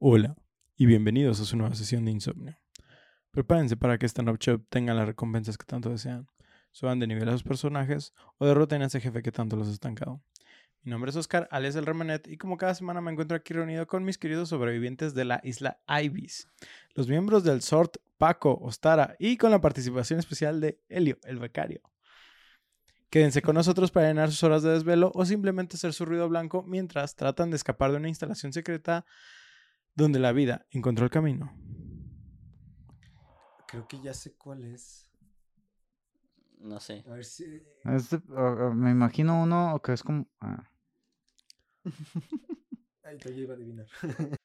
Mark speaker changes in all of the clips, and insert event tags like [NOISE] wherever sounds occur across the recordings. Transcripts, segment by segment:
Speaker 1: Hola y bienvenidos a su nueva sesión de insomnio. Prepárense para que esta noche obtengan las recompensas que tanto desean, suban de nivel a sus personajes o derroten a ese jefe que tanto los ha estancado. Mi nombre es Oscar, alias El Remanet, y como cada semana me encuentro aquí reunido con mis queridos sobrevivientes de la isla Ibis, los miembros del SORT, Paco, Ostara, y con la participación especial de Helio, el becario. Quédense con nosotros para llenar sus horas de desvelo o simplemente hacer su ruido blanco mientras tratan de escapar de una instalación secreta donde la vida encontró el camino.
Speaker 2: Creo que ya sé cuál es.
Speaker 3: No sé.
Speaker 2: A ver si.
Speaker 4: Es de- o- o me imagino uno que es como... ah.
Speaker 2: Ay, te iba a adivinar. [LAUGHS]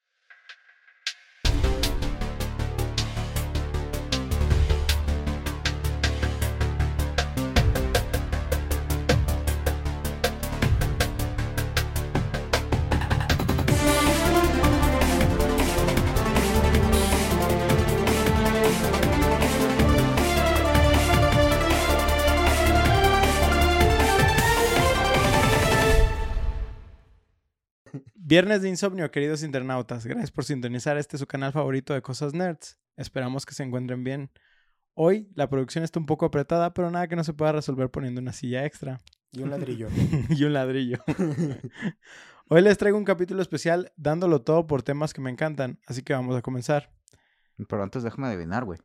Speaker 1: Viernes de insomnio, queridos internautas. Gracias por sintonizar este su canal favorito de cosas nerds. Esperamos que se encuentren bien. Hoy la producción está un poco apretada, pero nada que no se pueda resolver poniendo una silla extra
Speaker 2: Y un ladrillo. [LAUGHS]
Speaker 1: y un ladrillo. [LAUGHS] Hoy les traigo un capítulo especial dándolo todo por temas que me encantan, así que vamos a comenzar.
Speaker 4: Pero antes déjame adivinar, güey.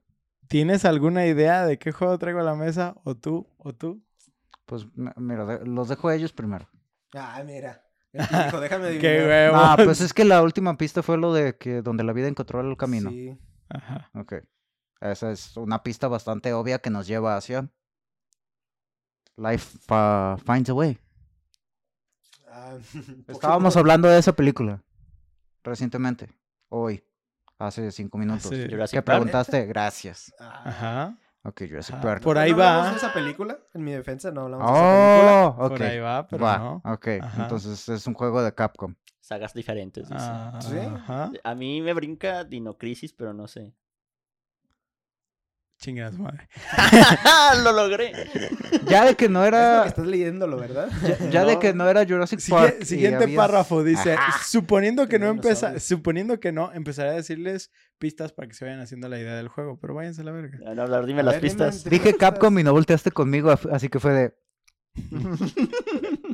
Speaker 1: ¿Tienes alguna idea de qué juego traigo a la mesa? ¿O tú? ¿O tú?
Speaker 4: Pues mira, los dejo a ellos primero.
Speaker 2: ah, mira. Que dijo, déjame [LAUGHS] adivinar.
Speaker 1: ¡Qué huevo!
Speaker 4: Ah, pues es que la última pista fue lo de que donde la vida encontró el camino.
Speaker 2: Sí.
Speaker 1: Ajá.
Speaker 4: Ok. Esa es una pista bastante obvia que nos lleva hacia... Life uh, finds a way.
Speaker 2: Ah, [LAUGHS]
Speaker 4: Estábamos hablando de esa película recientemente, hoy, hace cinco minutos.
Speaker 1: Hace-
Speaker 3: Jurassic
Speaker 4: ¿Qué
Speaker 3: Park.
Speaker 4: preguntaste? Gracias.
Speaker 2: Ah.
Speaker 1: Ajá.
Speaker 4: Ok, Jurassic
Speaker 1: Ah,
Speaker 4: Park.
Speaker 1: por
Speaker 2: ¿No
Speaker 1: ahí
Speaker 2: hablamos
Speaker 1: va.
Speaker 2: de esa película? En mi defensa no hablamos de esa película.
Speaker 4: Oh, ok.
Speaker 1: Por ahí va, pero
Speaker 4: Va,
Speaker 1: no.
Speaker 4: ok.
Speaker 1: Ajá.
Speaker 4: Entonces es un juego de Capcom.
Speaker 3: Sagas diferentes. dice.
Speaker 1: Ah,
Speaker 2: ¿Sí?
Speaker 1: Ajá.
Speaker 3: A mí me brinca Dino Crisis, pero no sé.
Speaker 1: Chingas madre. [LAUGHS]
Speaker 3: ¡Lo logré!
Speaker 4: Ya de que no
Speaker 2: Es
Speaker 4: era...
Speaker 2: estás leyéndolo, ¿verdad?
Speaker 4: Ya, ya de
Speaker 3: No.
Speaker 4: que no era Jurassic Park.
Speaker 1: siguiente
Speaker 4: había-
Speaker 1: párrafo dice,
Speaker 4: Ajá.
Speaker 1: suponiendo que no empeza,
Speaker 2: dinosaurio.
Speaker 1: suponiendo que no, empezaré a decirles pistas para que se vayan haciendo la idea del juego, pero váyanse a la verga.
Speaker 3: No, no, hablar, dime
Speaker 2: A
Speaker 3: las
Speaker 2: ver, dime,
Speaker 3: pistas.
Speaker 2: dime.
Speaker 4: Dije Capcom y no volteaste conmigo, así que fue de... [LAUGHS]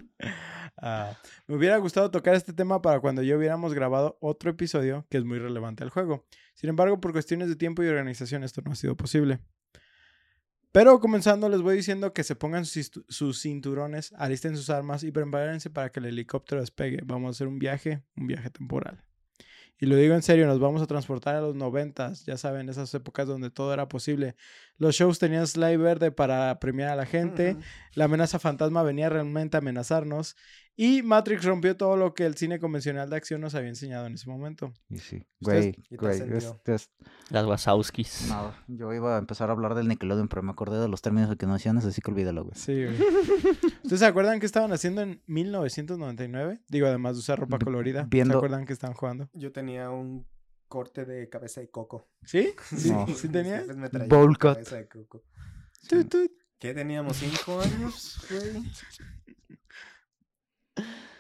Speaker 1: Ah, me hubiera gustado tocar este tema para cuando ya hubiéramos grabado otro episodio que es muy relevante al juego. Sin embargo, por cuestiones de tiempo y organización esto no ha sido posible. Pero comenzando les voy diciendo que se pongan sus cinturones, alisten sus armas y prepárense para que el helicóptero despegue. Vamos a hacer un viaje, un viaje temporal. Y lo digo en serio, nos vamos a transportar a los noventas, ya saben, esas épocas donde todo era posible. Los shows tenían slide verde para premiar a la gente, la amenaza fantasma venía realmente a amenazarnos y Matrix rompió todo lo que el cine convencional de acción nos había enseñado en ese momento.
Speaker 4: Y sí, güey,
Speaker 2: ¿Qué te
Speaker 4: güey.
Speaker 3: Las Wazowskis.
Speaker 4: no, yo iba a empezar a hablar del Nickelodeon, pero me acordé de los términos que no hacían, así que olvídalo, güey.
Speaker 1: Sí, güey. [LAUGHS] ¿Ustedes se acuerdan qué estaban haciendo en 1999? Digo, además de usar ropa colorida. ¿Se acuerdan que estaban jugando?
Speaker 2: Yo tenía un corte de cabeza de coco.
Speaker 1: ¿Sí? [LAUGHS] ¿Sí,
Speaker 4: No.
Speaker 1: ¿Sí tenías?
Speaker 2: Pues me traía
Speaker 4: Bowl cut.
Speaker 2: cabeza de coco.
Speaker 1: Tut, tut.
Speaker 2: ¿Qué teníamos? ¿Cinco años, güey?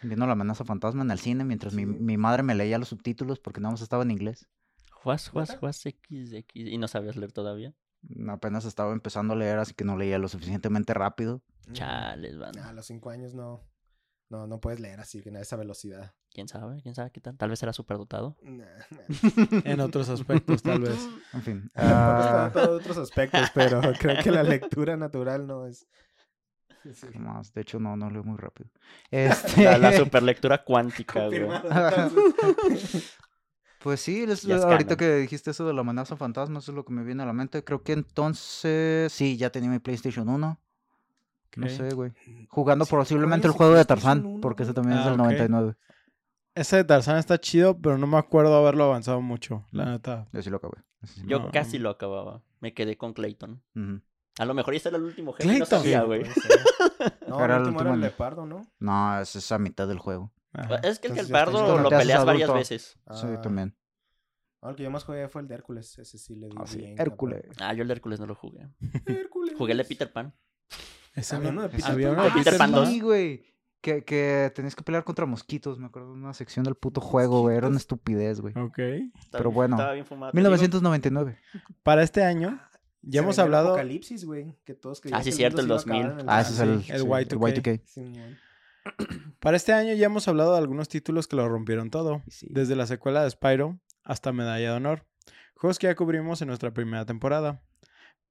Speaker 4: Viendo la amenaza fantasma en el cine mientras mi,
Speaker 2: Sí.
Speaker 4: mi madre me leía los subtítulos porque nada más estaba en inglés.
Speaker 3: Juas, juas, juas, X, X. ¿Y no sabías leer todavía?
Speaker 4: Apenas estaba empezando a leer, así que no leía lo suficientemente rápido.
Speaker 3: Chales, van.
Speaker 2: A los cinco años no. No, no puedes leer así, que a esa velocidad.
Speaker 3: ¿Quién sabe? ¿Quién sabe qué tal? Tal vez era superdotado.
Speaker 2: Nah, [LAUGHS] nah.
Speaker 1: En otros aspectos, tal vez. [LAUGHS]
Speaker 4: En fin.
Speaker 2: Está
Speaker 4: ah,
Speaker 2: en otros aspectos, pero [LAUGHS] creo que la lectura natural no es. Sí.
Speaker 4: más, de hecho, no, no leo muy rápido. Este,
Speaker 3: La, la superlectura cuántica, güey.
Speaker 4: Pues sí, es-
Speaker 3: es
Speaker 4: ahorita
Speaker 3: canon.
Speaker 4: que dijiste eso de la amenaza fantasma, eso es lo que me viene a la mente. Creo que entonces, sí, ya tenía mi PlayStation 1. No sé, güey. Jugando posiblemente el juego de Tarzán,
Speaker 2: 1,
Speaker 4: porque ese también es
Speaker 1: Ah,
Speaker 4: del
Speaker 1: ok.
Speaker 4: 99.
Speaker 1: Ese de Tarzán está chido, pero no me acuerdo haberlo avanzado mucho, la neta.
Speaker 4: Yo sí lo acabé. ese sí
Speaker 3: Yo
Speaker 1: No.
Speaker 3: casi lo acababa. Me quedé con Clayton. A lo mejor ya era el último jefe. y No
Speaker 1: Clayton.
Speaker 3: sabía,
Speaker 2: Sí,
Speaker 3: güey. [LAUGHS]
Speaker 2: No,
Speaker 4: Era
Speaker 2: el
Speaker 4: el
Speaker 2: último era el leopardo, ¿no?
Speaker 4: No, es esa mitad del juego.
Speaker 1: Ajá.
Speaker 3: Es que el
Speaker 2: Entonces
Speaker 3: Gelpardo
Speaker 2: chido.
Speaker 3: lo peleas varias veces.
Speaker 4: Sí,
Speaker 2: Ah,
Speaker 4: también.
Speaker 2: no, el que yo más jugué fue el de Hércules. Ese sí le di
Speaker 4: Ah, sí,
Speaker 2: bien.
Speaker 4: Hércules.
Speaker 3: Ah, yo el de Hércules no lo jugué. [LAUGHS]
Speaker 2: Hércules.
Speaker 3: Jugué el de Peter Pan.
Speaker 2: Había
Speaker 1: no-
Speaker 2: uno de Peter
Speaker 1: había
Speaker 2: Pan.
Speaker 1: uno de
Speaker 3: Peter.
Speaker 4: Sí, güey. Que, que tenías que pelear contra mosquitos, me acuerdo de una sección del puto juego, güey. Era una estupidez, güey.
Speaker 1: Ok.
Speaker 4: Pero bueno,
Speaker 3: estaba bien fumado. Te digo,
Speaker 4: 1999.
Speaker 1: Para este año, ya
Speaker 2: Se
Speaker 1: hemos
Speaker 2: venía el
Speaker 1: hablado.
Speaker 2: Apocalipsis, güey. Que todos creían
Speaker 3: Ah, sí,
Speaker 2: que
Speaker 3: cierto,
Speaker 2: mundo
Speaker 3: el
Speaker 2: se iba a acabar
Speaker 3: 2000.
Speaker 2: en
Speaker 4: Ah, ese es
Speaker 1: sí,
Speaker 4: el,
Speaker 1: el
Speaker 4: sí,
Speaker 1: Y2K.
Speaker 4: Y2K.
Speaker 2: Simón. [CLEARS THROAT]
Speaker 1: Para este año ya hemos hablado de algunos títulos que lo rompieron todo.
Speaker 2: Sí.
Speaker 1: Desde la secuela de Spyro hasta Medalla de Honor. Juegos que ya cubrimos en nuestra primera temporada.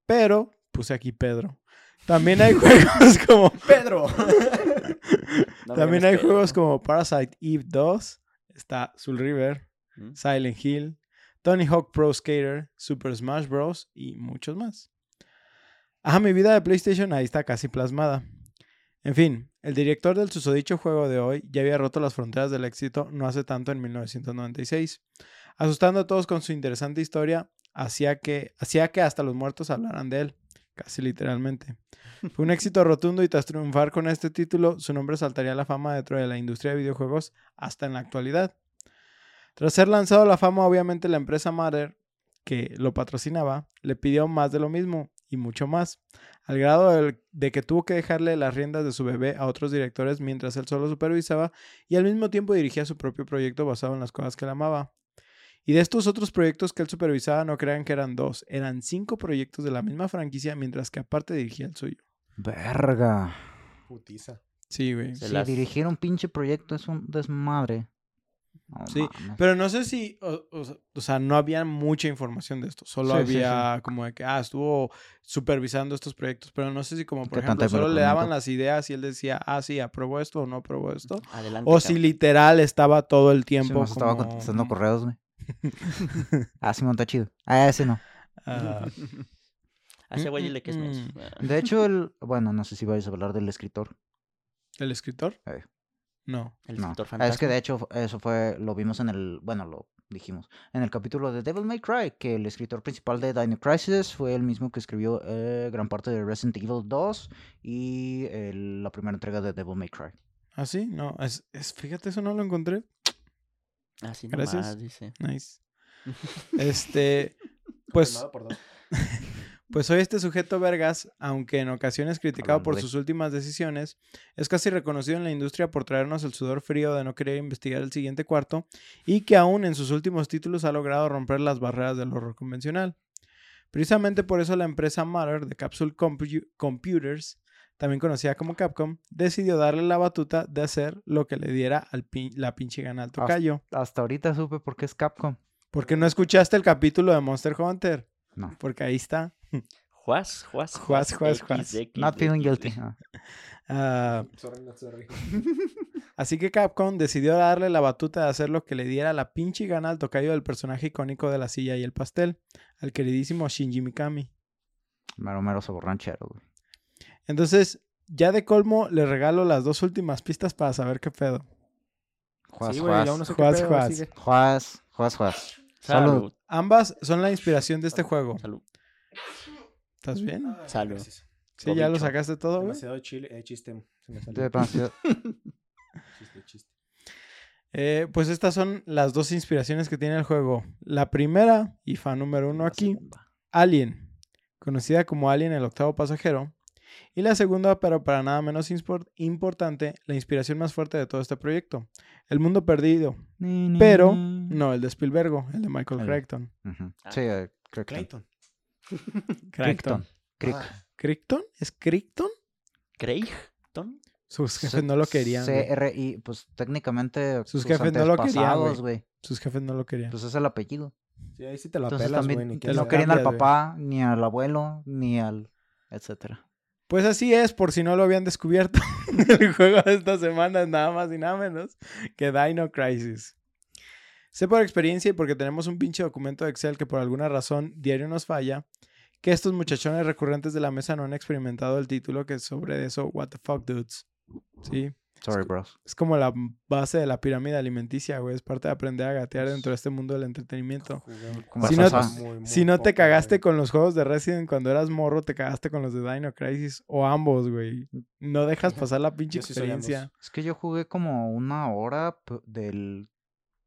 Speaker 1: Pero puse aquí Pedro. También hay juegos [LAUGHS] como.
Speaker 2: Pedro. [LAUGHS]
Speaker 3: no
Speaker 1: También hay
Speaker 3: Pedro.
Speaker 1: juegos como Parasite Eve 2. Está Soul River.
Speaker 3: ¿Mm?
Speaker 1: Silent Hill, Tony Hawk Pro Skater, Super Smash Bros. y muchos más. Ajá, mi vida de PlayStation ahí está casi plasmada. En fin, el director del susodicho juego de hoy ya había roto las fronteras del éxito no hace tanto en 1996, asustando a todos con su interesante historia, hacía que, hacía que hasta los muertos hablaran de él, casi literalmente. Fue un éxito rotundo y tras triunfar con este título, su nombre saltaría a la fama dentro de la industria de videojuegos hasta en la actualidad. Tras ser lanzado la fama, obviamente la empresa Matter, que lo patrocinaba, le pidió más de lo mismo y mucho más, al grado de que tuvo que dejarle las riendas de su bebé a otros directores mientras él solo supervisaba y al mismo tiempo dirigía su propio proyecto basado en las cosas que él amaba. Y de estos otros proyectos que él supervisaba, no crean que eran dos, eran cinco proyectos de la misma franquicia, mientras que aparte dirigía el suyo.
Speaker 4: Verga.
Speaker 2: Putiza.
Speaker 1: Sí, güey.
Speaker 3: Se
Speaker 4: Sí,
Speaker 3: las-
Speaker 4: dirigir un pinche proyecto es un desmadre. No
Speaker 1: Sí,
Speaker 4: mames.
Speaker 1: Pero no sé si, o, o sea- o sea, no había mucha información de esto. Solo
Speaker 4: Sí, sí,
Speaker 1: había como de que, ah, estuvo supervisando estos proyectos. Pero no sé si como, por
Speaker 4: ¿Qué tanta
Speaker 1: ejemplo, solo le daban las ideas y él decía, ah, sí, apruebo esto o no apruebo esto.
Speaker 3: Adelante.
Speaker 1: O si literal estaba todo el
Speaker 4: Sí,
Speaker 1: tiempo
Speaker 4: nos estaba
Speaker 1: como-
Speaker 4: contestando correos, güey. [LAUGHS] ah, Simón, está chido. Ah, ese no.
Speaker 1: Ah,
Speaker 3: A ese güey dile que es
Speaker 1: Mm, mm.
Speaker 3: Ah,
Speaker 4: De hecho, el... Bueno, no sé si vais a hablar del escritor.
Speaker 1: ¿El escritor?
Speaker 4: Eh.
Speaker 1: No.
Speaker 3: El
Speaker 4: No.
Speaker 3: escritor
Speaker 4: Ah,
Speaker 3: fantasma.
Speaker 4: Es que de hecho eso fue, lo vimos en el, bueno, lo dijimos, en el capítulo de Devil May Cry, que el escritor principal de Dino Crisis fue el mismo que escribió eh, gran parte de Resident Evil 2 y el- la primera entrega de Devil May Cry.
Speaker 1: ¿Ah, sí? No. Es, es- fíjate, eso no lo encontré.
Speaker 3: Así
Speaker 1: Gracias.
Speaker 3: nomás, dice.
Speaker 1: Nice. [LAUGHS] Este, pues...
Speaker 2: Firmado por dos. [LAUGHS]
Speaker 1: Pues hoy este sujeto Vergas, aunque en ocasiones criticado
Speaker 4: Hablando
Speaker 1: por
Speaker 4: de-
Speaker 1: sus últimas decisiones, es casi reconocido en la industria por traernos el sudor frío de no querer investigar el siguiente cuarto y que aún en sus últimos títulos ha logrado romper las barreras del horror convencional. Precisamente por eso la empresa Matter de Capsule Compu- Computers, también conocida como Capcom, decidió darle la batuta de hacer lo que le diera al pin- la pinche gana al tocayo.
Speaker 4: Hasta ahorita supe por qué es Capcom.
Speaker 1: ¿Por qué no escuchaste el capítulo de Monster Hunter?
Speaker 4: No.
Speaker 1: Porque ahí está. [LAUGHS]
Speaker 3: Juaz, juaz,
Speaker 1: Juaz, juaz, juaz.
Speaker 3: XXX.
Speaker 4: Not feeling guilty. [LAUGHS] Ah,
Speaker 2: Sorry, not sorry. [LAUGHS]
Speaker 1: Así que Capcom decidió darle la batuta de hacer lo que le diera la pinche gana al tocayo del personaje icónico de la silla y el pastel, al queridísimo Shinji Mikami.
Speaker 4: Mero, mero sabor ranchero, güey.
Speaker 1: Entonces, ya de colmo, le regalo las dos últimas pistas para saber qué pedo.
Speaker 4: Juaz,
Speaker 2: Sí, güey, ya
Speaker 4: juaz.
Speaker 2: uno sé qué
Speaker 1: Juaz,
Speaker 2: pedo,
Speaker 1: juaz.
Speaker 4: Juaz, juaz, juaz.
Speaker 3: Salud.
Speaker 1: Ambas son la inspiración de este juego.
Speaker 3: Salud.
Speaker 1: ¿Estás bien?
Speaker 3: Salud.
Speaker 2: gracias.
Speaker 1: Sí, ya lo sacaste todo, güey.
Speaker 2: Demasiado chile, eh, chiste. Se me salió.
Speaker 4: Demasiado- [LAUGHS]
Speaker 2: Chiste, chiste.
Speaker 1: Eh, pues estas son las dos inspiraciones que tiene el juego. La primera, y fan número uno aquí. Alien, conocida como Alien el octavo pasajero. Y la segunda, pero para nada menos impor- importante, la inspiración más fuerte de todo este proyecto. El mundo perdido. Pero, no el de Spielberg, el de Michael
Speaker 4: El-
Speaker 1: Crichton.
Speaker 3: Ah.
Speaker 4: Sí, eh, Crichton.
Speaker 2: Clayton.
Speaker 4: Crichton. [LAUGHS]
Speaker 2: Ah,
Speaker 1: ¿Crichton? ¿Es Crichton?
Speaker 3: Craigton.
Speaker 1: Sus jefes no lo querían.
Speaker 4: CRI, pues técnicamente.
Speaker 1: Sus jefes no lo querían, güey. Sus jefes no lo querían.
Speaker 4: Pues es el apellido.
Speaker 2: Sí, ahí sí te lo
Speaker 4: Entonces
Speaker 2: apelas,
Speaker 4: también
Speaker 2: güey.
Speaker 1: te
Speaker 4: no querían al papá, ni al abuelo, ni al. etcétera.
Speaker 1: Pues así es, por si no lo habían descubierto. [LAUGHS] el juego de esta semana es nada más y nada menos que Dino Crisis. Sé por experiencia y porque tenemos un pinche documento de Excel que por alguna razón diario nos falla, que estos muchachones recurrentes de la mesa no han experimentado el título que es sobre eso, What the fuck dudes. Sí,
Speaker 4: Sorry, bros.
Speaker 1: es como la base de la pirámide alimenticia, güey. Es parte de aprender a gatear dentro de este mundo del entretenimiento. Si no-
Speaker 4: salsa.
Speaker 2: muy, muy
Speaker 1: Si no te cagaste
Speaker 2: güey.
Speaker 1: con los juegos de Resident cuando eras morro, te cagaste con los de Dino Crisis o ambos, güey. No dejas pasar la pinche
Speaker 2: sí
Speaker 1: experiencia.
Speaker 4: Es que yo jugué como una hora del.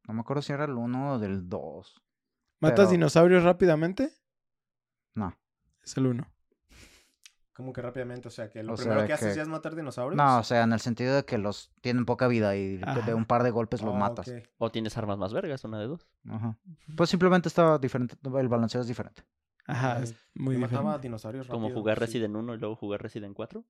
Speaker 4: No me acuerdo si era el 1 o del 2.
Speaker 1: ¿Matas
Speaker 4: Pero-
Speaker 1: dinosaurios rápidamente?
Speaker 4: No.
Speaker 1: Es el uno.
Speaker 2: Como que rápidamente, o sea, que lo
Speaker 4: O
Speaker 2: primero que haces ya es matar dinosaurios.
Speaker 4: No, o sea, en el sentido de que los tienen poca vida y de un par de golpes los
Speaker 2: Ah,
Speaker 4: matas.
Speaker 3: O tienes armas más vergas, una de dos.
Speaker 4: Ajá. Pues simplemente está diferente, el balanceo es diferente.
Speaker 1: Ajá, es muy
Speaker 2: yo mataba
Speaker 1: diferente.
Speaker 2: dinosaurios
Speaker 3: Como
Speaker 2: rápido,
Speaker 3: jugar
Speaker 2: sí.
Speaker 3: Resident 1 y luego jugar Resident 4.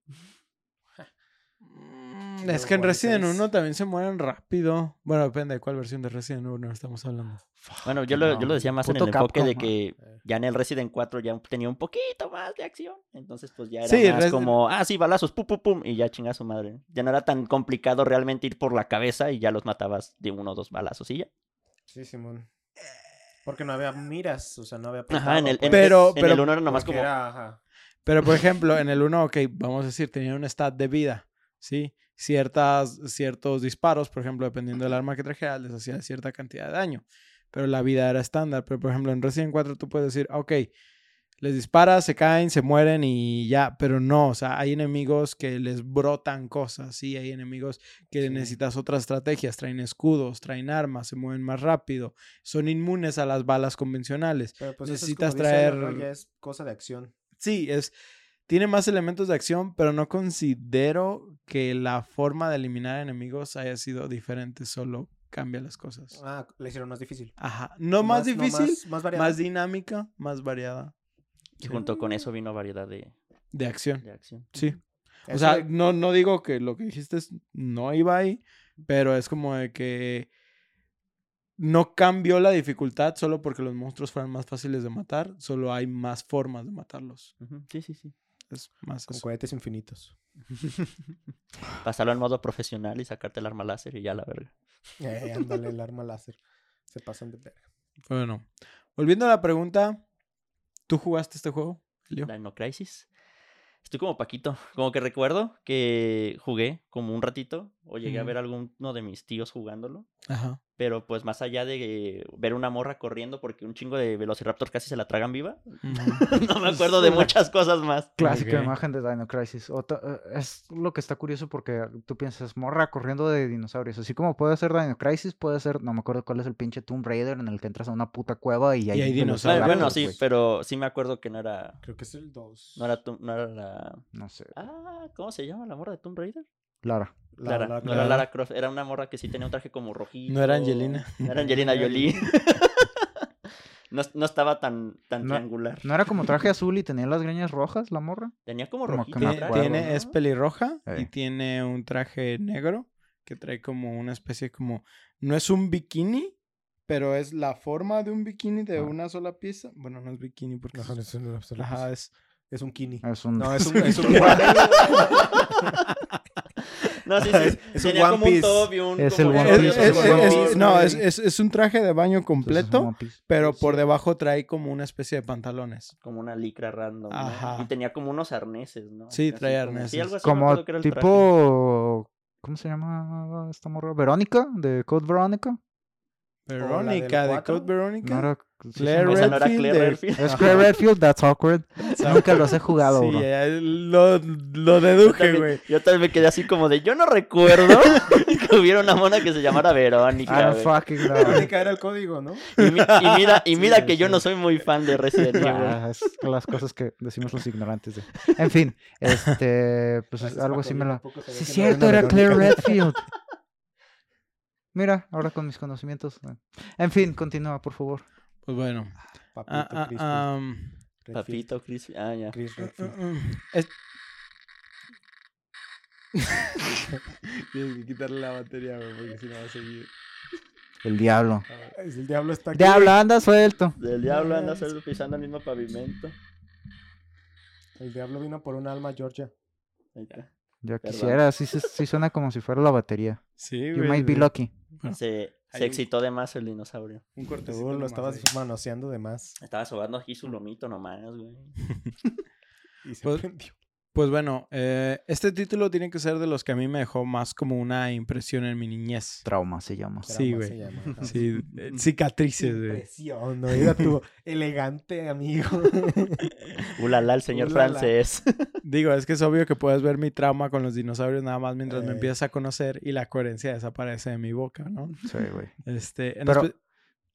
Speaker 1: Es que en Resident
Speaker 2: seis.
Speaker 1: 1 también se mueren rápido. Bueno, depende de cuál versión de Resident 1 estamos hablando.
Speaker 3: Bueno, yo lo, yo lo
Speaker 4: no,
Speaker 3: decía más en el enfoque de que ya en el Resident 4 ya tenía un poquito más de acción. Entonces, pues ya era
Speaker 1: Sí,
Speaker 3: más como, ah, sí, balazos, pum, pum, pum, y ya chinga su madre. Ya no era tan complicado realmente ir por la cabeza y ya los matabas de uno o dos balazos y ya.
Speaker 2: Sí, Simón. Porque no había miras, o sea, no había
Speaker 3: Ajá, en el, en,
Speaker 2: apuntado, pues,
Speaker 1: Pero-
Speaker 3: en
Speaker 1: pero-
Speaker 3: el 1 era nomás como,
Speaker 2: era, ajá.
Speaker 1: Pero, por ejemplo, en el 1, ok, vamos a decir, tenía un stat de vida, ¿sí? Ciertas, ciertos disparos, por ejemplo, dependiendo del arma que trajera, les hacía cierta cantidad de daño. Pero la vida era estándar. Pero, por ejemplo, en Resident 4 tú puedes decir, ok, les disparas, se caen, se mueren y ya. Pero no, o sea, hay enemigos que les brotan cosas, ¿sí? Hay enemigos que
Speaker 2: Sí.
Speaker 1: necesitas otras estrategias. Traen escudos, traen armas, se mueven más rápido. Son inmunes a las balas convencionales.
Speaker 2: Pero pues eso es
Speaker 1: necesitas
Speaker 2: dice
Speaker 1: traer-
Speaker 2: Ya es cosa de acción.
Speaker 1: Sí, es. Tiene más elementos de acción, pero no considero que la forma de eliminar enemigos haya sido diferente, solo cambia las cosas.
Speaker 2: Ah, le hicieron más difícil.
Speaker 1: Ajá. No más, difícil,
Speaker 2: más, más variado.
Speaker 1: más dinámica, más variada
Speaker 3: y junto con eso vino variedad de,
Speaker 1: de acción.
Speaker 3: de acción.
Speaker 1: Sí. O sea,
Speaker 2: de-
Speaker 1: no, no digo que lo que dijiste es- no iba ahí, pero es como de que no cambió la dificultad solo porque los monstruos fueran más fáciles de matar, solo hay más formas de matarlos.
Speaker 3: Sí, sí, sí.
Speaker 1: Es más
Speaker 2: con
Speaker 1: eso.
Speaker 2: cohetes infinitos. [LAUGHS]
Speaker 3: Pasarlo en modo profesional y sacarte el arma láser y ya la verga.
Speaker 2: Eh, ándale, el arma láser. Se pasan de verga.
Speaker 1: Bueno, volviendo a la pregunta, ¿tú jugaste este juego, Elio?
Speaker 3: Dino Crisis. Estoy como Paquito. Como que recuerdo que jugué como un ratito o llegué a ver a alguno de mis tíos jugándolo.
Speaker 1: Ajá.
Speaker 3: Pero pues más allá de ver una morra corriendo porque un chingo de Velociraptor casi se la tragan viva, [LAUGHS] no me acuerdo de muchas cosas más.
Speaker 4: Clásica imagen de Dino Crisis. Otra- eh, es lo que está curioso porque tú piensas, morra corriendo de dinosaurios. Así como puede ser Dino Crisis, puede ser, no me acuerdo cuál es el pinche Tomb Raider en el que entras a una puta cueva y,
Speaker 1: hay
Speaker 4: hay
Speaker 1: dinosaurios.
Speaker 3: Bueno, sí, pero sí me acuerdo que no era.
Speaker 2: Creo que es el 2.
Speaker 3: No era, no era la.
Speaker 4: No sé.
Speaker 3: Ah, ¿cómo se llama la morra de Tomb Raider?
Speaker 4: Lara.
Speaker 3: Clara. no era. Lara Croft, era una morra que sí tenía un traje como rojito.
Speaker 1: No era Angelina.
Speaker 3: No era Angelina [LAUGHS] Jolie. [LAUGHS] no, no estaba tan, tan
Speaker 4: No-
Speaker 3: triangular.
Speaker 4: ¿No era como traje azul y tenía las greñas rojas la morra?
Speaker 3: Tenía como
Speaker 4: Como
Speaker 3: rojito.
Speaker 4: que me
Speaker 1: Tiene,
Speaker 3: atrás,
Speaker 4: acuerdo,
Speaker 1: tiene-
Speaker 3: ¿no?
Speaker 1: es pelirroja y
Speaker 4: Eh.
Speaker 1: tiene un traje negro que trae como una especie como no es un bikini, pero es la forma de un bikini de
Speaker 4: Ah.
Speaker 1: una sola pieza. Bueno, no es bikini porque
Speaker 2: No,
Speaker 1: es, ajá, es
Speaker 2: es un kini.
Speaker 4: Es un...
Speaker 2: No, es un, [LAUGHS] es un [LAUGHS]
Speaker 3: No, sí, sí.
Speaker 2: Es un
Speaker 3: tenía
Speaker 2: One
Speaker 3: como un
Speaker 2: Piece.
Speaker 3: top y un.
Speaker 4: Es el
Speaker 3: un-
Speaker 4: One Piece,
Speaker 1: es-
Speaker 4: es
Speaker 1: es- no, es, es- es un traje de baño completo, pero por
Speaker 2: Sí.
Speaker 1: debajo trae como una especie de pantalones.
Speaker 3: Como una licra random. Y tenía como unos arneses, ¿no?
Speaker 1: Sí,
Speaker 3: como-
Speaker 1: arneses.
Speaker 3: Sí, algo así me
Speaker 4: Como tipo... ¿Cómo se llama esta morra? ¿Verónica? ¿De Code Verónica?
Speaker 1: Verónica, de? Code Verónica.
Speaker 4: No era...
Speaker 1: Claire
Speaker 3: Esa no era
Speaker 1: Redfield
Speaker 3: Claire [LAUGHS] Redfield.
Speaker 4: Es Claire Redfield, that's awkward. Nunca los he jugado,
Speaker 1: Sí,
Speaker 4: bro.
Speaker 1: ya lo, lo
Speaker 3: Yo
Speaker 1: deduje, güey.
Speaker 3: yo también me quedé así como de, yo no recuerdo [LAUGHS] que hubiera una mona que se llamara Verónica. güey.
Speaker 4: fucking know.
Speaker 2: Verónica era el código, ¿no?
Speaker 3: Y, mi- y mira, y mira
Speaker 2: sí,
Speaker 3: que yo no soy muy fan de Resident Evil.
Speaker 4: Ah, es las cosas que decimos los ignorantes. de- En fin, este, pues algo así
Speaker 2: yo
Speaker 4: me
Speaker 2: sabía
Speaker 4: Sí,
Speaker 2: no
Speaker 4: cierto, era Claire. Redfield. Mira, ahora con mis conocimientos. eh. En fin, continúa, por favor.
Speaker 1: Pues bueno.
Speaker 2: Papito,
Speaker 1: Ah, ah,
Speaker 2: Redfield.
Speaker 3: Papito, Chris. Ah, ya.
Speaker 2: Chris.
Speaker 1: Mm, mm, es- [LAUGHS] Tienes que quitarle la batería, güey, porque si no va a seguir.
Speaker 4: El diablo.
Speaker 2: Es El diablo está aquí.
Speaker 4: Diablo, anda suelto.
Speaker 3: Del diablo anda solo pisando el mismo pavimento.
Speaker 2: El diablo vino por un alma, Georgia.
Speaker 3: Ahí está.
Speaker 4: Ya
Speaker 3: Perdón.
Speaker 4: quisiera, sí, se- sí suena como si fuera la batería.
Speaker 1: Sí,
Speaker 4: You
Speaker 1: güey.
Speaker 4: might be lucky.
Speaker 3: Se, se
Speaker 1: un-
Speaker 3: excitó de más el dinosaurio.
Speaker 1: Un cortecito
Speaker 2: Tú lo estabas
Speaker 1: ahí.
Speaker 2: manoseando de más.
Speaker 3: Estaba sobando aquí su lomito nomás, güey. [LAUGHS]
Speaker 2: Y se
Speaker 1: Pues-
Speaker 2: prendió.
Speaker 1: Pues bueno, eh, este título tiene que ser de los que a mí me dejó más como una impresión en mi niñez.
Speaker 4: Trauma se llama.
Speaker 1: Sí, güey. [LAUGHS] Sí, eh, cicatrices, güey.
Speaker 2: Impresión, no era tu [LAUGHS] elegante amigo. [LAUGHS]
Speaker 3: Ulala, el señor
Speaker 2: Ulala.
Speaker 3: francés.
Speaker 1: Digo, es que es obvio que puedes ver mi trauma con los dinosaurios nada más mientras me
Speaker 2: Eh.
Speaker 1: empiezas a conocer y la coherencia desaparece de mi boca, ¿no?
Speaker 4: Sí, güey.
Speaker 1: Este, en
Speaker 4: Pero-
Speaker 1: espe-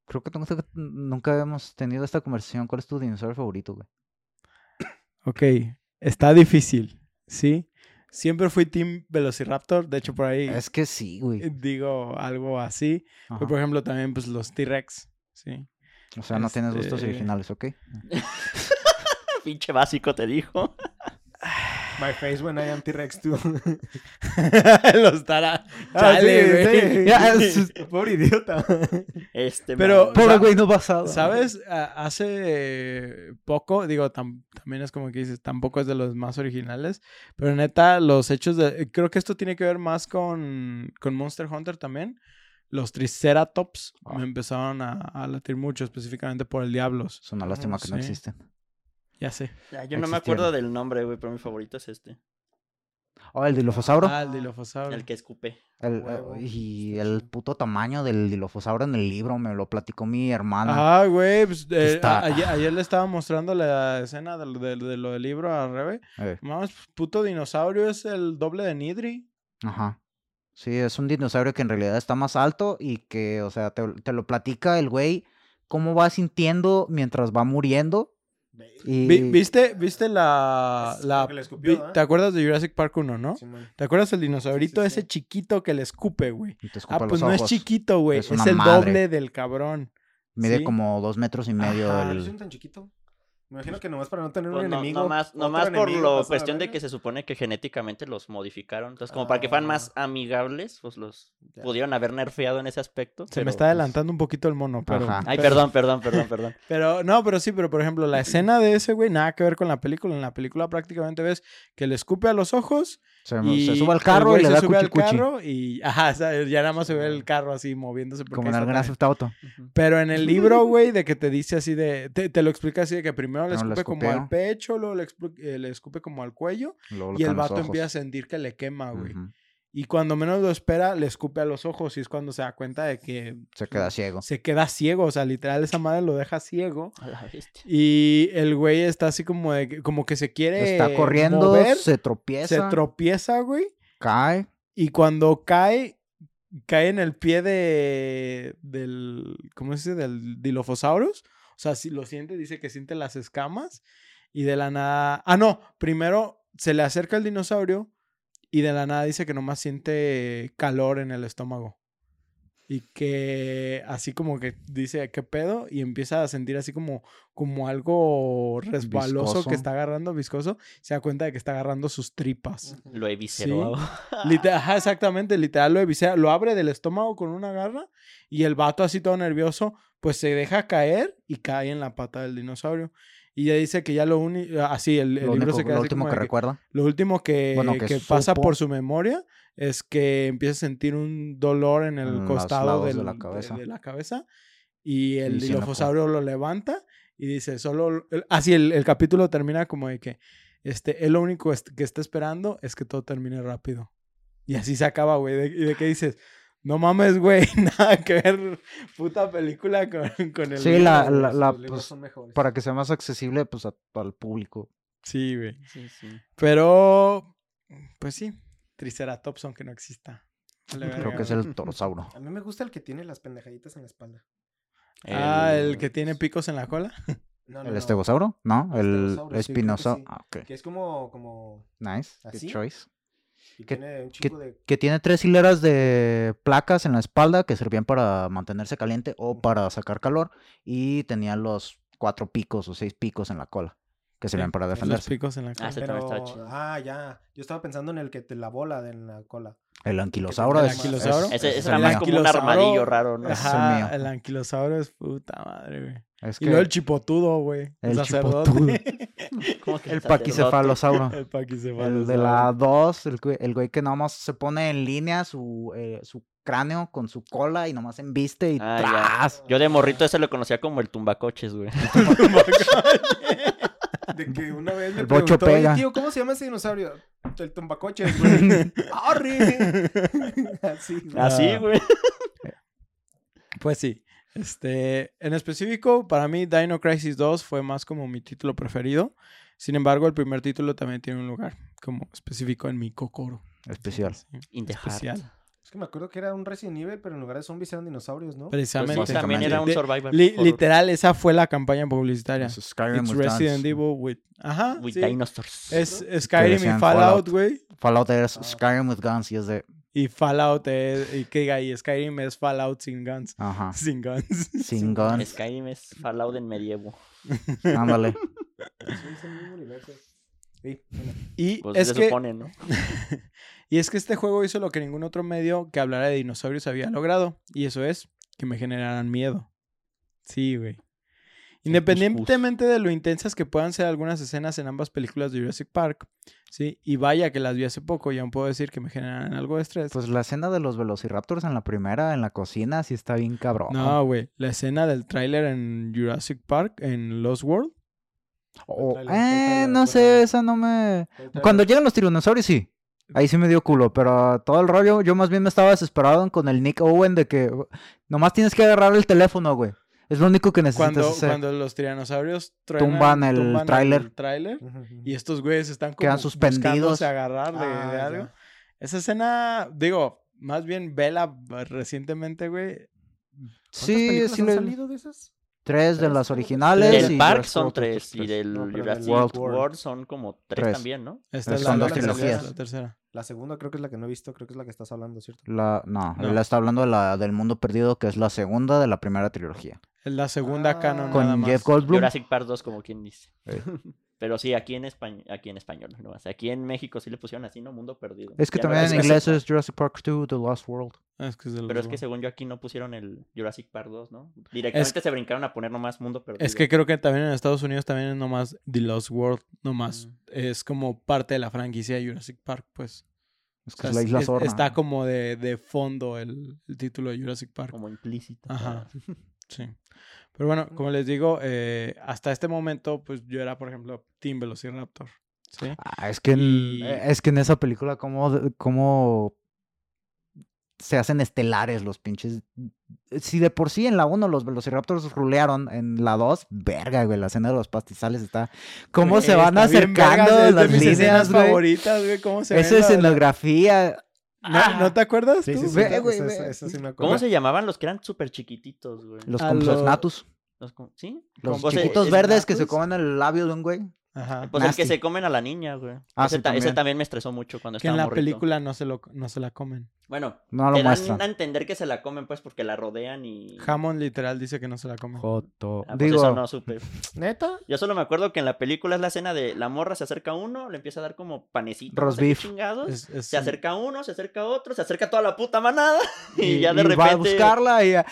Speaker 4: Creo que nunca, nunca hemos tenido esta conversación. ¿Cuál es tu dinosaurio favorito, güey?
Speaker 1: Ok, Está difícil, ¿sí? Siempre fui Team Velociraptor. De hecho, por ahí
Speaker 4: Es que sí, güey.
Speaker 1: digo algo así. Pero, por ejemplo, también pues los T-Rex, ¿sí?
Speaker 4: O sea, no tienes gustos
Speaker 1: este-
Speaker 4: originales, ¿ok? [LAUGHS]
Speaker 3: Pinche básico te dijo.
Speaker 2: My face when I am T-Rex too. [LAUGHS]
Speaker 1: los tara.
Speaker 2: Ah,
Speaker 1: Chale,
Speaker 2: sí,
Speaker 1: güey.
Speaker 2: sí.
Speaker 4: Ya, es- [LAUGHS]
Speaker 2: Pobre idiota.
Speaker 3: Este,
Speaker 1: Pero-
Speaker 3: man.
Speaker 4: Pobre güey no basado.
Speaker 1: ¿Sabes? Hace poco, digo, tam- también es como que dices, tampoco es de los más originales, pero neta, los hechos de... Creo que esto tiene que ver más con, con Monster Hunter también. Los Triceratops
Speaker 4: Ah.
Speaker 1: me empezaron a, a latir mucho, específicamente por el Diablos.
Speaker 4: Es una lástima que no existen.
Speaker 1: Ya sé.
Speaker 3: Ya, yo no me acuerdo del nombre, güey, pero mi favorito es este.
Speaker 4: Oh, el Dilophosauro.
Speaker 1: Ah, el Dilophosaurus.
Speaker 3: El que escupe.
Speaker 4: El- eh, y el puto tamaño del Dilophosauro en el libro me lo platicó mi hermana.
Speaker 1: Ah, güey, pues, eh,
Speaker 4: está-
Speaker 1: ayer, ayer le estaba mostrando la escena de, lo- de- de lo del libro a Rebe.
Speaker 4: Eh,
Speaker 1: puto dinosaurio es el doble de Nidri.
Speaker 4: ajá. Sí, es un dinosaurio que en realidad está más alto y que, o sea, te, te lo platica el güey cómo va sintiendo mientras va muriendo. Y...
Speaker 1: ¿Viste, viste la... ¿Te acuerdas de Jurassic Park 1, no?
Speaker 2: Simón.
Speaker 1: ¿Te acuerdas del dinosaurito
Speaker 2: Sí, sí,
Speaker 1: ese
Speaker 2: sí.
Speaker 1: chiquito que le escupe, güey? Ah,
Speaker 4: los
Speaker 1: pues no es chiquito, güey.
Speaker 4: Es
Speaker 1: el
Speaker 4: madre.
Speaker 1: doble del cabrón.
Speaker 4: Mide
Speaker 1: Sí.
Speaker 4: como dos metros y medio.
Speaker 1: Ajá,
Speaker 2: ¿No
Speaker 4: el-
Speaker 2: es tan chiquito? Me imagino que nomás para no tener
Speaker 3: Pues
Speaker 2: un
Speaker 3: no,
Speaker 2: enemigo.
Speaker 3: nomás, nomás por
Speaker 2: pasado
Speaker 3: cuestión de que se supone que genéticamente los modificaron. Entonces, como para que fueran más amigables, pues los
Speaker 2: Ya.
Speaker 3: pudieron haber nerfeado en ese aspecto.
Speaker 1: Se me está
Speaker 3: pues,
Speaker 1: adelantando un poquito el mono, pero...
Speaker 4: Ajá.
Speaker 3: Ay,
Speaker 1: pero-
Speaker 3: perdón, perdón, perdón, perdón. [LAUGHS]
Speaker 1: Pero, no, pero sí, pero por ejemplo, la escena de ese güey, nada que ver con la película. En la película prácticamente ves que le escupe a los ojos
Speaker 4: Se,
Speaker 1: y
Speaker 4: se sube al carro y le
Speaker 1: se
Speaker 4: da
Speaker 1: sube
Speaker 4: cuchi
Speaker 1: al
Speaker 4: cuchi.
Speaker 1: carro y, ajá, o sea, ya nada más se ve el carro así moviéndose. porque
Speaker 4: Como en el. Theft Auto.
Speaker 1: Pero en el libro, [LAUGHS] güey, de que te dice así de. Te, te lo explica así de que primero le escupe como al pecho, luego le, eh, le escupe como al cuello.
Speaker 4: Luego
Speaker 1: Y el vato empieza a sentir que le quema, güey. Y cuando menos lo espera, le escupe a los ojos. Y es cuando se da cuenta de que
Speaker 4: Se queda ciego.
Speaker 1: se queda ciego. O sea, literal, esa madre lo deja ciego.
Speaker 3: A la bestia.
Speaker 1: Y el güey está así como de que- como que se quiere.
Speaker 4: Está corriendo,
Speaker 1: mover,
Speaker 4: se tropieza,
Speaker 1: se tropieza, güey.
Speaker 4: cae.
Speaker 1: Y cuando cae, cae en el pie de. del. ¿Cómo se dice? Del Dilophosaurus. O sea, si lo siente, dice que siente las escamas. Y de la nada. Ah, no. Primero se le acerca el dinosaurio. Y de la nada dice que nomás siente calor en el estómago. Y que así como que dice, ¿qué pedo? Y empieza a sentir así como, como algo resbaloso
Speaker 4: Viscoso.
Speaker 1: que está agarrando, viscoso. Se da cuenta de que está agarrando sus tripas.
Speaker 3: Lo he viscerado.
Speaker 1: Lite- Ajá, exactamente, literal lo lo abre del estómago con una garra y el vato así todo nervioso, pues se deja caer y cae en la pata del dinosaurio. Y ya dice que ya lo único, así el, el
Speaker 4: Lo,
Speaker 1: libro
Speaker 4: único-
Speaker 1: se queda
Speaker 4: lo
Speaker 1: así
Speaker 4: último
Speaker 1: como
Speaker 4: que
Speaker 1: de que-
Speaker 4: recuerda.
Speaker 1: lo último que,
Speaker 4: Bueno, que
Speaker 1: que pasa por su memoria es que empieza a sentir un dolor en el
Speaker 4: En
Speaker 1: costado
Speaker 4: de la cabeza.
Speaker 1: de la cabeza y el dilofosaurio lo levanta y dice, solo... Así el, el capítulo termina como de que este, él lo único que está esperando es que todo termine rápido. Y así se acaba, güey. De- Y de que dices, no mames, güey, [LAUGHS] nada que ver puta película con, con el...
Speaker 4: Sí,
Speaker 1: libro,
Speaker 4: la-
Speaker 1: güey.
Speaker 4: la- pues,
Speaker 2: son mejores.
Speaker 4: Para que sea más accesible pues a- al público.
Speaker 1: Sí, güey.
Speaker 3: Sí, sí.
Speaker 1: Pero, pues sí, Triceratops aunque no exista. Vale,
Speaker 4: Creo que es el [LAUGHS] torosauro.
Speaker 2: A mí me gusta el que tiene las pendejaditas en la espalda.
Speaker 1: Ah, el que tiene picos en la cola. [LAUGHS]
Speaker 2: No, no,
Speaker 4: ¿El
Speaker 2: no.
Speaker 4: estegosauro? ¿No? El espinosauro.
Speaker 2: sí.
Speaker 4: Ah, ok.
Speaker 2: Que es como, como...
Speaker 4: Nice.
Speaker 2: ¿Así?
Speaker 4: Good choice.
Speaker 2: Y
Speaker 4: ¿Qué-
Speaker 2: tiene un
Speaker 4: qué-
Speaker 2: chico de...
Speaker 4: Que tiene tres hileras de placas en la espalda que servían para mantenerse caliente o para sacar calor. Y tenía los cuatro picos o seis picos en la cola que servían para
Speaker 1: Los
Speaker 4: defenderse.
Speaker 1: picos en la cola.
Speaker 3: Ah,
Speaker 2: Pero... Ah, ya. Yo estaba pensando en el que te la bola de en la cola.
Speaker 4: El anquilosauro
Speaker 1: ¿El
Speaker 4: es.
Speaker 1: anquilosauro?
Speaker 4: es-
Speaker 3: Ese,
Speaker 4: el
Speaker 3: más como un armadillo raro, ¿no?
Speaker 4: Ese es el
Speaker 1: Ajá,
Speaker 4: mío.
Speaker 1: el anquilosauro es puta madre, güey.
Speaker 4: Es
Speaker 1: Y luego el
Speaker 4: que
Speaker 1: chipotudo, güey.
Speaker 4: El
Speaker 1: sacerdote. [LAUGHS]
Speaker 3: ¿Cómo que
Speaker 4: el
Speaker 3: sacerdote?
Speaker 4: paquicefalosauro.
Speaker 1: el paquicefalosauro.
Speaker 4: El de la 2, el, güey- el güey que nada más se pone en línea su, eh, su cráneo con su cola y nomás embiste y
Speaker 3: Ah, ya.
Speaker 4: ¡tras!
Speaker 3: Yo de morrito ese lo conocía como el tumbacoches, güey. [LAUGHS]
Speaker 2: De que una vez me
Speaker 4: El bocho
Speaker 2: preguntó, "Oye,
Speaker 4: pega".
Speaker 2: tío, ¿cómo se llama ese dinosaurio? El tumbacoches, güey. [LAUGHS] ¡Arre! [LAUGHS] Así, güey.
Speaker 3: Así,
Speaker 1: Ah.
Speaker 3: güey. [LAUGHS]
Speaker 1: Pues sí. Este, en específico, para mí Dino Crisis 2 fue más como mi título preferido. Sin embargo, el primer título también tiene un lugar como específico en mi cocoro.
Speaker 4: Especial.
Speaker 1: Sí, especial.
Speaker 2: Es que me acuerdo que era un Resident Evil, pero en lugar de zombies eran dinosaurios, ¿no?
Speaker 3: Pues
Speaker 1: Precisamente.
Speaker 3: también era un survival.
Speaker 1: li-
Speaker 3: horror
Speaker 1: literal, esa fue la campaña publicitaria.
Speaker 4: Es Skyrim
Speaker 1: It's
Speaker 4: with
Speaker 1: Resident. Evil with... Ajá,
Speaker 3: With
Speaker 1: sí.
Speaker 3: dinosaurs.
Speaker 1: Es Skyrim y Fallout, güey.
Speaker 4: Fallout es
Speaker 2: Ah.
Speaker 4: Skyrim with guns y es de...
Speaker 1: Y Fallout es... Y que diga ahí, Skyrim es Fallout sin guns.
Speaker 4: Ajá. [LAUGHS]
Speaker 1: Sin guns.
Speaker 4: Sin [LAUGHS] guns.
Speaker 3: Skyrim es Fallout en medievo.
Speaker 4: Ándale. [LAUGHS]
Speaker 2: Sí, es el mismo universo. Sí, bueno.
Speaker 1: Y
Speaker 3: Pues
Speaker 1: es
Speaker 3: se
Speaker 1: que...
Speaker 3: supone, ¿no?
Speaker 1: Y es que este juego hizo lo que ningún otro medio que hablara de dinosaurios había logrado. Y eso es que me generaran miedo. Sí, güey. Independientemente de lo intensas que puedan ser algunas escenas en ambas películas de Jurassic Park, sí, y vaya que las vi hace poco y aún puedo decir que me generan algo de estrés.
Speaker 4: Pues la escena de los velociraptors en la primera, en la cocina, sí está bien cabrón.
Speaker 1: no, güey, la escena del tráiler en Jurassic Park, en Lost World,
Speaker 4: O-
Speaker 2: ¿Cuál trailer? ¿Cuál
Speaker 4: eh,
Speaker 2: trailer?
Speaker 4: no
Speaker 2: ¿Cuál
Speaker 4: sé, esa no me... Cuando llegan los tiranosaurios, sí. Ahí sí me dio culo, pero todo el rollo, yo más bien me estaba desesperado con el Nick Owen de que nomás tienes que agarrar el teléfono, güey. Es lo único que necesitas
Speaker 1: cuando,
Speaker 4: hacer.
Speaker 1: cuando los tiranosaurios truenan-
Speaker 4: Tumban el tráiler.
Speaker 1: el y estos güeyes están como
Speaker 4: Quedan suspendidos.
Speaker 1: agarrar de,
Speaker 2: Ah,
Speaker 1: de
Speaker 2: ya.
Speaker 1: algo. Esa escena, digo, más bien vela recientemente, güey.
Speaker 2: ¿Cuántas
Speaker 4: Sí, sí
Speaker 2: han
Speaker 4: le...
Speaker 2: salido de esas?
Speaker 4: Tres de las originales.
Speaker 3: Del
Speaker 4: y
Speaker 3: Park son tres. Y del
Speaker 2: No,
Speaker 3: Jurassic
Speaker 4: World.
Speaker 3: World. son como tres,
Speaker 4: Tres.
Speaker 3: también, ¿no?
Speaker 1: Esta es
Speaker 4: Son
Speaker 1: la,
Speaker 4: dos trilogías.
Speaker 1: la tercera.
Speaker 2: La segunda creo que es la que no he visto, creo que es la que estás hablando, ¿cierto?
Speaker 4: La... No,
Speaker 1: No.
Speaker 4: él está hablando de la del mundo perdido, que es la segunda de la primera trilogía.
Speaker 1: La segunda
Speaker 2: Ah.
Speaker 1: canon
Speaker 4: Con
Speaker 1: nada más.
Speaker 4: Jeff Goldblum.
Speaker 3: Jurassic Park 2, como quien dice. [LAUGHS] Pero sí, aquí en, español aquí en español. ¿no? O sea, aquí en México sí le pusieron así, ¿no? Mundo Perdido.
Speaker 4: Es que
Speaker 3: Ya
Speaker 4: también en inglés es Jurassic Park 2, The Lost World.
Speaker 1: Es que es de los
Speaker 3: Pero es que según yo aquí no pusieron el Jurassic Park 2, ¿no? Directamente se brincaron a poner nomás Mundo Perdido.
Speaker 1: Es que creo que también en Estados Unidos también es nomás The Lost World, nomás.
Speaker 3: Mm.
Speaker 1: Es como parte de la franquicia de Jurassic Park, pues.
Speaker 4: Es
Speaker 1: O
Speaker 4: que
Speaker 1: sea,
Speaker 4: es la isla
Speaker 1: es-
Speaker 4: Sorna.
Speaker 1: está como de, de fondo el, el título de Jurassic Park.
Speaker 3: Como implícito.
Speaker 1: Ajá. [LAUGHS] Sí. Pero bueno, como les digo, eh, hasta este momento, pues yo era, por ejemplo, Team Velociraptor. ¿Sí?
Speaker 4: Ah, es que en,
Speaker 1: Y-
Speaker 4: eh, es que en esa película cómo, cómo se hacen estelares los pinches. Si de por sí en la 1 los velociraptors rulearon, en la 2, verga, güey, la escena de los pastizales está. ¿Cómo
Speaker 1: Güey,
Speaker 4: se van
Speaker 1: bien
Speaker 4: acercando las líneas, güey?
Speaker 1: favoritas, güey, cómo se
Speaker 4: Esa
Speaker 1: la-
Speaker 4: escenografía.
Speaker 1: ¿No, ¿no te acuerdas
Speaker 2: Sí, sí, sí. Esa sí me acuerdo.
Speaker 3: ¿Cómo se llamaban los que eran súper chiquititos, güey?
Speaker 4: Los, los
Speaker 1: lo-
Speaker 4: natus.
Speaker 3: Los ¿Sí?
Speaker 4: Los chiquitos
Speaker 3: es
Speaker 4: verdes que se comen el labio de un güey.
Speaker 1: Ajá.
Speaker 3: Pues el
Speaker 4: Nasty.
Speaker 3: que se comen a la niña, güey.
Speaker 4: Ah,
Speaker 3: ese,
Speaker 4: sí,
Speaker 3: ta- ese
Speaker 4: también.
Speaker 3: me estresó mucho cuando
Speaker 1: Que en
Speaker 3: estaba
Speaker 1: la
Speaker 3: morrito.
Speaker 1: película no se, lo, no se la comen.
Speaker 3: Bueno,
Speaker 4: No
Speaker 3: te
Speaker 4: lo
Speaker 3: dan
Speaker 4: muestran.
Speaker 3: a entender que se la comen, pues, porque la rodean y...
Speaker 1: Hammond literal dice que no se la come.
Speaker 4: Joto.
Speaker 3: Ah, pues
Speaker 4: Digo,
Speaker 3: eso no supe.
Speaker 2: ¿Neta?
Speaker 3: Yo solo me acuerdo que en la película es la escena de la morra se acerca a uno, le empieza a dar como panecito. Chingados.
Speaker 1: Es- es-
Speaker 3: Se acerca uno, se acerca otro, se acerca toda la puta manada. [LAUGHS] Y, ya de
Speaker 4: y
Speaker 3: repente.
Speaker 4: va a buscarla y,
Speaker 3: Ajá,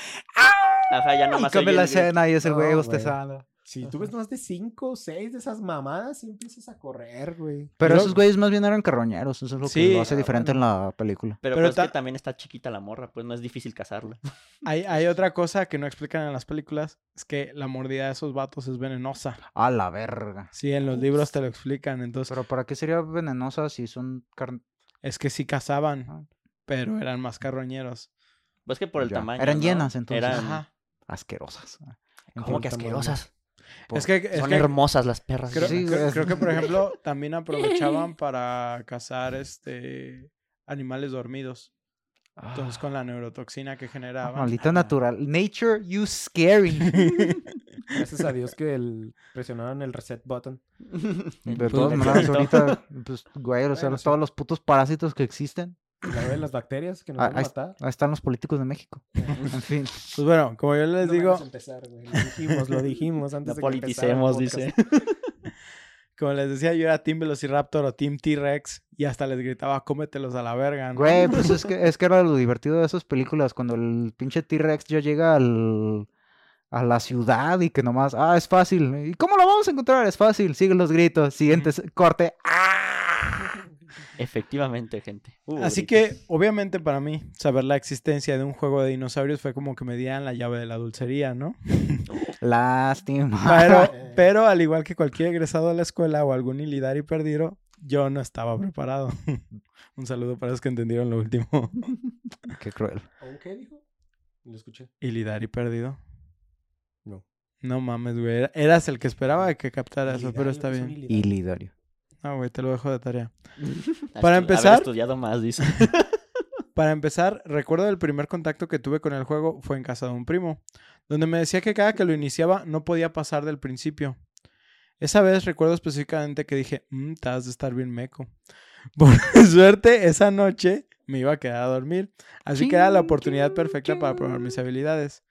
Speaker 3: ya
Speaker 4: y
Speaker 3: nomás
Speaker 4: cambia
Speaker 3: oye
Speaker 4: la
Speaker 3: el
Speaker 4: escena y es el güey. bostezando.
Speaker 2: Si tú ves más de 5 o 6 de esas mamadas, y empiezas a correr, güey.
Speaker 4: Pero
Speaker 1: Yo-
Speaker 4: esos güeyes más bien eran carroñeros, eso es lo que
Speaker 1: Sí,
Speaker 4: lo hace
Speaker 2: ah,
Speaker 4: diferente
Speaker 2: bueno.
Speaker 4: en la película.
Speaker 3: Pero,
Speaker 1: Pero
Speaker 3: pues
Speaker 1: ta-
Speaker 3: es que también está chiquita la morra, pues no es difícil cazarla. [LAUGHS]
Speaker 1: Hay, hay otra cosa que no explican en las películas, es que la mordida de esos vatos es venenosa.
Speaker 4: A la verga.
Speaker 1: Sí, en los libros te lo explican, entonces
Speaker 4: Pero ¿para qué sería venenosa si son carne?
Speaker 1: es que sí
Speaker 4: Ah.
Speaker 1: cazaban, pero eran más carroñeros.
Speaker 3: Pues que por el
Speaker 4: Ya.
Speaker 3: tamaño.
Speaker 4: Eran
Speaker 3: ¿no?
Speaker 4: llenas, entonces.
Speaker 3: Eran...
Speaker 1: Ajá.
Speaker 4: asquerosas?
Speaker 3: ¿Cómo que asquerosas?
Speaker 4: Por-
Speaker 1: Es que, es
Speaker 3: Son
Speaker 1: que
Speaker 3: hermosas las perras.
Speaker 1: creo,
Speaker 4: Sí,
Speaker 1: creo-
Speaker 4: güey.
Speaker 1: creo que, por [LAUGHS] ejemplo, también aprovechaban para cazar este animales dormidos. Entonces, con la neurotoxina que
Speaker 4: Ah,
Speaker 1: generaban.
Speaker 4: maldita natural. Nature, you scary. [LAUGHS]
Speaker 2: Gracias a Dios que el, presionaron el reset button.
Speaker 4: De
Speaker 1: Pues,
Speaker 4: todas [LAUGHS] maneras, ahorita, pues, güey, o sea,
Speaker 2: Bueno, sí.
Speaker 4: todos los putos parásitos que existen.
Speaker 2: La de las bacterias que nos
Speaker 4: Ah,
Speaker 2: van a
Speaker 4: ahí,
Speaker 2: matar.
Speaker 4: ahí están los políticos de México. [LAUGHS] En fin.
Speaker 1: Pues bueno, como yo les
Speaker 2: No
Speaker 1: digo,
Speaker 2: vamos a empezar, güey. Lo dijimos, lo dijimos [LAUGHS] antes
Speaker 3: No
Speaker 2: de que
Speaker 3: politicemos, dice. [LAUGHS]
Speaker 1: como les decía, yo era Team Velociraptor o Team T-Rex y hasta les gritaba, cómetelos a la verga, ¿no?
Speaker 4: Güey, pues es que, es que era lo divertido de esas películas, cuando el pinche T-Rex ya llega al, a la ciudad y que nomás, ah, es fácil. ¿Y cómo lo vamos a encontrar? Es fácil, sigue los gritos, siguiente corte.
Speaker 3: Efectivamente, gente. Uh,
Speaker 1: Así que, obviamente, para mí, saber la existencia de un juego de dinosaurios fue como que me dieran la llave de la dulcería, ¿no? [LAUGHS]
Speaker 4: Lástima.
Speaker 1: Pero, [LAUGHS] pero al igual que cualquier egresado de la escuela o algún Ilidari perdido, yo no estaba preparado. [LAUGHS] Un saludo para los que entendieron lo último.
Speaker 4: Qué cruel.
Speaker 2: ¿Aún qué dijo? Lo escuché.
Speaker 1: Ilidari perdido.
Speaker 2: No.
Speaker 1: No mames, güey. Era- Eras el que esperaba que captara eso, pero está
Speaker 2: ¿qué es un
Speaker 1: bien.
Speaker 2: ilidario?
Speaker 1: No, güey, te lo dejo de tarea. [LAUGHS] Para empezar-
Speaker 3: Haber estudiado más, dice. [LAUGHS] [LAUGHS]
Speaker 1: para empezar, recuerdo el primer contacto que tuve con el juego fue en casa de un primo, donde me decía que cada que lo iniciaba no podía pasar del principio. Esa vez recuerdo específicamente que dije, mmm, te has de estar bien meco. Por suerte, esa noche me iba a quedar a dormir, así que era la oportunidad perfecta para probar mis habilidades.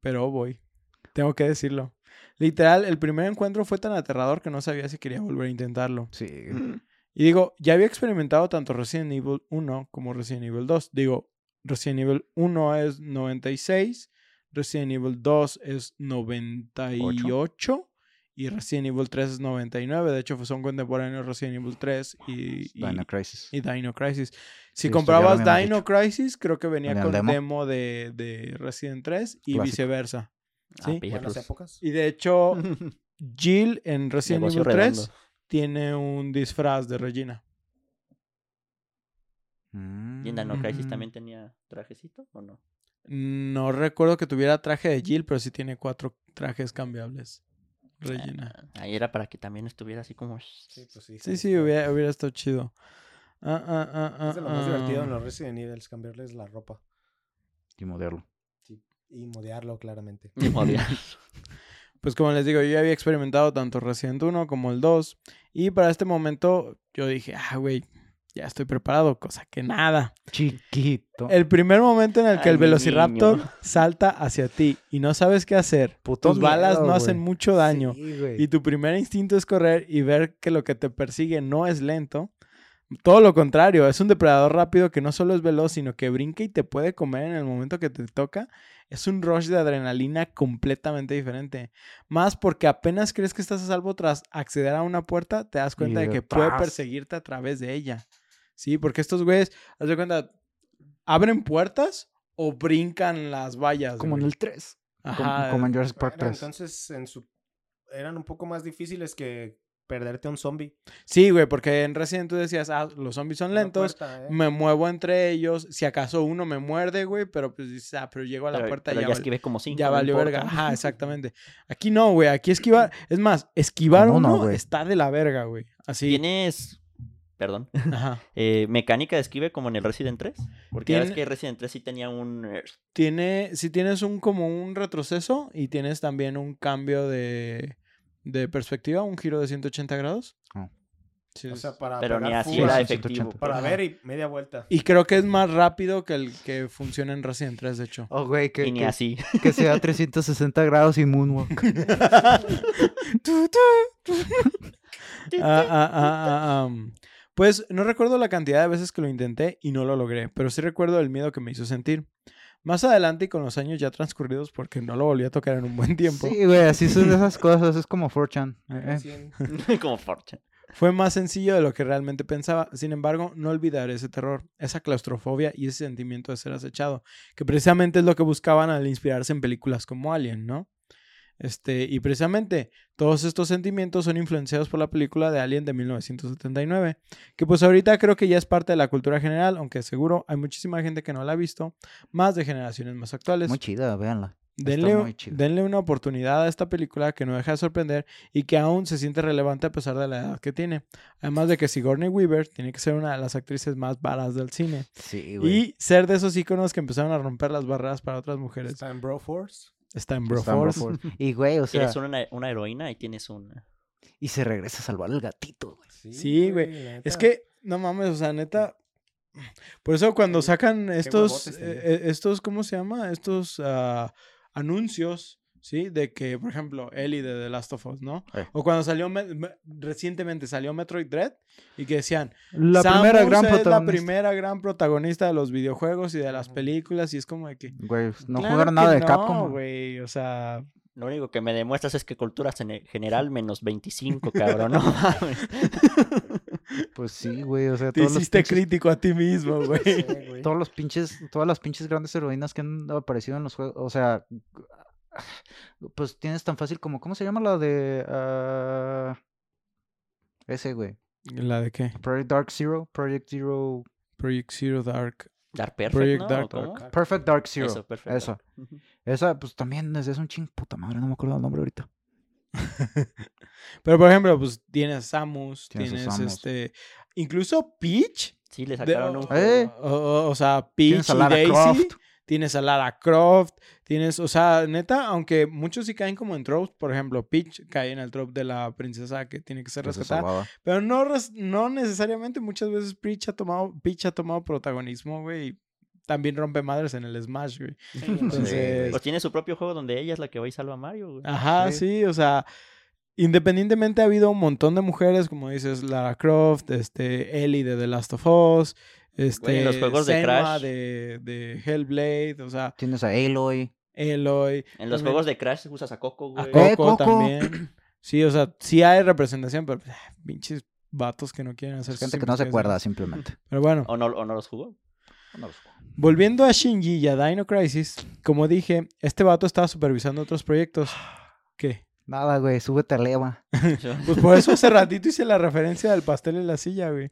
Speaker 1: Pero oh voy, tengo que decirlo. Literal, el primer encuentro fue tan aterrador que no sabía si quería volver a intentarlo.
Speaker 4: Sí.
Speaker 1: Y digo, ya había experimentado tanto Resident Evil 1 como Resident Evil 2. Digo, Resident Evil 1 es 96, Resident Evil 2 es 98 y Resident Evil 3 es 99. De hecho, son contemporáneos Resident Evil 3 y, y,
Speaker 4: Dino Crisis.
Speaker 1: y Dino Crisis. Si
Speaker 4: Sí,
Speaker 1: comprabas Dino
Speaker 4: dicho.
Speaker 1: Crisis, creo que venía con
Speaker 4: demo.
Speaker 1: demo, de, de Resident 3 y
Speaker 4: Clásico.
Speaker 1: viceversa.
Speaker 3: Ah,
Speaker 1: Sí.
Speaker 2: Buenas épocas.
Speaker 1: Y de hecho, [LAUGHS] Jill en Resident Evil 3
Speaker 3: redondo.
Speaker 1: tiene un disfraz de Regina.
Speaker 4: Mm.
Speaker 3: ¿Y en Dino Crisis también tenía trajecito o no?
Speaker 1: No recuerdo que tuviera traje de Jill, pero sí tiene cuatro trajes cambiables. Regina.
Speaker 3: Ah, ahí era para que también estuviera así como...
Speaker 2: Sí, pues sí.
Speaker 1: Sí, sí, hubiera, hubiera estado chido. Ah, ah, ah, ah,
Speaker 2: Es de lo más divertido en
Speaker 1: ah.
Speaker 2: los Resident Evil, cambiarles la ropa.
Speaker 4: Y modearlo.
Speaker 2: Y modearlo claramente.
Speaker 3: Ni modear. [LAUGHS]
Speaker 1: Pues como les digo, yo ya había experimentado tanto Resident 1 como el 2. Y para este momento yo dije, ah, güey, ya estoy preparado, cosa que nada.
Speaker 4: Chiquito.
Speaker 1: El primer momento en el que
Speaker 3: Ay,
Speaker 1: el Velociraptor
Speaker 3: niño. [LAUGHS]
Speaker 1: salta hacia ti y no sabes qué hacer.
Speaker 4: Puto
Speaker 1: Tus balas
Speaker 4: miedo,
Speaker 1: no hacen
Speaker 4: güey.
Speaker 1: mucho daño.
Speaker 4: Sí.
Speaker 1: Y tu primer instinto es correr y ver que lo que te persigue no es lento. Todo lo contrario, es un depredador rápido que no solo es veloz, sino que brinca y te puede comer en el momento que te toca. Es un rush de adrenalina completamente diferente. Más porque apenas crees que estás a salvo tras acceder a una puerta, te das cuenta de
Speaker 4: de
Speaker 1: que puede perseguirte a través de ella. Sí, porque estos güeyes, haz de cuenta, abren puertas o brincan las vallas.
Speaker 4: Como en el 3. Como,
Speaker 1: Ajá,
Speaker 4: como en Jurassic Park
Speaker 2: Bueno,
Speaker 4: 3.
Speaker 2: entonces, en su... eran un poco más difíciles que perderte a un zombie.
Speaker 1: Sí, güey, porque en Resident tú decías, ah, los zombies son lentos,
Speaker 2: puerta, ¿eh?
Speaker 1: me muevo entre ellos, si acaso uno me muerde, güey, pero pues dices, ah, pero llego a la
Speaker 3: Pero-
Speaker 1: puerta y
Speaker 3: pero
Speaker 1: ya,
Speaker 3: ya
Speaker 1: val-
Speaker 3: esquivé como cinco.
Speaker 1: ya
Speaker 3: no
Speaker 1: valió
Speaker 3: importa.
Speaker 1: verga. Ajá, [LAUGHS] exactamente. Aquí no, güey, aquí esquivar, es más, esquivar
Speaker 4: Con uno,
Speaker 1: está de la verga, güey. Así.
Speaker 3: ¿Tienes... Perdón.
Speaker 1: Ajá. [LAUGHS]
Speaker 3: eh, mecánica de esquive como en el Resident 3? Porque ya ves que Resident 3 sí tenía un...
Speaker 1: Tiene, si tienes un como un retroceso y tienes también un cambio de, de perspectiva, un giro de 180 grados.
Speaker 4: Oh.
Speaker 1: Sí,
Speaker 2: O sea, para
Speaker 3: Pero ni así era efectivo.
Speaker 4: 180.
Speaker 2: Para
Speaker 1: Ajá.
Speaker 2: ver y media vuelta.
Speaker 1: y creo que es más rápido que el que funciona en Resident 3, de hecho.
Speaker 4: Oh, güey, que,
Speaker 3: Y ni
Speaker 4: que,
Speaker 3: así.
Speaker 4: que sea 360 grados y moonwalk. [LAUGHS]
Speaker 1: Ah, ah, ah, ah. Pues no recuerdo la cantidad de veces que lo intenté y no lo logré, pero sí recuerdo el miedo que me hizo sentir. Más adelante y con los años ya transcurridos, porque no lo volví a tocar en un buen tiempo,
Speaker 4: Sí, güey, así son esas cosas. Es como 4chan. eh, eh. [LAUGHS] [LAUGHS]
Speaker 3: Como Fortune.
Speaker 1: fue más sencillo de lo que realmente pensaba. Sin embargo, no olvidaré ese terror, esa claustrofobia y ese sentimiento de ser acechado, que precisamente es lo que buscaban al inspirarse en películas como Alien, ¿no? Este, y precisamente todos estos sentimientos son influenciados por la película de Alien de 1979, que pues ahorita creo que ya es parte de la cultura general, aunque seguro hay muchísima gente que no la ha visto, más de generaciones más actuales.
Speaker 4: Muy chida, véanla.
Speaker 1: Denle,
Speaker 4: muy chida.
Speaker 1: denle una oportunidad a esta película que no deja de sorprender y que aún se siente relevante a pesar de la edad que tiene. Además de que Sigourney Weaver tiene que ser una de las actrices más varas del cine
Speaker 4: Sí, güey.
Speaker 1: y ser de esos íconos que empezaron a romper las barreras para otras mujeres.
Speaker 2: Está en Broforce.
Speaker 1: Está en
Speaker 4: Está en
Speaker 1: Broforce. [LAUGHS]
Speaker 4: Y, güey, o sea,
Speaker 3: Tienes una, una heroína y tienes un...
Speaker 4: y se regresa a salvar al gatito, güey.
Speaker 1: Sí, güey. Es que, no mames, o sea, neta. Por eso cuando sacan estos, eh, eh, estos, ¿cómo se llama? Estos ah, anuncios, ¿sí? De que, por ejemplo, Ellie de The Last of Us, ¿no?
Speaker 4: Eh.
Speaker 1: O cuando salió, me- me- recientemente salió Metroid Dread y que decían,
Speaker 4: La
Speaker 1: Samus
Speaker 4: primera gran
Speaker 1: es la
Speaker 4: protagonista.
Speaker 1: primera gran protagonista de los videojuegos y de las películas y es como de que...
Speaker 4: Güey, no
Speaker 1: claro
Speaker 4: jugaron nada de
Speaker 1: no,
Speaker 4: Capcom.
Speaker 1: güey, o sea...
Speaker 3: Lo único que me demuestras es que cultura gene- general [LAUGHS] menos 25, cabrón. No mames. [LAUGHS]
Speaker 4: Pues sí, güey, o sea,
Speaker 1: Te
Speaker 4: todos los,
Speaker 1: hiciste
Speaker 4: pinches,
Speaker 1: crítico a ti mismo, [LAUGHS] güey.
Speaker 2: Sí, güey.
Speaker 4: todos los pinches, todas las pinches grandes heroínas que han aparecido en los juegos, o sea, pues tienes tan fácil como, ¿cómo se llama la de ah, ese, güey?
Speaker 1: ¿La de qué?
Speaker 4: Project Dark Zero, Project Zero,
Speaker 1: Project Zero Dark.
Speaker 3: Dar perfect,
Speaker 1: Project
Speaker 3: ¿no?
Speaker 1: Dark.
Speaker 2: Dark.
Speaker 4: Perfect Dark Zero.
Speaker 3: Eso, perfecto.
Speaker 4: Esa. Esa, pues también es un ching puta madre, no me acuerdo el nombre ahorita. [LAUGHS]
Speaker 1: Pero por ejemplo, pues tienes Samus,
Speaker 4: Tienes a
Speaker 1: tienes
Speaker 4: Samus.
Speaker 1: este. Incluso Peach
Speaker 3: Sí, le
Speaker 1: de-
Speaker 3: sacaron un...
Speaker 4: Eh.
Speaker 1: o, o- o sea, Peach y Daisy.
Speaker 4: Croft.
Speaker 1: Tienes a Lara Croft. Tienes, o sea, neta, aunque muchos sí caen como en tropes, por ejemplo, Peach cae en el trope de la princesa que tiene que ser rescatada. Pero no, res- no necesariamente, muchas veces Peach ha tomado, Peach ha tomado protagonismo, güey. y También rompe madres en el Smash, güey. [LAUGHS] Entonces,
Speaker 3: Pues tiene su propio juego donde ella es la que va y salva a Mario, güey.
Speaker 1: Ajá,
Speaker 4: Sí.
Speaker 1: sí, o sea, independientemente ha habido un montón de mujeres, como dices, Lara Croft, este, Ellie de The Last of Us, este,
Speaker 3: Güey, los juegos de
Speaker 1: Senua
Speaker 3: Crash.
Speaker 1: de, de Hellblade, o sea,
Speaker 4: Tienes a Aloy.
Speaker 1: Eloy,
Speaker 3: En los
Speaker 1: también
Speaker 3: juegos de Crash usas a Coco,
Speaker 1: a
Speaker 3: güey.
Speaker 1: Coco,
Speaker 4: Eh, Coco.
Speaker 1: también. Sí, o sea, sí hay representación, pero ah, pinches vatos que no quieren hacer
Speaker 4: Gente que no se acuerda simplemente. [LAUGHS]
Speaker 1: Pero bueno,
Speaker 3: ¿O no, ¿O no los jugó?
Speaker 4: No los
Speaker 1: volviendo a Shinji y a Dino Crisis, como dije, este vato estaba supervisando otros proyectos. [SIGHS] ¿Qué?
Speaker 4: Nada, güey, súbete a leva. [LAUGHS]
Speaker 1: Pues por eso hace ratito hice la referencia del pastel en la silla, güey.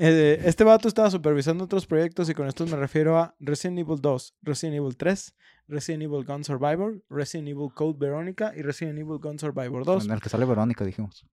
Speaker 1: Eh, este vato estaba supervisando otros proyectos y con estos me refiero a Resident Evil 2, Resident Evil 3, Resident Evil Gun Survivor, Resident Evil Code Verónica y Resident Evil Gun Survivor 2.
Speaker 4: En el que sale Verónica, dijimos.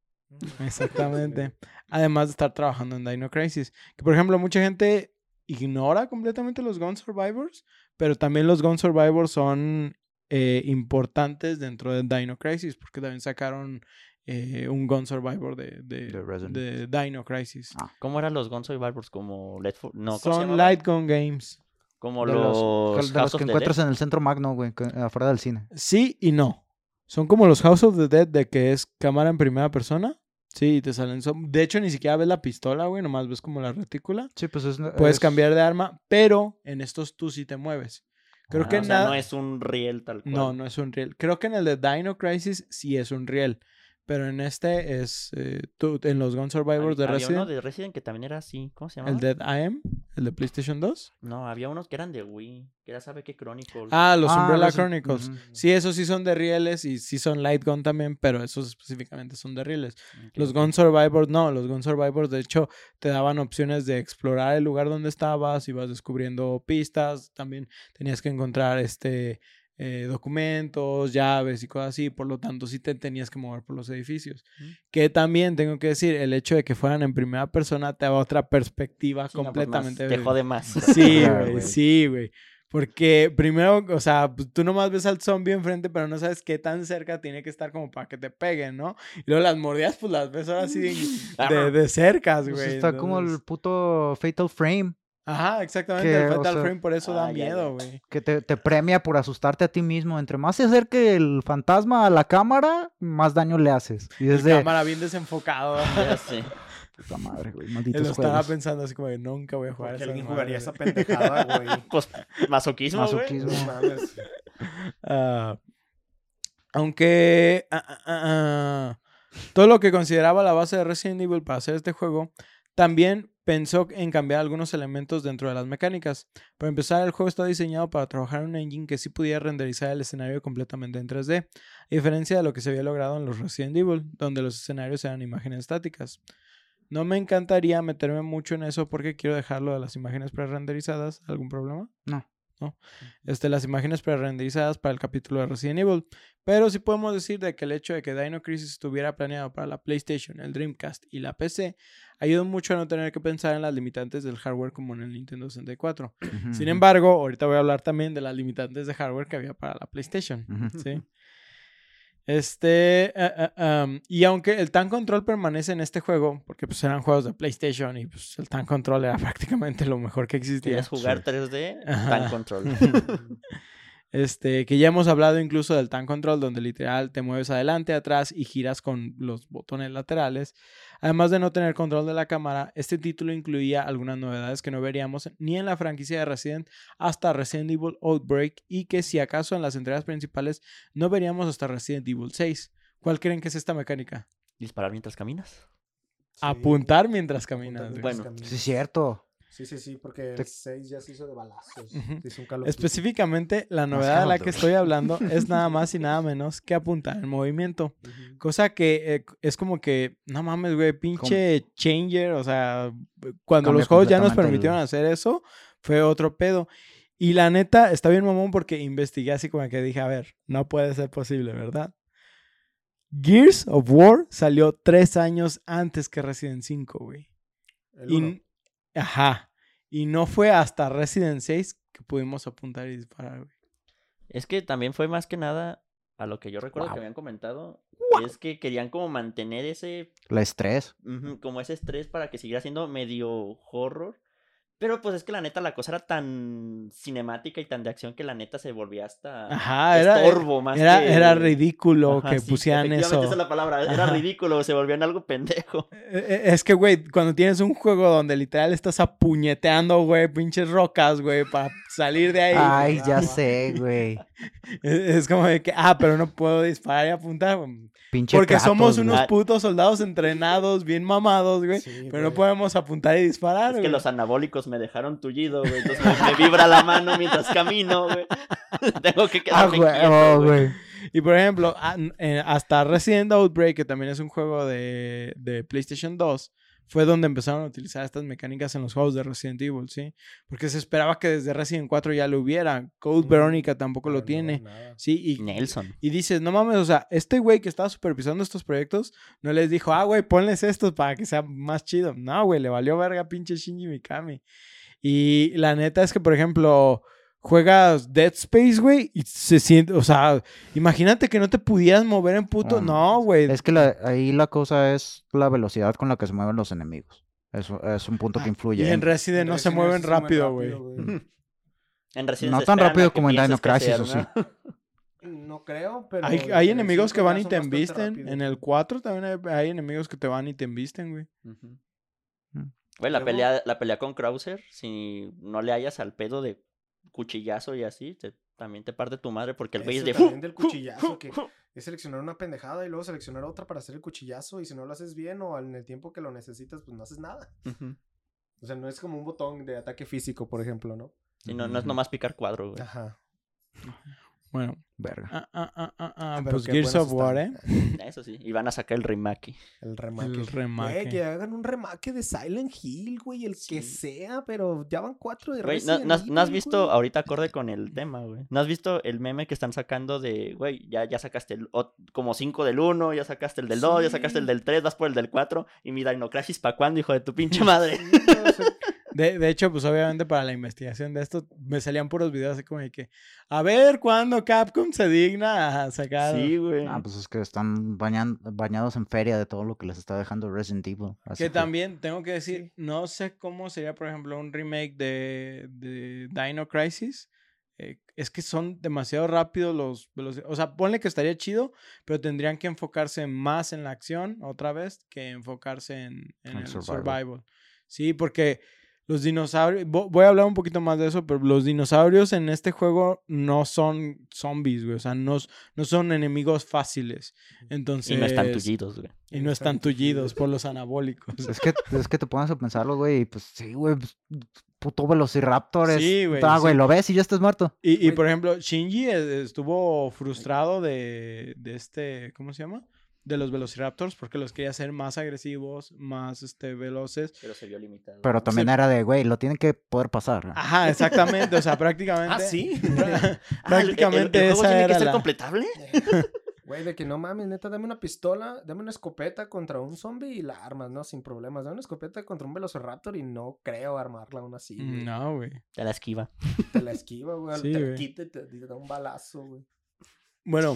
Speaker 1: Exactamente. Además de estar trabajando en Dino Crisis. Que por ejemplo, mucha gente ignora completamente los Gun Survivors, pero también los Gun Survivors son eh, importantes dentro de Dino Crisis, porque también sacaron eh, un Gun Survivor de, de,
Speaker 4: De
Speaker 1: Dino Crisis.
Speaker 4: Ah,
Speaker 3: ¿Cómo eran los Gun Survivors? Como Let For- No, ¿cómo se
Speaker 1: son? Light Gun Games.
Speaker 3: Como
Speaker 4: de
Speaker 3: los,
Speaker 4: los, de los
Speaker 3: House
Speaker 4: que encuentras
Speaker 3: Dead.
Speaker 4: en el centro magno, güey, afuera del cine.
Speaker 1: Sí y no. Son como los House of the Dead de que es cámara en primera persona. Sí, y te salen. son- De hecho, ni siquiera ves la pistola, güey. Nomás ves como la retícula.
Speaker 4: Sí, pues es.
Speaker 1: Puedes
Speaker 4: es-
Speaker 1: cambiar de arma, pero en estos tú sí te mueves. Creo
Speaker 3: Ah,
Speaker 1: que
Speaker 3: o sea,
Speaker 1: nada.
Speaker 3: no es un riel tal cual.
Speaker 1: No, no es un riel. Creo que en el de Dino Crisis sí es un riel. Pero en este es. eh, tú- en los Gun Survivors de
Speaker 3: Había
Speaker 1: Resident.
Speaker 3: uno de Resident que también era así. ¿Cómo se llamaba?
Speaker 1: El Dead AM, el de PlayStation 2.
Speaker 3: No, había unos que eran de Wii. Que era, ¿sabe qué? Chronicles.
Speaker 1: Ah, los
Speaker 4: Ah,
Speaker 1: Umbrella
Speaker 4: los-
Speaker 1: Chronicles. Sí, esos sí son de rieles y sí son Light Gun también, pero esos específicamente son de rieles. Los. Gun Survivors no, los Gun Survivors de hecho te daban opciones de explorar el lugar donde estabas, ibas descubriendo pistas, también tenías que encontrar este eh, documentos, llaves y cosas así, por lo tanto sí te tenías que mover por los edificios. Que también tengo que decir, el hecho de que fueran en primera persona te da otra perspectiva
Speaker 3: Sí, no, pues, más-
Speaker 1: completamente.
Speaker 3: te jode más. [LAUGHS]
Speaker 1: Sí, güey, sí, güey. Porque primero, o sea, pues, tú nomás ves al zombie enfrente, pero no sabes qué tan cerca tiene que estar como para que te peguen, ¿no? Y luego las mordidas, pues las ves ahora sí de, [LAUGHS] de, de cercas,
Speaker 4: Pues
Speaker 1: güey.
Speaker 4: está como el puto Fatal Frame,
Speaker 1: Ajá, exactamente.
Speaker 4: que,
Speaker 1: el
Speaker 4: o
Speaker 1: Fatal
Speaker 4: sea-
Speaker 1: Frame por eso da
Speaker 3: Ah, ya,
Speaker 1: miedo, güey.
Speaker 4: que te, te premia por asustarte a ti mismo. Entre más se acerque el fantasma a la cámara, más daño le haces. Y desde.
Speaker 1: cámara bien desenfocado. [LAUGHS]
Speaker 3: Ya sé.
Speaker 4: Puta madre, güey.
Speaker 1: Él
Speaker 4: Malditos
Speaker 1: lo estaba
Speaker 4: juegos.
Speaker 1: pensando así como de nunca voy a jugar
Speaker 2: Porque
Speaker 1: esa
Speaker 2: alguien jugaría
Speaker 1: güey".
Speaker 2: esa pendejada, güey. [LAUGHS]
Speaker 3: Pues, masoquismo, güey.
Speaker 4: Masoquismo.
Speaker 2: No mames.
Speaker 1: Ah, aunque ah, ah, todo lo que consideraba la base de Resident Evil para hacer este juego, también pensó en cambiar algunos elementos dentro de las mecánicas. Para empezar, el juego está diseñado para trabajar en un engine que sí pudiera renderizar el escenario completamente en 3D, a diferencia de lo que se había logrado en los Resident Evil, donde los escenarios eran imágenes estáticas. No me encantaría meterme mucho en eso porque quiero dejarlo de las imágenes pre-renderizadas. ¿Algún problema?
Speaker 4: No.
Speaker 1: No. Este, las imágenes pre-renderizadas para el capítulo de Resident Evil. Pero sí podemos decir de que el hecho de que Dino Crisis estuviera planeado para la PlayStation, el Dreamcast y la PC ayudó mucho a no tener que pensar en las limitantes del hardware como en el Nintendo 64.
Speaker 4: Ujú,
Speaker 1: Sin embargo, ahorita voy a hablar también de las limitantes de hardware que había para la PlayStation. ¿sí? Este, eh, eh, um, y aunque el Tank Control permanece en este juego, porque pues eran juegos de PlayStation y pues el Tank Control era [LAUGHS] prácticamente lo mejor que existía.
Speaker 3: ¿Quieres jugar 3D?
Speaker 1: Ajá.
Speaker 3: Tan control. [LAUGHS] [LAUGHS]
Speaker 1: Este, que ya hemos hablado incluso del Tank Control, donde literal te mueves adelante, atrás y giras con los botones laterales. Además de no tener control de la cámara, este título incluía algunas novedades que no veríamos ni en la franquicia de Resident hasta Resident Evil Outbreak y que si acaso en las entregas principales no veríamos hasta Resident Evil 6. ¿Cuál creen que es esta mecánica?
Speaker 3: ¿Disparar mientras caminas?
Speaker 1: Apuntar mientras caminas.
Speaker 3: Bueno,
Speaker 4: Sí, es cierto.
Speaker 2: Sí, sí, sí, porque el 6 ya se hizo de balazos. Se hizo un.
Speaker 1: Específicamente, la novedad de la que estoy hablando [LAUGHS] es nada más y nada menos que apuntar en movimiento. Cosa que eh, es como que, no mames, güey, pinche changer. O sea, cuando
Speaker 4: Cambia
Speaker 1: los juegos ya nos
Speaker 4: el-
Speaker 1: permitieron hacer eso, fue otro pedo. Y la neta, está bien mamón porque investigué así como que dije, a ver, no puede ser posible, ¿verdad? Gears of War salió tres años antes que Resident 5, güey.
Speaker 2: El
Speaker 1: Y Ajá. Y no fue hasta Resident 6 que pudimos apuntar y disparar, güey.
Speaker 3: Es que también fue más que nada a lo que yo recuerdo que habían comentado. Es que querían como mantener ese
Speaker 4: La estrés.
Speaker 3: Como ese estrés para que siguiera siendo medio horror. Pero pues es que la neta la cosa era tan cinemática y tan de acción que la neta se volvía hasta
Speaker 1: Ajá, era-
Speaker 3: estorbo más
Speaker 1: Era,
Speaker 3: que-
Speaker 1: era ridículo
Speaker 3: Ajá,
Speaker 1: que
Speaker 3: sí,
Speaker 1: pusieran eso.
Speaker 3: esa es la palabra, era
Speaker 1: Ajá.
Speaker 3: ridículo, se volvían algo pendejo. [LAUGHS]
Speaker 1: Eh, eh, Es que, güey, cuando tienes un juego donde literal estás apuñeteando, güey, pinches rocas, güey, para salir de ahí.
Speaker 4: Ay,
Speaker 2: va,
Speaker 4: ya sé, güey. [LAUGHS]
Speaker 1: Es es como de que, ah, pero no puedo disparar y apuntar.
Speaker 4: Pinche
Speaker 1: Porque somos unos
Speaker 3: Ah.
Speaker 1: putos soldados entrenados, bien mamados, güey.
Speaker 2: Sí,
Speaker 1: Pero no podemos apuntar y disparar,
Speaker 3: Es que los anabólicos me dejaron tullido, güey. Entonces me, me vibra la mano mientras camino, güey. [LAUGHS] Tengo que
Speaker 4: Ah,
Speaker 3: quedarme
Speaker 4: güey,
Speaker 3: quieto,
Speaker 4: oh,
Speaker 3: güey.
Speaker 1: Y por ejemplo, a- eh, hasta Resident Outbreak, que también es un juego de, de PlayStation 2, fue donde empezaron a utilizar estas mecánicas en los juegos de Resident Evil, ¿sí? Porque se esperaba que desde Resident 4 ya lo hubiera. Code
Speaker 2: Mm,
Speaker 1: Verónica tampoco lo
Speaker 2: no,
Speaker 1: tiene. Sí, y,
Speaker 3: Nelson.
Speaker 1: y dices, no mames, o sea, este güey que estaba supervisando estos proyectos no les dijo, ah, güey, ponles estos para que sea más chido. No, güey, le valió verga pinche Shinji Mikami. Y la neta es que, por ejemplo, juegas Dead Space, güey, y se siente, o sea, imagínate que no te pudieras mover en puto.
Speaker 4: No,
Speaker 1: No, güey.
Speaker 4: Es que la- ahí la cosa es la velocidad con la que se mueven los enemigos. Eso es un punto que
Speaker 1: Y
Speaker 4: influye.
Speaker 1: en Resident no se mueven
Speaker 2: se
Speaker 1: rápido, güey. [LAUGHS]
Speaker 3: En Resident
Speaker 4: No
Speaker 3: se
Speaker 4: tan rápido como en Dino Crisis, o
Speaker 3: ¿no?
Speaker 2: No creo, pero.
Speaker 1: Hay, enemigos que van y te embisten. En el 4 también hay, hay enemigos que te van y te embisten, güey.
Speaker 4: Mm.
Speaker 3: Güey, la pelea, la pelea con Krauser, si no le hayas al pedo de cuchillazo y así, te- también te parte tu madre porque el güey es de...
Speaker 2: también del cuchillazo, que es seleccionar una pendejada y luego seleccionar otra para hacer el cuchillazo. Y si no lo haces bien o en el tiempo que lo necesitas, pues no haces nada. O sea, no es como un botón de ataque físico, por ejemplo, ¿no?
Speaker 3: Sí, no, no es nomás picar cuadro, güey.
Speaker 2: Ajá.
Speaker 1: Bueno,
Speaker 4: Verga.
Speaker 1: ah, ah, ah, ah, ah,
Speaker 2: Ah, pero
Speaker 1: pues Gears of War, ¿eh? [LAUGHS]
Speaker 3: Eso sí, y van a sacar el remake.
Speaker 2: El remake.
Speaker 1: El
Speaker 2: Güey,
Speaker 1: remake.
Speaker 2: que hagan un remake de Silent Hill, güey, el que sea, pero ya van cuatro de
Speaker 3: Güey, ¿no, no has, no visto,
Speaker 2: güey.
Speaker 3: ahorita acorde con el tema, güey? ¿No has visto el meme que están sacando de, güey, ya, ya sacaste el, como cinco del 1, ya sacaste el del 2, ya sacaste el del 3, vas por el del 4, y mi Dino Crisis para cuándo, hijo de tu pinche madre?
Speaker 2: Sí, güey, o sea, [LAUGHS]
Speaker 1: De, de hecho, pues obviamente para la investigación de esto me salían puros videos así como de que, a ver cuándo Capcom se digna a sacar.
Speaker 3: Sí, güey.
Speaker 4: Ah, pues es que están bañan- bañados en feria de todo lo que les está dejando Resident Evil. así
Speaker 1: Que también tengo que decir, no sé cómo sería, por ejemplo, un remake de, de Dino Crisis. Eh, es que son demasiado rápidos los veloci- O sea, ponle que estaría chido, pero tendrían que enfocarse más en la acción otra vez que enfocarse en, en
Speaker 4: En
Speaker 1: el
Speaker 4: survival.
Speaker 1: survival. Sí, porque los dinosaurios. vo- Voy a hablar un poquito más de eso, pero los dinosaurios en este juego no son zombies, güey. O sea, no, no son enemigos fáciles. Entonces.
Speaker 3: y no están tullidos, güey.
Speaker 1: Y no están tullidos por los anabólicos.
Speaker 4: Es que, es que te pones a pensarlo, güey, y pues sí, güey, pues, puto Velociraptor es...
Speaker 1: Sí, güey,
Speaker 4: Ah, güey,
Speaker 1: sí.
Speaker 4: lo ves y ya estás muerto.
Speaker 1: Y, y, por ejemplo, Shinji eh, estuvo frustrado de, de este, ¿cómo se llama? De los Velociraptors porque los quería hacer más agresivos, más este, veloces.
Speaker 3: Pero se vio limitado.
Speaker 4: Pero también
Speaker 1: Se-
Speaker 4: era de, güey, lo tienen que poder pasar.
Speaker 1: Ajá, [LAUGHS] exactamente, o sea, prácticamente.
Speaker 2: Ah, sí.
Speaker 1: pra- [LAUGHS]
Speaker 3: Ah, ¿el- el-
Speaker 1: prácticamente
Speaker 3: el, juego
Speaker 1: esa
Speaker 3: tiene
Speaker 1: era
Speaker 3: que ser
Speaker 1: la...
Speaker 3: completable? [LAUGHS]
Speaker 2: Güey, de que no mames, neta, dame una pistola, dame una escopeta contra un zombie y la armas, ¿no? Sin problemas. Dame una escopeta contra un velociraptor y no creo armarla aún así, güey.
Speaker 1: No, güey.
Speaker 3: Te la esquiva.
Speaker 2: Te la esquiva, güey.
Speaker 1: Sí,
Speaker 2: te
Speaker 1: güey.
Speaker 2: quita y te, te da un balazo, güey.
Speaker 1: Bueno,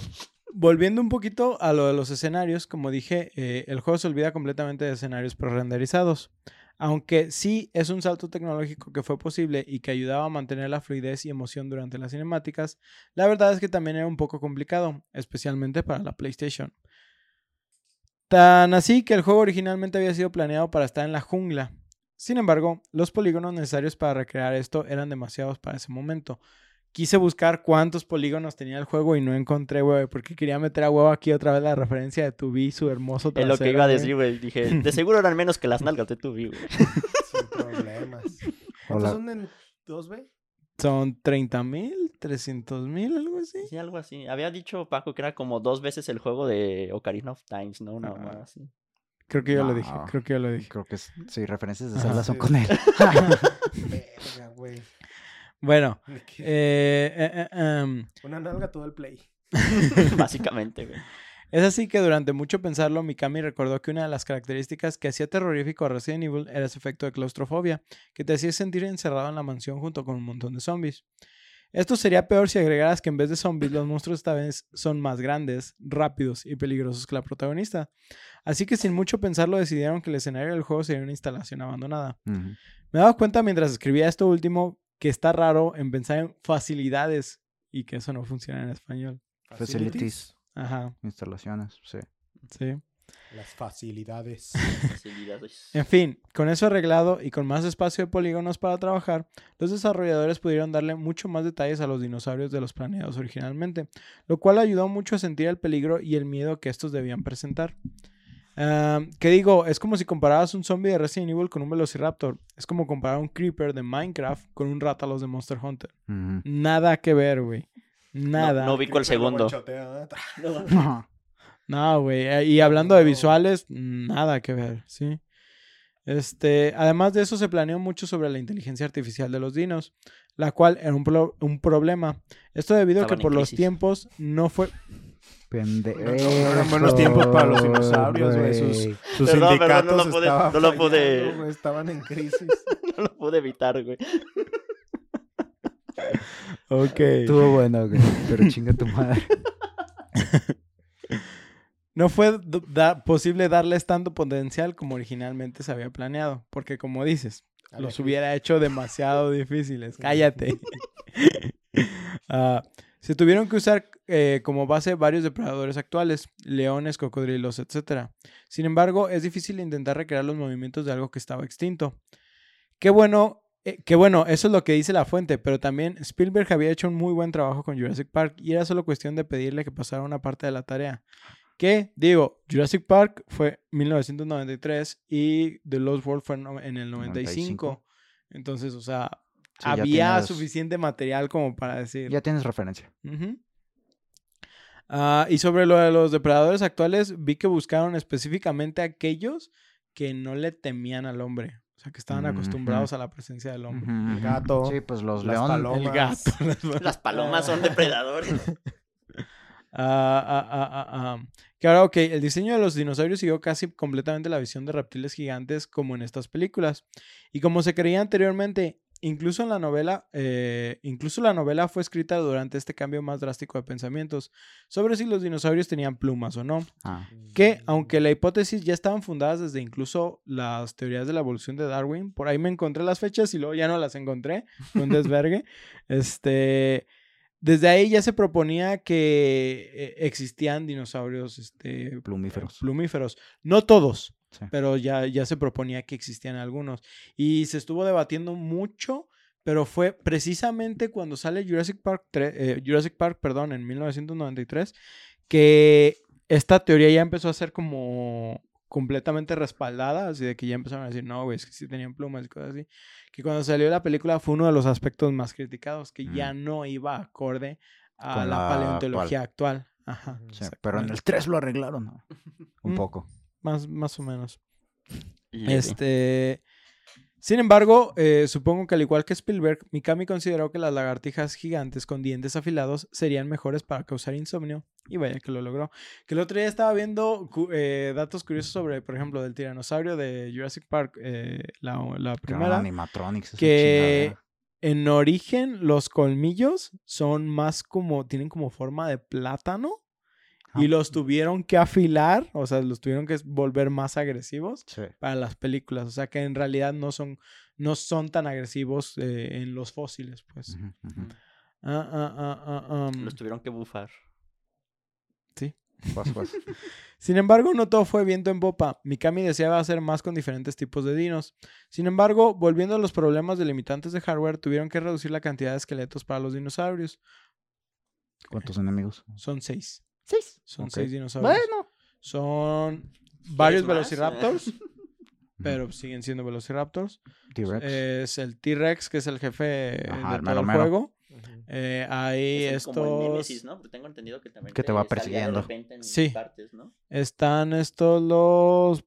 Speaker 1: volviendo un poquito a lo de los escenarios, como dije, eh, el juego se olvida completamente de escenarios prerenderizados. Aunque sí es un salto tecnológico que fue posible y que ayudaba a mantener la fluidez y emoción durante las cinemáticas, la verdad es que también era un poco complicado, especialmente para la PlayStation. Tan así que el juego originalmente había sido planeado para estar en la jungla. Sin embargo, los polígonos necesarios para recrear esto eran demasiados para ese momento. Quise buscar cuántos polígonos tenía el juego y no encontré, güey, porque quería meter a huevo aquí otra vez la referencia de Tubi, su hermoso
Speaker 3: Es
Speaker 1: trasero.
Speaker 3: lo que iba a decir, güey. Dije, de seguro eran menos que las nalgas de tu güey. [LAUGHS]
Speaker 2: Sin problemas. ¿Cuántos
Speaker 4: Hola.
Speaker 2: son en 2B?
Speaker 1: Son 30 mil, 300 mil, algo así.
Speaker 3: Sí, algo así. Había dicho Paco que era como dos veces el juego de Ocarina of Times, ¿no? Una
Speaker 4: Ah.
Speaker 3: mamada así.
Speaker 1: Creo que yo lo dije,
Speaker 4: No.
Speaker 1: creo que yo lo dije.
Speaker 4: Creo que es- sí, referencias de. Zelda son
Speaker 2: Sí.
Speaker 4: con él. [LAUGHS] [LAUGHS]
Speaker 2: Verga, güey.
Speaker 1: Bueno, [LAUGHS] eh, eh, eh, em,
Speaker 2: Una nalga todo el play. [LAUGHS]
Speaker 3: Básicamente, güey.
Speaker 1: Es así que durante mucho pensarlo, Mikami recordó que una de las características que hacía terrorífico a Resident Evil era ese efecto de claustrofobia, que te hacía sentir encerrado en la mansión junto con un montón de zombies. Esto sería peor si agregaras que en vez de zombies los monstruos esta vez son más grandes, rápidos y peligrosos que la protagonista. Así que sin mucho pensarlo decidieron que el escenario del juego sería una instalación abandonada. Me he dado cuenta mientras escribía esto último que está raro en pensar en facilidades y que eso no funciona en español.
Speaker 4: Facilities,
Speaker 1: Ajá,
Speaker 4: instalaciones, sí.
Speaker 1: sí.
Speaker 2: Las facilidades.
Speaker 3: Facilidades.
Speaker 1: En fin, con eso arreglado y con más espacio de polígonos para trabajar, los desarrolladores pudieron darle mucho más detalles a los dinosaurios de los planeados originalmente, lo cual ayudó mucho a sentir el peligro y el miedo que estos debían presentar. ¿Qué digo? Es como si compararas un zombie de Resident Evil con un Velociraptor. Es como comparar un Creeper de Minecraft con un Rátalos de Monster Hunter. Nada que ver, güey. Nada.
Speaker 3: no ubico el segundo. [LAUGHS]
Speaker 4: Ajá.
Speaker 1: No, güey. eh, Y hablando de visuales, nada que ver, ¿sí? Este, además de eso, se planeó mucho sobre la inteligencia artificial de los dinos, la cual era un, pro- un problema. Esto debido a que por los tiempos no fue...
Speaker 4: Pendejo.
Speaker 2: No, no eran buenos tiempos para los dinosaurios, güey, sus-
Speaker 4: güey.
Speaker 2: Sus
Speaker 3: Perdón, perdón,
Speaker 2: sindicatos
Speaker 3: no lo pude-
Speaker 2: estaban
Speaker 3: no lo pude-
Speaker 2: fallando, güey, estaban en crisis. [LAUGHS]
Speaker 3: No lo pude evitar, güey.
Speaker 1: Ok.
Speaker 4: Estuvo bueno, güey. Pero chinga tu madre. [LAUGHS]
Speaker 1: No fue da- posible darles tanto potencial como originalmente se había planeado, porque como dices, los hubiera hecho demasiado difíciles. Cállate. [LAUGHS] Ah, se tuvieron que usar eh, como base varios depredadores actuales, leones, cocodrilos, etc. Sin embargo, es difícil intentar recrear los movimientos de algo que estaba extinto. Qué bueno, eh, qué bueno, eso es lo que dice la fuente, pero también Spielberg había hecho un muy buen trabajo con Jurassic Park y era solo cuestión de pedirle que pasara una parte de la tarea. Que, digo, Jurassic Park fue 1993 y The Lost World fue en el 95.
Speaker 4: 95.
Speaker 1: Entonces, o sea,
Speaker 4: Sí,
Speaker 1: había
Speaker 4: tienes-
Speaker 1: suficiente material como para decir.
Speaker 4: Ya tienes referencia.
Speaker 1: Ah, y sobre lo de los depredadores actuales, vi que buscaron específicamente aquellos que no le temían al hombre. O sea, que estaban acostumbrados a la presencia del hombre.
Speaker 2: El gato,
Speaker 4: Sí, pues los leones.
Speaker 1: El gato. [LAUGHS]
Speaker 3: Las palomas son depredadores. [LAUGHS]
Speaker 1: Ah, ah, ah, ah, ah. Que ahora, ok, el diseño de los dinosaurios siguió casi completamente la visión de reptiles gigantes como en estas películas. Y como se creía anteriormente, incluso en la novela, eh, incluso la novela fue escrita durante este cambio más drástico de pensamientos sobre si los dinosaurios tenían plumas o no.
Speaker 4: Ah,
Speaker 1: Que, aunque la hipótesis ya estaban fundadas desde incluso las teorías de la evolución de Darwin, por ahí me encontré las fechas y luego ya no las encontré, fue un [LAUGHS] desvergue. este, desde ahí ya se proponía que eh, existían dinosaurios este,
Speaker 4: plumíferos.
Speaker 1: plumíferos. No todos,
Speaker 4: Sí.
Speaker 1: pero ya, ya se proponía que existían algunos. Y se estuvo debatiendo mucho, pero fue precisamente cuando sale Jurassic Park, tre- eh, Jurassic Park perdón, en 1993, que esta teoría ya empezó a ser como completamente respaldada, así de que ya empezaron a decir, no, güey, es que sí tenían plumas y cosas así. Que cuando salió la película fue uno de los aspectos más criticados, que ya no iba acorde a la,
Speaker 4: la
Speaker 1: paleontología actual. Ajá.
Speaker 4: Sí, pero en el 3 lo arreglaron, ¿no? Un
Speaker 1: Mm.
Speaker 4: poco.
Speaker 1: Más, más o menos. Este. Sin embargo, eh, supongo que al igual que Spielberg, Mikami consideró que las lagartijas gigantes con dientes afilados serían mejores para causar insomnio. Y vaya que lo logró. Que el otro día estaba viendo cu- eh, datos curiosos sobre, por ejemplo, del tiranosaurio de Jurassic Park, eh, la, la primera.
Speaker 4: animatronics. esa
Speaker 1: Que en origen los colmillos son más como, tienen como forma de plátano. Y los tuvieron que afilar, o sea, los tuvieron que volver más agresivos
Speaker 4: Sí.
Speaker 1: para las películas. O sea que en realidad no son, no son tan agresivos eh, en los fósiles, pues. Ah, ah, ah, um,
Speaker 3: Los tuvieron que bufar.
Speaker 4: Pues, [LAUGHS] pues.
Speaker 1: Sin embargo, no todo fue viento en popa. Mikami deseaba hacer más con diferentes tipos de dinos. Sin embargo, volviendo a los problemas de limitantes de hardware, tuvieron que reducir la cantidad de esqueletos para los dinosaurios.
Speaker 4: ¿Cuántos enemigos?
Speaker 1: Son seis.
Speaker 4: Seis.
Speaker 1: Son seis dinosaurios.
Speaker 4: Bueno.
Speaker 1: Son varios
Speaker 3: más?
Speaker 1: velociraptors, [LAUGHS] [LAUGHS] pero siguen siendo velociraptors.
Speaker 4: T-Rex.
Speaker 1: Es el T-Rex, que es el jefe
Speaker 4: Ajá,
Speaker 1: de
Speaker 4: el
Speaker 1: todo
Speaker 4: mero
Speaker 1: el
Speaker 4: mero.
Speaker 1: juego. Eh, hay
Speaker 3: Es
Speaker 1: estos.
Speaker 3: como el Nemesis, ¿no? Porque tengo entendido que también
Speaker 4: Que te va persiguiendo.
Speaker 3: en
Speaker 1: Sí.
Speaker 3: partes, ¿no?
Speaker 1: Están estos los.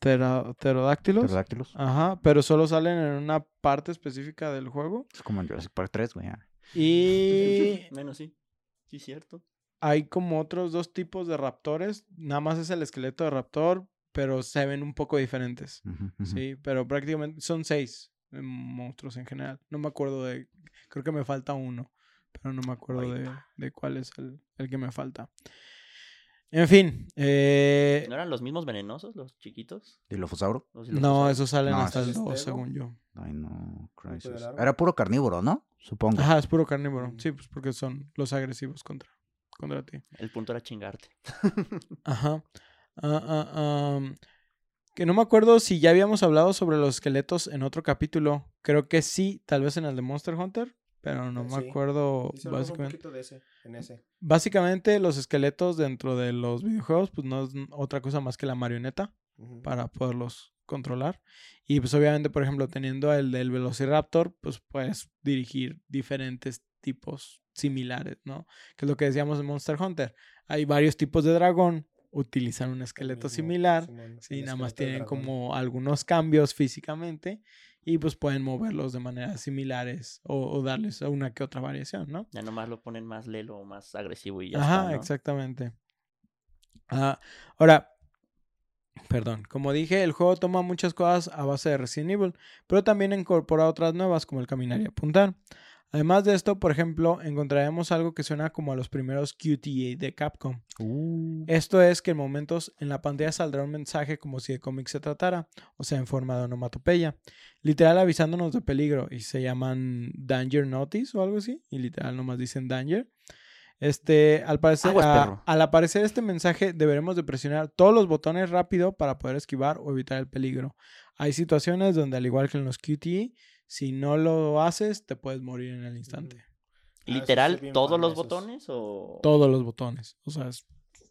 Speaker 1: pterodáctilos.
Speaker 4: Pterodáctilos.
Speaker 1: Ajá, pero solo salen en una parte específica del juego.
Speaker 4: Es como en Jurassic Park 3, güey.
Speaker 1: Y. [LAUGHS]
Speaker 3: Menos sí. Sí, cierto.
Speaker 1: Hay como otros dos tipos de raptores. Nada más es el esqueleto de raptor, pero se ven un poco diferentes. Sí, pero prácticamente son seis eh, monstruos en general. No me acuerdo de. Creo que me falta uno, pero no me acuerdo de, de cuál es el, el que me falta. En fin. eh,
Speaker 3: ¿No eran los mismos venenosos, los chiquitos?
Speaker 4: ¿Dilofosauro?
Speaker 3: Los
Speaker 1: no, esos salen
Speaker 4: No,
Speaker 1: hasta el
Speaker 2: es
Speaker 1: 2,
Speaker 2: Tego.
Speaker 1: según yo.
Speaker 4: Dino Crisis.
Speaker 2: del árbol.
Speaker 4: Era puro carnívoro, ¿no? Supongo.
Speaker 1: Ajá, es puro carnívoro.
Speaker 2: Mm.
Speaker 1: Sí, pues porque son los agresivos contra, contra ti.
Speaker 3: El punto era chingarte. [LAUGHS]
Speaker 1: Ajá. Ah, ah, que no me acuerdo si ya habíamos hablado sobre los esqueletos en otro capítulo. Creo que sí, tal vez en el de Monster Hunter, pero no
Speaker 2: Eh,
Speaker 1: me acuerdo
Speaker 2: Sí, solo un
Speaker 1: básicamente.
Speaker 2: poquito de ese, en ese.
Speaker 1: Básicamente los esqueletos dentro de los videojuegos pues no es otra cosa más que la marioneta para poderlos controlar. Y pues obviamente, por ejemplo, teniendo el del Velociraptor, pues puedes dirigir diferentes tipos similares, ¿no? Que es lo que decíamos en Monster Hunter. Hay varios tipos de dragón, utilizan un
Speaker 2: El
Speaker 1: esqueleto
Speaker 2: mismo,
Speaker 1: similar.
Speaker 2: Simón,
Speaker 1: Sí, nada más tienen como algunos cambios físicamente y pues pueden moverlos de maneras similares o, o darles una que otra variación, ¿no?
Speaker 3: Ya nomás lo ponen más lelo o más agresivo y ya
Speaker 1: Ajá,
Speaker 3: está, ¿no?
Speaker 1: exactamente. Ah, ahora, perdón, como dije, el juego toma muchas cosas a base de Resident Evil, pero también incorpora otras nuevas como el caminar y apuntar. Además de esto, por ejemplo, encontraremos algo que suena como a los primeros QTA de Capcom.
Speaker 4: Uh,
Speaker 1: Esto es que en momentos en la pantalla saldrá un mensaje como si de cómic se tratara, o sea, en forma de onomatopeya, literal avisándonos de peligro y se llaman Danger Notice o algo así, y literal nomás dicen Danger. Este, al parecer,
Speaker 3: Aguas,
Speaker 1: a-
Speaker 3: perro.
Speaker 1: al aparecer este mensaje deberemos de presionar todos los botones rápido para poder esquivar o evitar el peligro. Hay situaciones donde al igual que en los QTE, si no lo haces te puedes morir en el instante.
Speaker 2: Ah,
Speaker 3: ¿Literal todos los
Speaker 2: esos.
Speaker 3: botones o...?
Speaker 1: Todos los botones, o sea, es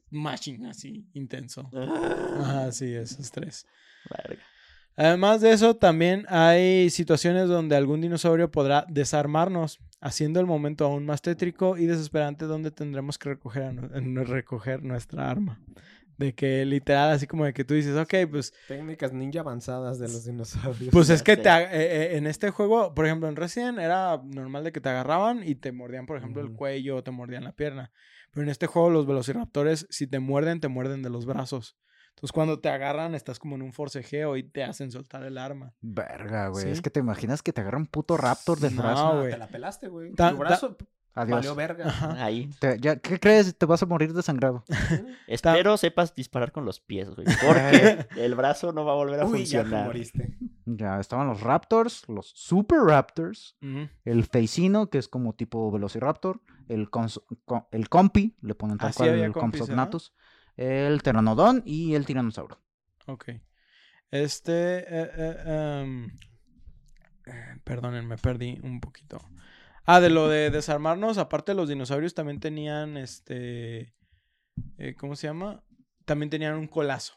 Speaker 1: machine así, intenso.
Speaker 3: Ah,
Speaker 1: Ajá, sí, es estrés.
Speaker 3: verga.
Speaker 1: Además de eso, también hay situaciones donde algún dinosaurio podrá desarmarnos, haciendo el momento aún más tétrico y desesperante donde tendremos que recoger, a nu- nu- recoger nuestra arma. De que literal, así como de que tú dices, ok, pues,
Speaker 2: Técnicas ninja avanzadas de los dinosaurios.
Speaker 1: pues es que te, eh, eh, en este juego, por ejemplo, en Resident era normal de que te agarraban y te mordían, por ejemplo, el cuello o te mordían la pierna. Pero en este juego los velociraptores, si te muerden, te muerden de los brazos. Entonces cuando te agarran, estás como en un forcejeo y te hacen soltar el arma.
Speaker 4: verga, güey. Es que te imaginas que te agarra un puto raptor de
Speaker 1: No,
Speaker 4: brazo.
Speaker 1: Güey.
Speaker 2: te la pelaste, güey. Tu
Speaker 1: ta-
Speaker 2: brazo
Speaker 4: Adiós.
Speaker 2: valió verga.
Speaker 1: Ajá.
Speaker 3: Ahí.
Speaker 4: Te- ya, ¿Qué crees? Te vas a morir desangrado. [LAUGHS]
Speaker 3: Espero sepas disparar con los pies, güey. [LAUGHS] Porque el brazo no va a volver a
Speaker 2: Uy, ya te
Speaker 3: funcionar.
Speaker 2: moriste.
Speaker 4: Ya estaban los Raptors, los Super Raptors,
Speaker 1: Ujú.
Speaker 4: el Feicino, que es como tipo Velociraptor, el, cons- co- el Compi, le ponen tal
Speaker 1: Ah,
Speaker 4: cual
Speaker 1: había
Speaker 4: el
Speaker 1: compis.
Speaker 4: Compsognathus, el Pteranodon y el Tiranosaurio.
Speaker 1: Ok. Este. eh, eh, em, eh, perdonen, me perdí un poquito. Ah, de lo de desarmarnos, aparte los dinosaurios también tenían este. eh, ¿Cómo se llama? También tenían un colazo.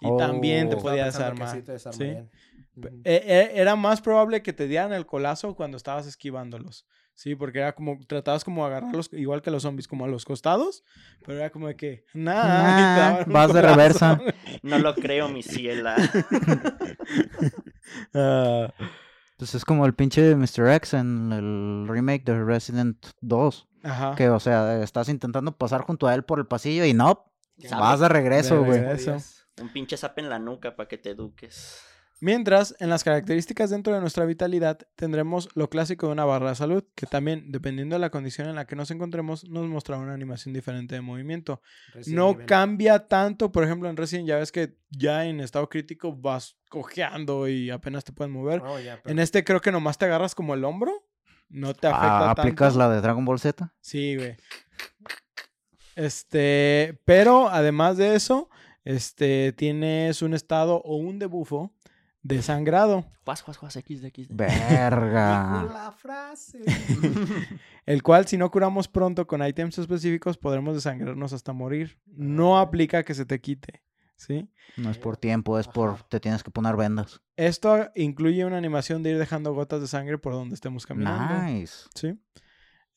Speaker 1: Y también te
Speaker 4: Oh.
Speaker 1: Podía desarmar.
Speaker 2: sí te
Speaker 1: ¿sí? eh, eh, era más probable que te dieran el colazo cuando estabas esquivándolos. Sí, porque era como, tratabas como de agarrarlos igual que los zombies, como a los costados, pero era como de que, nada,
Speaker 4: Nah, [LAUGHS] vas de reversa. [LAUGHS]
Speaker 3: No lo creo, mi ciela. [LAUGHS]
Speaker 1: Ah,
Speaker 4: Pues es como el pinche Mr. X en el remake de Resident 2.
Speaker 1: ajá.
Speaker 4: Que, o sea, estás intentando pasar junto a él por el pasillo y no, vas de regreso, güey.
Speaker 3: Un pinche zap en la nuca para que te eduques.
Speaker 1: Mientras, en las características dentro de nuestra vitalidad tendremos lo clásico de una barra de salud, que también, dependiendo de la condición en la que nos encontremos, nos mostrará una animación diferente de movimiento.
Speaker 2: Resident
Speaker 1: No cambia tanto, por ejemplo, en Resident ya ves que ya en estado crítico vas cojeando y apenas te puedes mover.
Speaker 2: Ya, pero-
Speaker 1: En este creo que nomás te agarras como el hombro, no te afecta
Speaker 4: Ah, ¿Aplicas
Speaker 1: tanto.
Speaker 4: la de Dragon Ball Z?
Speaker 1: Sí, güey. Este, pero además de eso, este, tienes un estado o un debufo desangrado,
Speaker 3: Juas, juas, juas, X de X. de-
Speaker 2: Dijo
Speaker 4: Verga. [LAUGHS]
Speaker 2: la frase.
Speaker 1: el cual si no curamos pronto con ítems específicos podremos desangrarnos hasta morir. No aplica que se te quite, ¿sí?
Speaker 4: No es por tiempo, es por te tienes que poner vendas.
Speaker 1: Esto incluye una animación de ir dejando gotas de sangre por donde estemos caminando,
Speaker 4: Nice.
Speaker 1: ¿sí?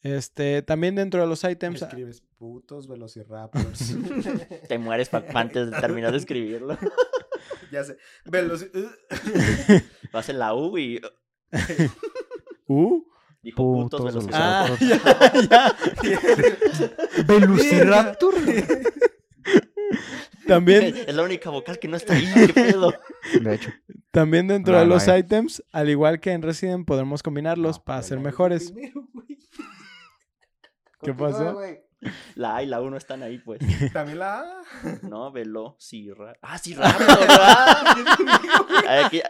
Speaker 1: Este, también dentro de los ítems
Speaker 2: Escribes putos velociraptors. [LAUGHS]
Speaker 3: Te mueres antes de terminar de escribirlo. [LAUGHS] [LAUGHS]
Speaker 2: ya sé. Veloci-
Speaker 3: Vas [LAUGHS] en la U y... [LAUGHS]
Speaker 1: Uh,
Speaker 3: Dijo putos.
Speaker 1: Ah, ya, ya.
Speaker 4: Velociraptor.
Speaker 1: También,
Speaker 3: Es la única vocal que no está ahí, qué pedo.
Speaker 4: De hecho.
Speaker 1: también dentro
Speaker 4: No,
Speaker 1: de
Speaker 4: no
Speaker 1: los
Speaker 4: hay.
Speaker 1: ítems, al igual que en Resident, podremos combinarlos para ser mejores. ¿Qué pasó? [LAUGHS]
Speaker 3: La A y la 1 están ahí, pues. [LAUGHS]
Speaker 2: También la A.
Speaker 3: No. Ah, sí, [LAUGHS] raptor, ah. Aquí,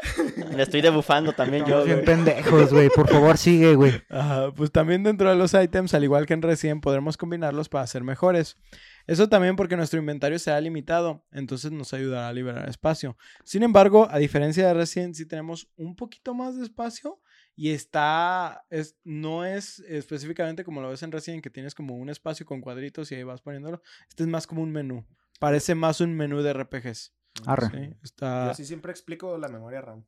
Speaker 3: me estoy debufando también yo,
Speaker 4: Estamos bien
Speaker 3: güey.
Speaker 4: pendejos, güey. Por favor, sigue, güey.
Speaker 1: Ajá, pues también dentro de los ítems, al igual que en Resident, podremos combinarlos para ser mejores. Eso también porque nuestro inventario será limitado, entonces nos ayudará a liberar espacio. Sin embargo, a diferencia de Resident, sí tenemos un poquito más de espacio y está, es, no es específicamente como lo ves en Resident, que tienes como un espacio con cuadritos y ahí vas poniéndolo. Este es más como un menú. Parece más un menú de RPGs.
Speaker 4: Arre.
Speaker 1: ¿sí?
Speaker 2: Yo
Speaker 1: Está,
Speaker 2: así siempre explico la memoria RAM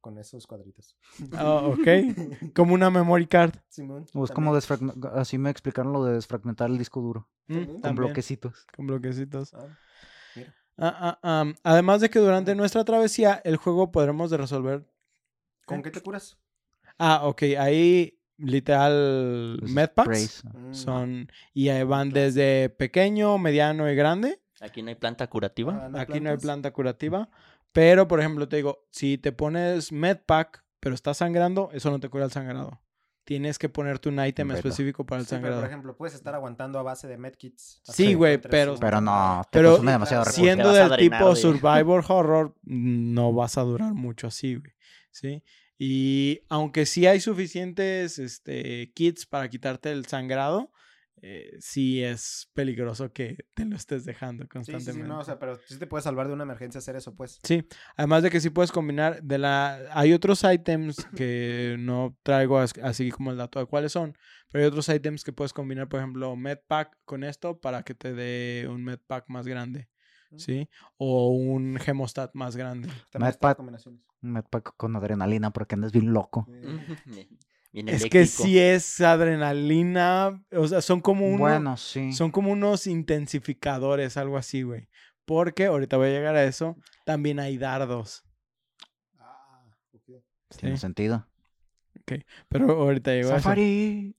Speaker 2: con esos cuadritos.
Speaker 1: ah, [LAUGHS] ok, como una memory card.
Speaker 2: Simón.
Speaker 4: O es como desfragmentar. Así me explicaron lo de desfragmentar el disco duro.
Speaker 1: Mm,
Speaker 2: También.
Speaker 4: Con
Speaker 1: también,
Speaker 4: bloquecitos.
Speaker 1: con bloquecitos.
Speaker 2: Ah,
Speaker 1: Ah, ah, además de que durante nuestra travesía el juego podremos de resolver...
Speaker 2: ¿Con qué te curas?
Speaker 1: Ah, ok, ahí literal medpacks.
Speaker 2: Mm,
Speaker 1: son y ahí van desde pequeño, mediano y grande.
Speaker 3: Aquí no hay planta curativa.
Speaker 2: ah,
Speaker 1: Aquí no hay
Speaker 2: plantas?
Speaker 1: planta curativa, pero por ejemplo te digo, si te pones medpack pero estás sangrando, eso no te cura el sangrado. Tienes que ponerte un ítem
Speaker 4: Velo.
Speaker 1: específico para el
Speaker 2: Sí, pero
Speaker 1: sangrado.
Speaker 2: por ejemplo, puedes estar aguantando a base de medkits.
Speaker 1: Sí, güey, pero-
Speaker 4: Pero no, te
Speaker 1: Pero
Speaker 4: consume demasiado recurso.
Speaker 1: Siendo del
Speaker 3: drenar
Speaker 1: tipo
Speaker 3: de-
Speaker 1: survivor horror, no vas a durar mucho así, güey. ¿Sí? Y aunque sí hay suficientes este, kits para quitarte el sangrado, eh, sí es peligroso que te lo estés dejando
Speaker 2: Sí, sí,
Speaker 1: constantemente.
Speaker 2: sí, no, o sea, pero sí te puedes salvar de una emergencia hacer eso, pues.
Speaker 1: Sí, además de que sí puedes combinar de la hay otros ítems que no traigo as- así como el dato de cuáles son, pero hay otros ítems que puedes combinar, por ejemplo, medpack con esto para que te dé un medpack más grande. ¿sí? O un hemostat más grande.
Speaker 2: También
Speaker 4: Medpack.
Speaker 2: combinaciones.
Speaker 4: Un medpack con adrenalina porque andas bien loco.
Speaker 3: Bien
Speaker 1: Es que sí es adrenalina, o sea, son como uno,
Speaker 4: Bueno, sí.
Speaker 1: son como unos intensificadores, algo así, güey. Porque ahorita voy a llegar a eso, también hay dardos.
Speaker 2: Ah, ok.
Speaker 4: Tiene
Speaker 1: ¿sí?
Speaker 4: sentido.
Speaker 1: Pero ahorita llego a eso.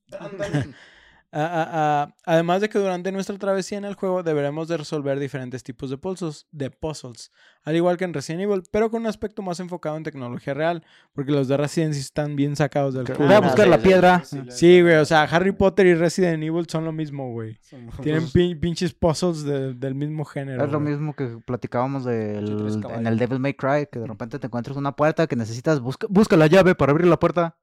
Speaker 1: [LAUGHS] Ah, ah, ah, además de que durante nuestra travesía en el juego deberemos de resolver diferentes tipos de puzzles, de puzzles, al igual que en Resident Evil, pero con un aspecto más enfocado en tecnología real, porque los de Resident sí están bien sacados del
Speaker 4: Voy
Speaker 1: culo.
Speaker 4: a buscar la
Speaker 3: sí, sí.
Speaker 4: piedra.
Speaker 1: Sí, güey, o sea, Harry Potter y Resident Evil son lo mismo, güey. Tienen pin- pinches puzzles de- del mismo género.
Speaker 4: Es lo
Speaker 1: güey.
Speaker 4: mismo que platicábamos del, en el Devil May Cry, que de repente te encuentras una puerta que necesitas, busca, busca la llave para abrir la puerta.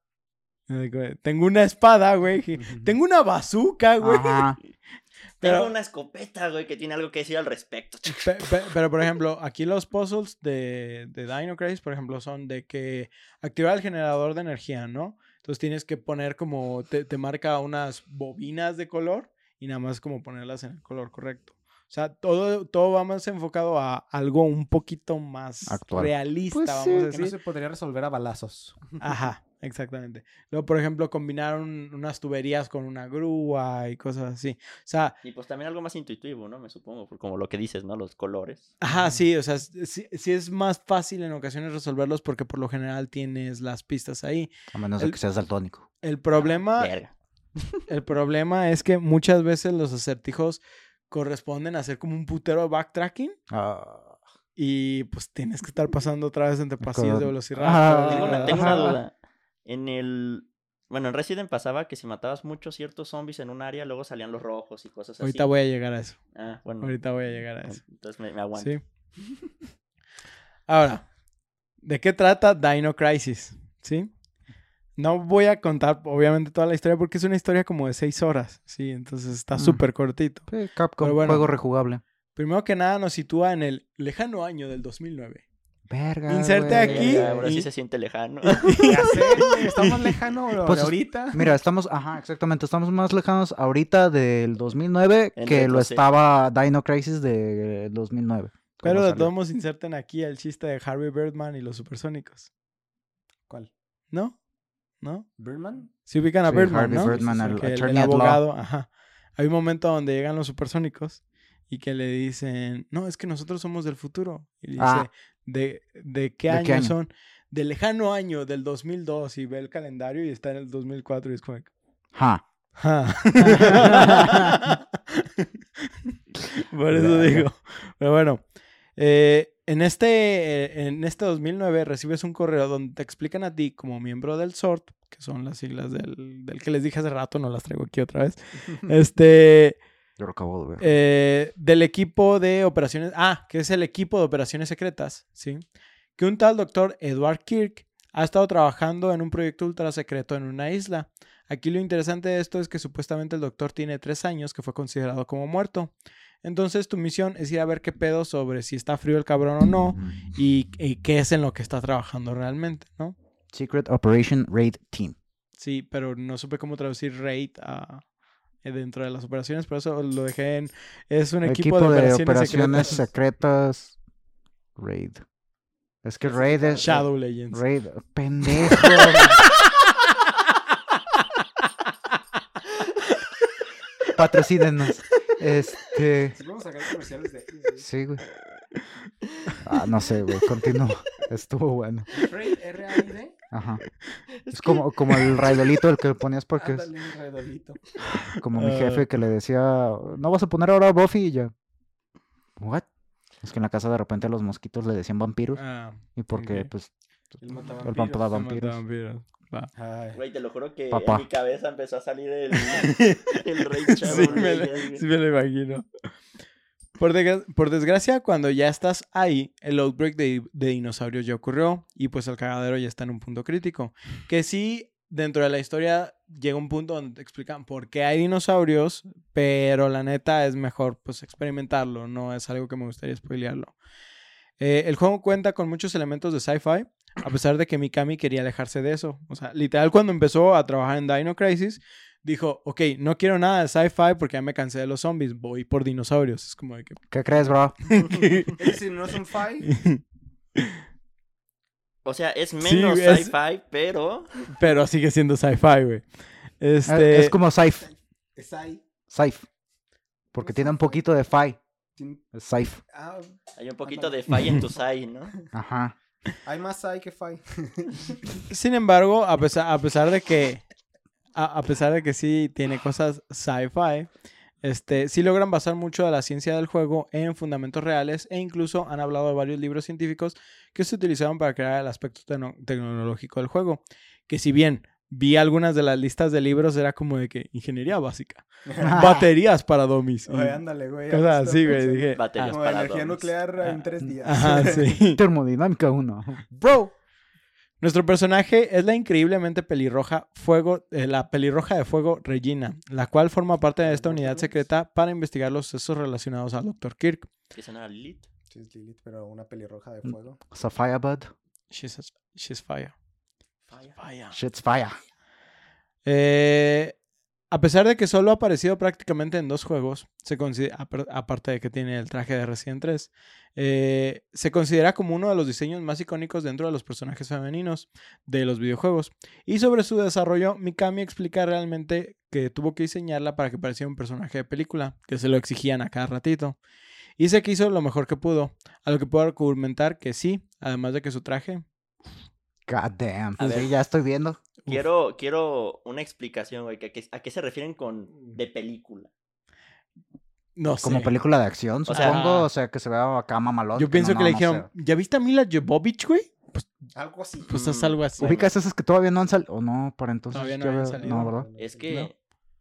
Speaker 1: Tengo una espada, güey. Tengo una bazooka, güey.
Speaker 4: Ajá. [LAUGHS]
Speaker 1: pero-
Speaker 3: Tengo una escopeta, güey, que tiene algo que decir al respecto.
Speaker 1: Pe- pe- [LAUGHS] Pero, por ejemplo, aquí los puzzles de, de Dino Crisis, por ejemplo, son de que activar el generador de energía, ¿no? Entonces tienes que poner como, te, te marca unas bobinas de color y nada más como ponerlas en el color correcto. O sea, todo, todo va más enfocado a algo un poquito más
Speaker 4: Actual.
Speaker 1: realista,
Speaker 4: Pues
Speaker 1: vamos
Speaker 4: sí,
Speaker 1: a
Speaker 2: Que no
Speaker 1: decir.
Speaker 2: se podría resolver a balazos.
Speaker 1: Ajá, exactamente. Luego, por ejemplo, combinar un- unas tuberías con una grúa y cosas así. O sea,
Speaker 3: Y pues también algo más intuitivo, ¿no? Me supongo, por como lo que dices, ¿no? Los colores.
Speaker 1: Ajá, sí, o sea, sí, sí es más fácil en ocasiones resolverlos porque por lo general tienes las pistas ahí.
Speaker 4: A menos de que seas daltónico.
Speaker 1: El problema,
Speaker 3: Verga. [LAUGHS]
Speaker 1: el problema es que muchas veces los acertijos corresponden a hacer como un putero de backtracking
Speaker 4: Ah,
Speaker 1: y pues tienes que estar pasando otra vez entre pasillos de.
Speaker 4: Ah,
Speaker 3: Tengo una, tengo una
Speaker 4: ajá.
Speaker 3: duda. En el. Bueno, en Resident pasaba que si matabas muchos ciertos zombies en un área, luego salían los rojos y cosas así.
Speaker 1: Ahorita voy a llegar a eso.
Speaker 3: Ah, bueno.
Speaker 1: Ahorita voy a llegar a eso.
Speaker 3: Entonces me, me aguanto.
Speaker 1: Sí. Ahora, ¿de qué trata Dino Crisis? ¿Sí? No voy a contar, obviamente, toda la historia porque es una historia como de seis horas. Sí, entonces está
Speaker 4: Mm.
Speaker 1: súper cortito.
Speaker 4: sí, Capcom,
Speaker 1: Pero bueno.
Speaker 4: juego rejugable.
Speaker 1: Primero que nada, nos sitúa en el lejano año del 2009.
Speaker 4: Verga.
Speaker 1: Inserte
Speaker 4: güey.
Speaker 1: aquí.
Speaker 3: Verga, ahora
Speaker 1: y-
Speaker 3: sí se siente lejano.
Speaker 2: Ya sé, [LAUGHS] güey, está más lejano bro,
Speaker 4: Pues
Speaker 2: ahorita.
Speaker 4: Mira, estamos, ajá, exactamente, estamos más lejanos ahorita del 2009
Speaker 3: En
Speaker 4: que lo estaba Dino Crisis de 2009.
Speaker 1: Pero de todos modos inserten aquí el chiste de Harvey Birdman y los supersónicos.
Speaker 2: ¿Cuál?
Speaker 1: ¿No? ¿No?
Speaker 2: ¿Birdman?
Speaker 1: Si ubican a
Speaker 4: Sí,
Speaker 1: Birdman,
Speaker 4: Harvey
Speaker 1: ¿no?
Speaker 4: Birdman, el law.
Speaker 1: abogado, ajá. Hay un momento donde llegan los supersónicos y que le dicen, no, es que nosotros somos del futuro. Y dice,
Speaker 4: Ah.
Speaker 1: ¿De, ¿de qué
Speaker 4: ¿De
Speaker 1: año
Speaker 4: qué año?
Speaker 1: son? del lejano año del 2002 y ve el calendario y está en el 2004 y es como...
Speaker 4: Ja.
Speaker 1: "Ja". [LAUGHS] Por eso digo. Pero bueno, eh, en, este, eh, en este 2009 recibes un correo donde te explican a ti como miembro del SORT, que son las siglas del, del que les dije hace rato, no las traigo aquí otra vez, [LAUGHS] este,
Speaker 4: Yo lo acabo de ver.
Speaker 1: eh, del equipo de operaciones, ah, que es el equipo de operaciones secretas, ¿sí? Que un tal doctor Edward Kirk ha estado trabajando en un proyecto ultra secreto en una isla. Aquí lo interesante de esto es que supuestamente el doctor tiene tres años que fue considerado como muerto. Entonces tu misión es ir a ver qué pedo sobre si está frío el cabrón o no y, y qué es en lo que está trabajando realmente, ¿no?
Speaker 4: Secret Operation Raid Team.
Speaker 1: Sí, pero no supe cómo traducir raid a, dentro de las operaciones, por eso lo dejé en... Es un equipo, de operaciones, secretas.
Speaker 4: secretas. Raid. Es que Raid es.
Speaker 1: Shadow Legends.
Speaker 4: Raid. [LAUGHS] Pendejo. [LAUGHS] Patrocínenos. Este.
Speaker 2: Vamos a sacar comerciales de aquí.
Speaker 4: Sí, güey. Ah, no sé, güey. Continúo. [LAUGHS] Estuvo bueno.
Speaker 2: Raid.
Speaker 4: Ajá. Es como, como el [LAUGHS] raidolito el que ponías porque es
Speaker 2: Ándale, un raidolito.
Speaker 4: como mi
Speaker 1: Ah.
Speaker 4: jefe que le decía, no vas a poner ahora a Buffy y ya. ¿What? Es que en la casa de repente a los mosquitos le decían vampiros.
Speaker 1: Ah,
Speaker 4: Y porque,
Speaker 1: ok.
Speaker 4: pues, el mataba
Speaker 2: vampiros.
Speaker 4: vampiros.
Speaker 1: Va.
Speaker 2: Ay.
Speaker 3: Güey, te lo juro que
Speaker 4: Papá.
Speaker 3: en mi cabeza empezó a salir el, [LAUGHS] el Rey
Speaker 1: Sí me,
Speaker 3: Legends,
Speaker 1: sí me lo imagino. Por, desgra- por desgracia, cuando ya estás ahí, el outbreak de, de dinosaurios ya ocurrió y pues el cagadero ya está en un punto crítico. Que sí, dentro de la historia llega un punto donde te explican por qué hay dinosaurios, pero la neta es mejor pues experimentarlo, no es algo que me gustaría spoilearlo. Eh, el juego cuenta con muchos elementos de sci-fi, a pesar de que Mikami quería alejarse de eso. O sea, literal cuando empezó a trabajar en Dino Crisis, dijo, ok, no quiero nada de sci-fi porque ya me cansé de los zombies, voy por dinosaurios. Es como de que...
Speaker 4: ¿qué crees, bro? [LAUGHS]
Speaker 2: Es decir, [LAUGHS] no es un fight.
Speaker 3: O sea, es
Speaker 1: Sí,
Speaker 3: menos
Speaker 1: es-
Speaker 3: sci-fi, pero
Speaker 1: Pero sigue siendo sci-fi, güey.
Speaker 4: Es-
Speaker 1: Este...
Speaker 4: Es como.
Speaker 2: Es ahí.
Speaker 4: Saif. Porque tiene un poquito de Fi. Saif.
Speaker 2: Ah,
Speaker 3: hay un poquito de fi en tu sai, ¿no?
Speaker 4: Ajá.
Speaker 2: hay más hay que fight.
Speaker 1: Sin embargo, a pesar, a pesar de que a, a pesar de que sí tiene cosas sci-fi, este, sí logran basar mucho de la ciencia del juego en fundamentos reales e incluso han hablado de varios libros científicos que se utilizaron para crear el aspecto tecno- tecnológico del juego. Que si bien vi algunas de las listas de libros, era como de que ingeniería básica, [LAUGHS] baterías para dummies. y
Speaker 2: Oye, ándale, güey. ya
Speaker 1: así,
Speaker 2: está
Speaker 1: güey. Dije,
Speaker 3: Baterías
Speaker 1: ah,
Speaker 2: Como
Speaker 3: para
Speaker 2: energía nuclear en tres días.
Speaker 1: ajá, sí. [LAUGHS]
Speaker 4: Termodinámica 1.
Speaker 1: Bro. Nuestro personaje es la increíblemente pelirroja fuego, eh, la pelirroja de fuego Regina, la cual forma parte de esta unidad secreta para investigar los sucesos relacionados al Dr. Kirk.
Speaker 3: Que suena a Lilith.
Speaker 2: Sí, es Lilith, pero una pelirroja de
Speaker 4: Mm.
Speaker 2: fuego.
Speaker 4: Sapphire Bud.
Speaker 1: She's, a- she's fire.
Speaker 3: Fire.
Speaker 1: Fire.
Speaker 4: Shit's fire.
Speaker 1: Eh, a pesar de que solo ha aparecido prácticamente en dos juegos, se considera, apar- aparte de que tiene el traje de Resident 3, eh, se considera como uno de los diseños más icónicos dentro de los personajes femeninos de los videojuegos. Y sobre su desarrollo, Mikami explica realmente que tuvo que diseñarla para que pareciera un personaje de película, que se lo exigían a cada ratito. Y sé que hizo lo mejor que pudo, a lo que puedo argumentar que sí, además de que su traje
Speaker 4: God damn. Sí, ya estoy viendo.
Speaker 3: Quiero, quiero una explicación, güey. que- que- ¿A qué se refieren con de película?
Speaker 1: no sé.
Speaker 4: Como película de acción, supongo. O sea, que se vea acá mamalón.
Speaker 1: Yo pienso
Speaker 4: no,
Speaker 1: que le
Speaker 4: no
Speaker 1: dijeron, ¿ya viste a Mila Jovovich, güey?
Speaker 2: Algo así.
Speaker 1: Pues es
Speaker 3: Mm,
Speaker 1: algo así.
Speaker 4: ¿Ubicas esas que todavía no han salido? O no, para entonces.
Speaker 1: Todavía no habían salido.
Speaker 4: No, ¿verdad?
Speaker 3: Es que,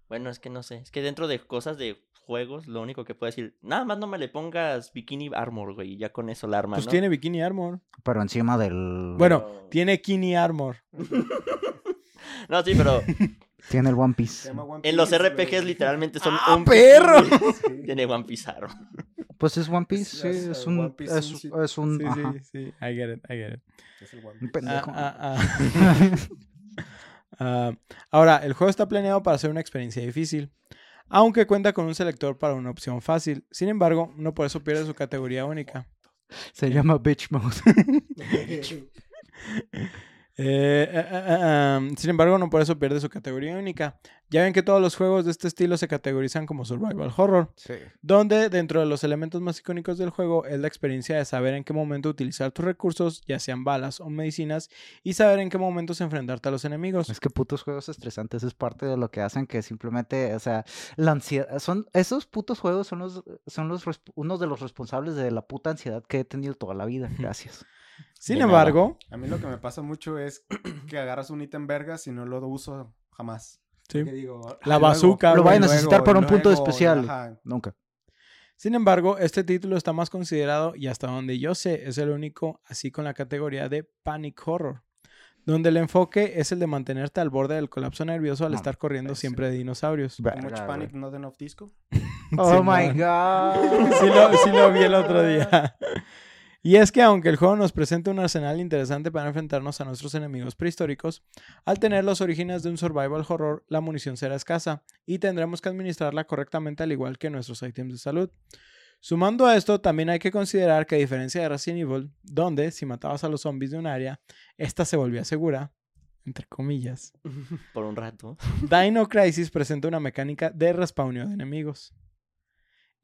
Speaker 3: bueno, es que no sé. Es que dentro de cosas de juegos, lo único que puedo decir, nada más no me le pongas bikini armor, güey. y Ya con eso la arma,
Speaker 1: Pues
Speaker 3: ¿no?
Speaker 1: tiene bikini armor.
Speaker 4: Pero encima del.
Speaker 1: Bueno,
Speaker 3: Pero-
Speaker 1: tiene kini armor. [LAUGHS] [LAUGHS]
Speaker 3: No, sí, pero [LAUGHS]
Speaker 4: Tiene el One
Speaker 2: Se
Speaker 4: Piece.
Speaker 2: llama One
Speaker 3: en los RPGs literalmente son
Speaker 1: ¡Ah,
Speaker 3: un
Speaker 1: perro! [LAUGHS]
Speaker 2: Sí.
Speaker 3: Tiene One Piece armor.
Speaker 4: Pues es One Piece, sí.
Speaker 2: Es,
Speaker 4: Es
Speaker 2: eh,
Speaker 4: un.
Speaker 2: One Piece
Speaker 4: Es,
Speaker 2: Shit.
Speaker 4: es un.
Speaker 1: Sí,
Speaker 4: ajá.
Speaker 1: sí, sí. I get it, I get it.
Speaker 2: Es el One
Speaker 4: Un
Speaker 2: Piece.
Speaker 4: pendejo.
Speaker 1: Ah, ah, ah. Ah, ahora, el juego está planeado para ser una experiencia difícil, aunque cuenta con un selector para una opción fácil. Sin embargo, no por eso pierde su categoría única.
Speaker 4: Se llama Bitch Mode.
Speaker 1: Eh, eh, eh, um, sin embargo, no por eso pierde su categoría única. Ya ven que todos los juegos de este estilo se categorizan como survival horror,
Speaker 4: Sí.
Speaker 1: donde dentro de los elementos más icónicos del juego es la experiencia de saber en qué momento utilizar tus recursos, ya sean balas o medicinas, y saber en qué momentos enfrentarte a los enemigos.
Speaker 4: Es que putos juegos estresantes es parte de lo que hacen que simplemente, o sea, la ansiedad, son, esos putos juegos son los, son los, unos de los responsables de la puta ansiedad que he tenido toda la vida. Gracias.
Speaker 1: Sin
Speaker 3: De nada.
Speaker 1: embargo,
Speaker 2: A mí lo que me pasa mucho es [CLEARS THROAT] que agarras un ítem vergas y no lo uso jamás.
Speaker 1: sí.
Speaker 2: Digo,
Speaker 1: La
Speaker 2: "Ah, luego,
Speaker 1: bazooka,
Speaker 4: Lo voy a necesitar
Speaker 2: luego,
Speaker 4: para un punto
Speaker 2: luego", y
Speaker 4: especial.
Speaker 2: ajá.
Speaker 4: Nunca.
Speaker 1: Sin embargo, este título está más considerado y hasta donde yo sé es el único así con la categoría de Panic Horror, donde el enfoque es el de mantenerte al borde del colapso nervioso al
Speaker 4: No,
Speaker 1: estar corriendo siempre de dinosaurios.
Speaker 2: Much panic, not enough disco. [LAUGHS]
Speaker 4: Oh my god. [LAUGHS]
Speaker 1: sí, lo, sí lo vi el otro día. [LAUGHS] Y es que aunque el juego nos presenta un arsenal interesante para enfrentarnos a nuestros enemigos prehistóricos, al tener los orígenes de un survival horror, la munición será escasa y tendremos que administrarla correctamente al igual que nuestros ítems de salud. Sumando a esto, también hay que considerar que a diferencia de Resident Evil, donde si matabas a los zombies de un área, esta se volvía segura, entre comillas, [LAUGHS]
Speaker 3: Por un rato.
Speaker 1: Dino Crisis presenta una mecánica de respawneo de enemigos.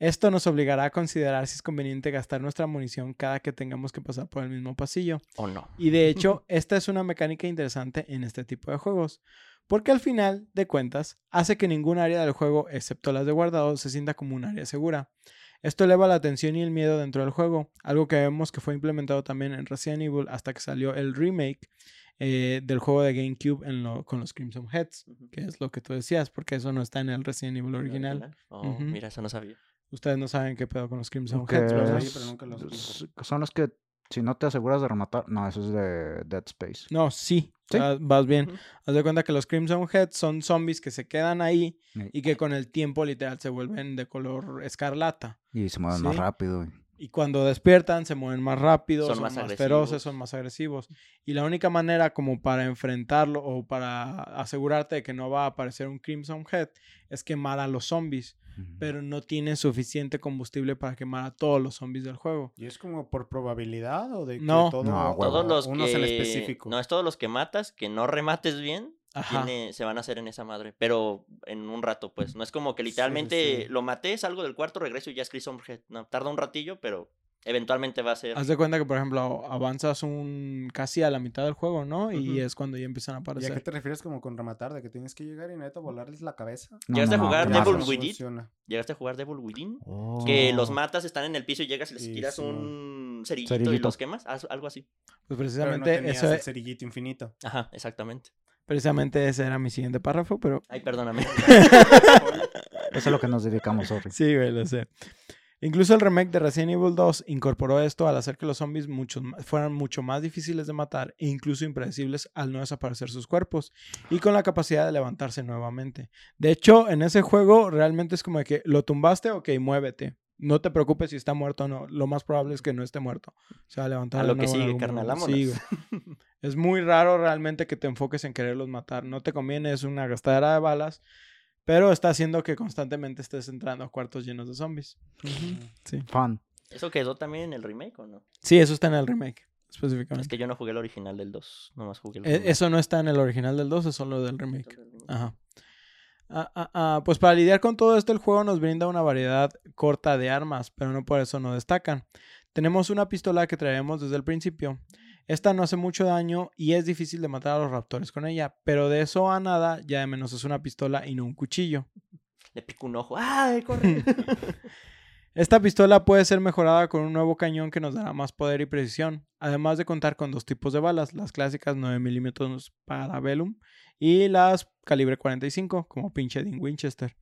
Speaker 1: Esto nos obligará a considerar si es conveniente gastar nuestra munición cada que tengamos que pasar por el mismo pasillo.
Speaker 3: ¿O no?
Speaker 1: Y de [LAUGHS] hecho, esta es una mecánica interesante en este tipo de juegos, porque al final de cuentas hace que ningún área del juego, excepto las de guardado, se sienta como un área segura. Esto eleva la tensión y el miedo dentro del juego, algo que vemos que fue implementado también en Resident Evil hasta que salió el remake eh, del juego de GameCube en lo- con los Crimson Heads, que es lo que tú decías, porque eso no está en el Resident Evil
Speaker 3: ¿El
Speaker 1: original.
Speaker 3: Oh, mira, eso no sabía.
Speaker 1: Ustedes no saben qué pedo con los Crimson
Speaker 4: Que
Speaker 1: Heads, ¿verdad?
Speaker 2: ahí,
Speaker 4: es-
Speaker 2: pero nunca los
Speaker 4: son los que si no te aseguras de rematar. No, eso es de Dead Space.
Speaker 1: No, sí,
Speaker 4: ¿Sí?
Speaker 1: ah, vas bien.
Speaker 3: Ujú.
Speaker 1: Haz de cuenta que los Crimson Heads son zombies que se quedan ahí
Speaker 4: Sí.
Speaker 1: y que con el tiempo literal se vuelven de color escarlata.
Speaker 4: Y se mueven más
Speaker 1: Sí.
Speaker 4: rápido. güey.
Speaker 1: Y cuando despiertan se mueven más rápido,
Speaker 3: Son
Speaker 1: son,
Speaker 3: más
Speaker 1: más, feroces, son más agresivos. Y la única manera como para enfrentarlo o para asegurarte de que no va a aparecer un Crimson Head es quemar a los zombies. Pero no tienen suficiente combustible para quemar a todos los zombies del juego.
Speaker 2: ¿Y es como por probabilidad o de que
Speaker 1: No.
Speaker 2: todo,
Speaker 4: No.
Speaker 3: Todos los
Speaker 2: unos
Speaker 3: que...
Speaker 2: en específico?
Speaker 3: No, es todos los que matas, que no remates bien, tiene- se van a hacer en esa madre. Pero en un rato, pues. No es como que literalmente
Speaker 2: sí.
Speaker 3: lo maté, salgo del cuarto, regreso y ya es Chris Head. No, tarda un ratillo, pero eventualmente va a ser...
Speaker 1: Haz de cuenta que, por ejemplo, avanzas un casi a la mitad del juego, ¿no? Y
Speaker 3: Ujú.
Speaker 1: es cuando ya empiezan a
Speaker 2: ¿Y a qué
Speaker 1: aparecer.
Speaker 2: te refieres como con rematar? ¿De que tienes que llegar y neta volarles la cabeza?
Speaker 4: No,
Speaker 3: ¿Llegaste
Speaker 4: no,
Speaker 3: a
Speaker 4: no,
Speaker 3: jugar
Speaker 4: quemarlos.
Speaker 3: Devil
Speaker 2: No
Speaker 3: Within? ¿Llegaste a jugar Devil Within?
Speaker 4: Oh.
Speaker 3: Que los matas, están en el piso y llegas y les
Speaker 2: Sí,
Speaker 3: tiras
Speaker 2: sí.
Speaker 3: un cerillito, y
Speaker 4: Cerillito.
Speaker 3: los quemas. Algo así.
Speaker 1: Pues
Speaker 2: Pero no
Speaker 1: precisamente,
Speaker 2: tenías
Speaker 1: eso,
Speaker 2: el cerillito infinito.
Speaker 3: Ajá, exactamente.
Speaker 1: precisamente ese era mi siguiente párrafo, pero
Speaker 3: Ay, perdóname. [LAUGHS] [LAUGHS]
Speaker 4: Eso es lo que nos dedicamos, sorry.
Speaker 1: sí, güey, lo sé. Incluso el remake de Resident Evil 2 incorporó esto al hacer que los zombies fueran mucho más difíciles de matar e incluso impredecibles al no desaparecer sus cuerpos y con la capacidad de levantarse nuevamente. De hecho, en ese juego realmente es como de que lo tumbaste, ok, muévete. No te preocupes si está muerto o no. Lo más probable es que no esté muerto. Se va a levantar.
Speaker 3: A lo que sigue, carnal.
Speaker 1: Sí. Es muy raro realmente que te enfoques en quererlos matar. No te conviene, es una gastadera de balas. Pero está haciendo que constantemente estés entrando a cuartos llenos de zombies. Sí.
Speaker 4: Fan.
Speaker 3: ¿Eso quedó también en el remake o no?
Speaker 1: Sí, eso está en el remake,
Speaker 3: Es
Speaker 1: específicamente.
Speaker 3: que yo no jugué el original del 2. Nomás jugué el
Speaker 1: E-
Speaker 3: remake.
Speaker 1: Eso no está en el original del 2, es solo del remake. Ajá. Ah, ah, ah, pues para lidiar con todo esto, el juego nos brinda una variedad corta de armas, pero no por eso no destacan. Tenemos una pistola que traemos desde el principio. Esta no hace mucho daño y es difícil de matar a los raptores con ella, pero de eso a nada, ya de menos es una pistola y no un cuchillo.
Speaker 3: Le pico un ojo. ¡Ay, corre! [LAUGHS]
Speaker 1: Esta pistola puede ser mejorada con un nuevo cañón que nos dará más poder y precisión, además de contar con dos tipos de balas, las clásicas 9 milímetros Parabellum y las calibre 45, como pinche Dean Winchester.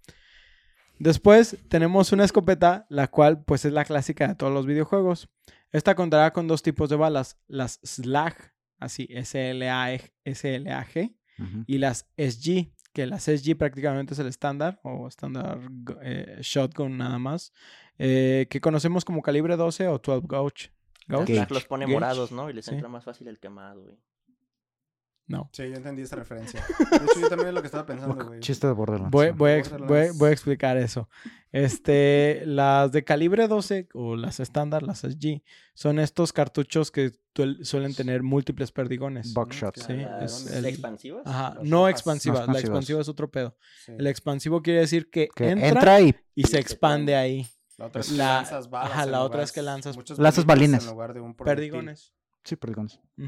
Speaker 1: Después tenemos una escopeta, la cual pues es la clásica de todos los videojuegos. Esta contará con dos tipos de balas, las SLAG, así S-L-A-G, S-L-A-G,
Speaker 4: Ujú.
Speaker 1: y las SG, que las SG prácticamente es el estándar o estándar eh, shotgun nada más, eh, que conocemos como calibre 12 o 12 gauge. ¿Gauge?
Speaker 3: Los pone
Speaker 1: Gauge.
Speaker 3: morados, ¿no? Y les
Speaker 1: Sí.
Speaker 3: entra más fácil el quemado, güey.
Speaker 1: No.
Speaker 2: Sí, yo entendí esta referencia. [LAUGHS] De hecho, yo también es lo que estaba pensando, güey.
Speaker 4: Chiste de Borderlands.
Speaker 1: Voy, a, ex- voy,
Speaker 2: Borderlands.
Speaker 1: voy a explicar eso. Este, las de calibre 12 o las estándar, las SG, son estos cartuchos que suelen tener múltiples perdigones.
Speaker 4: Buckshot.
Speaker 1: Sí, es el-
Speaker 3: expansivas.
Speaker 1: Ajá, no.
Speaker 4: No
Speaker 1: La expansiva es otro pedo.
Speaker 2: Sí.
Speaker 1: El expansivo quiere decir que,
Speaker 4: Que
Speaker 1: entra,
Speaker 4: entra, y
Speaker 1: y se expande ahí.
Speaker 2: La otra es que
Speaker 1: La-
Speaker 2: lanzas balas.
Speaker 1: ajá, la otra es que lanzas-
Speaker 2: balitas
Speaker 4: balines.
Speaker 2: En lugar de un.
Speaker 1: Perdigones.
Speaker 4: Sí, perdigones.
Speaker 3: Ah,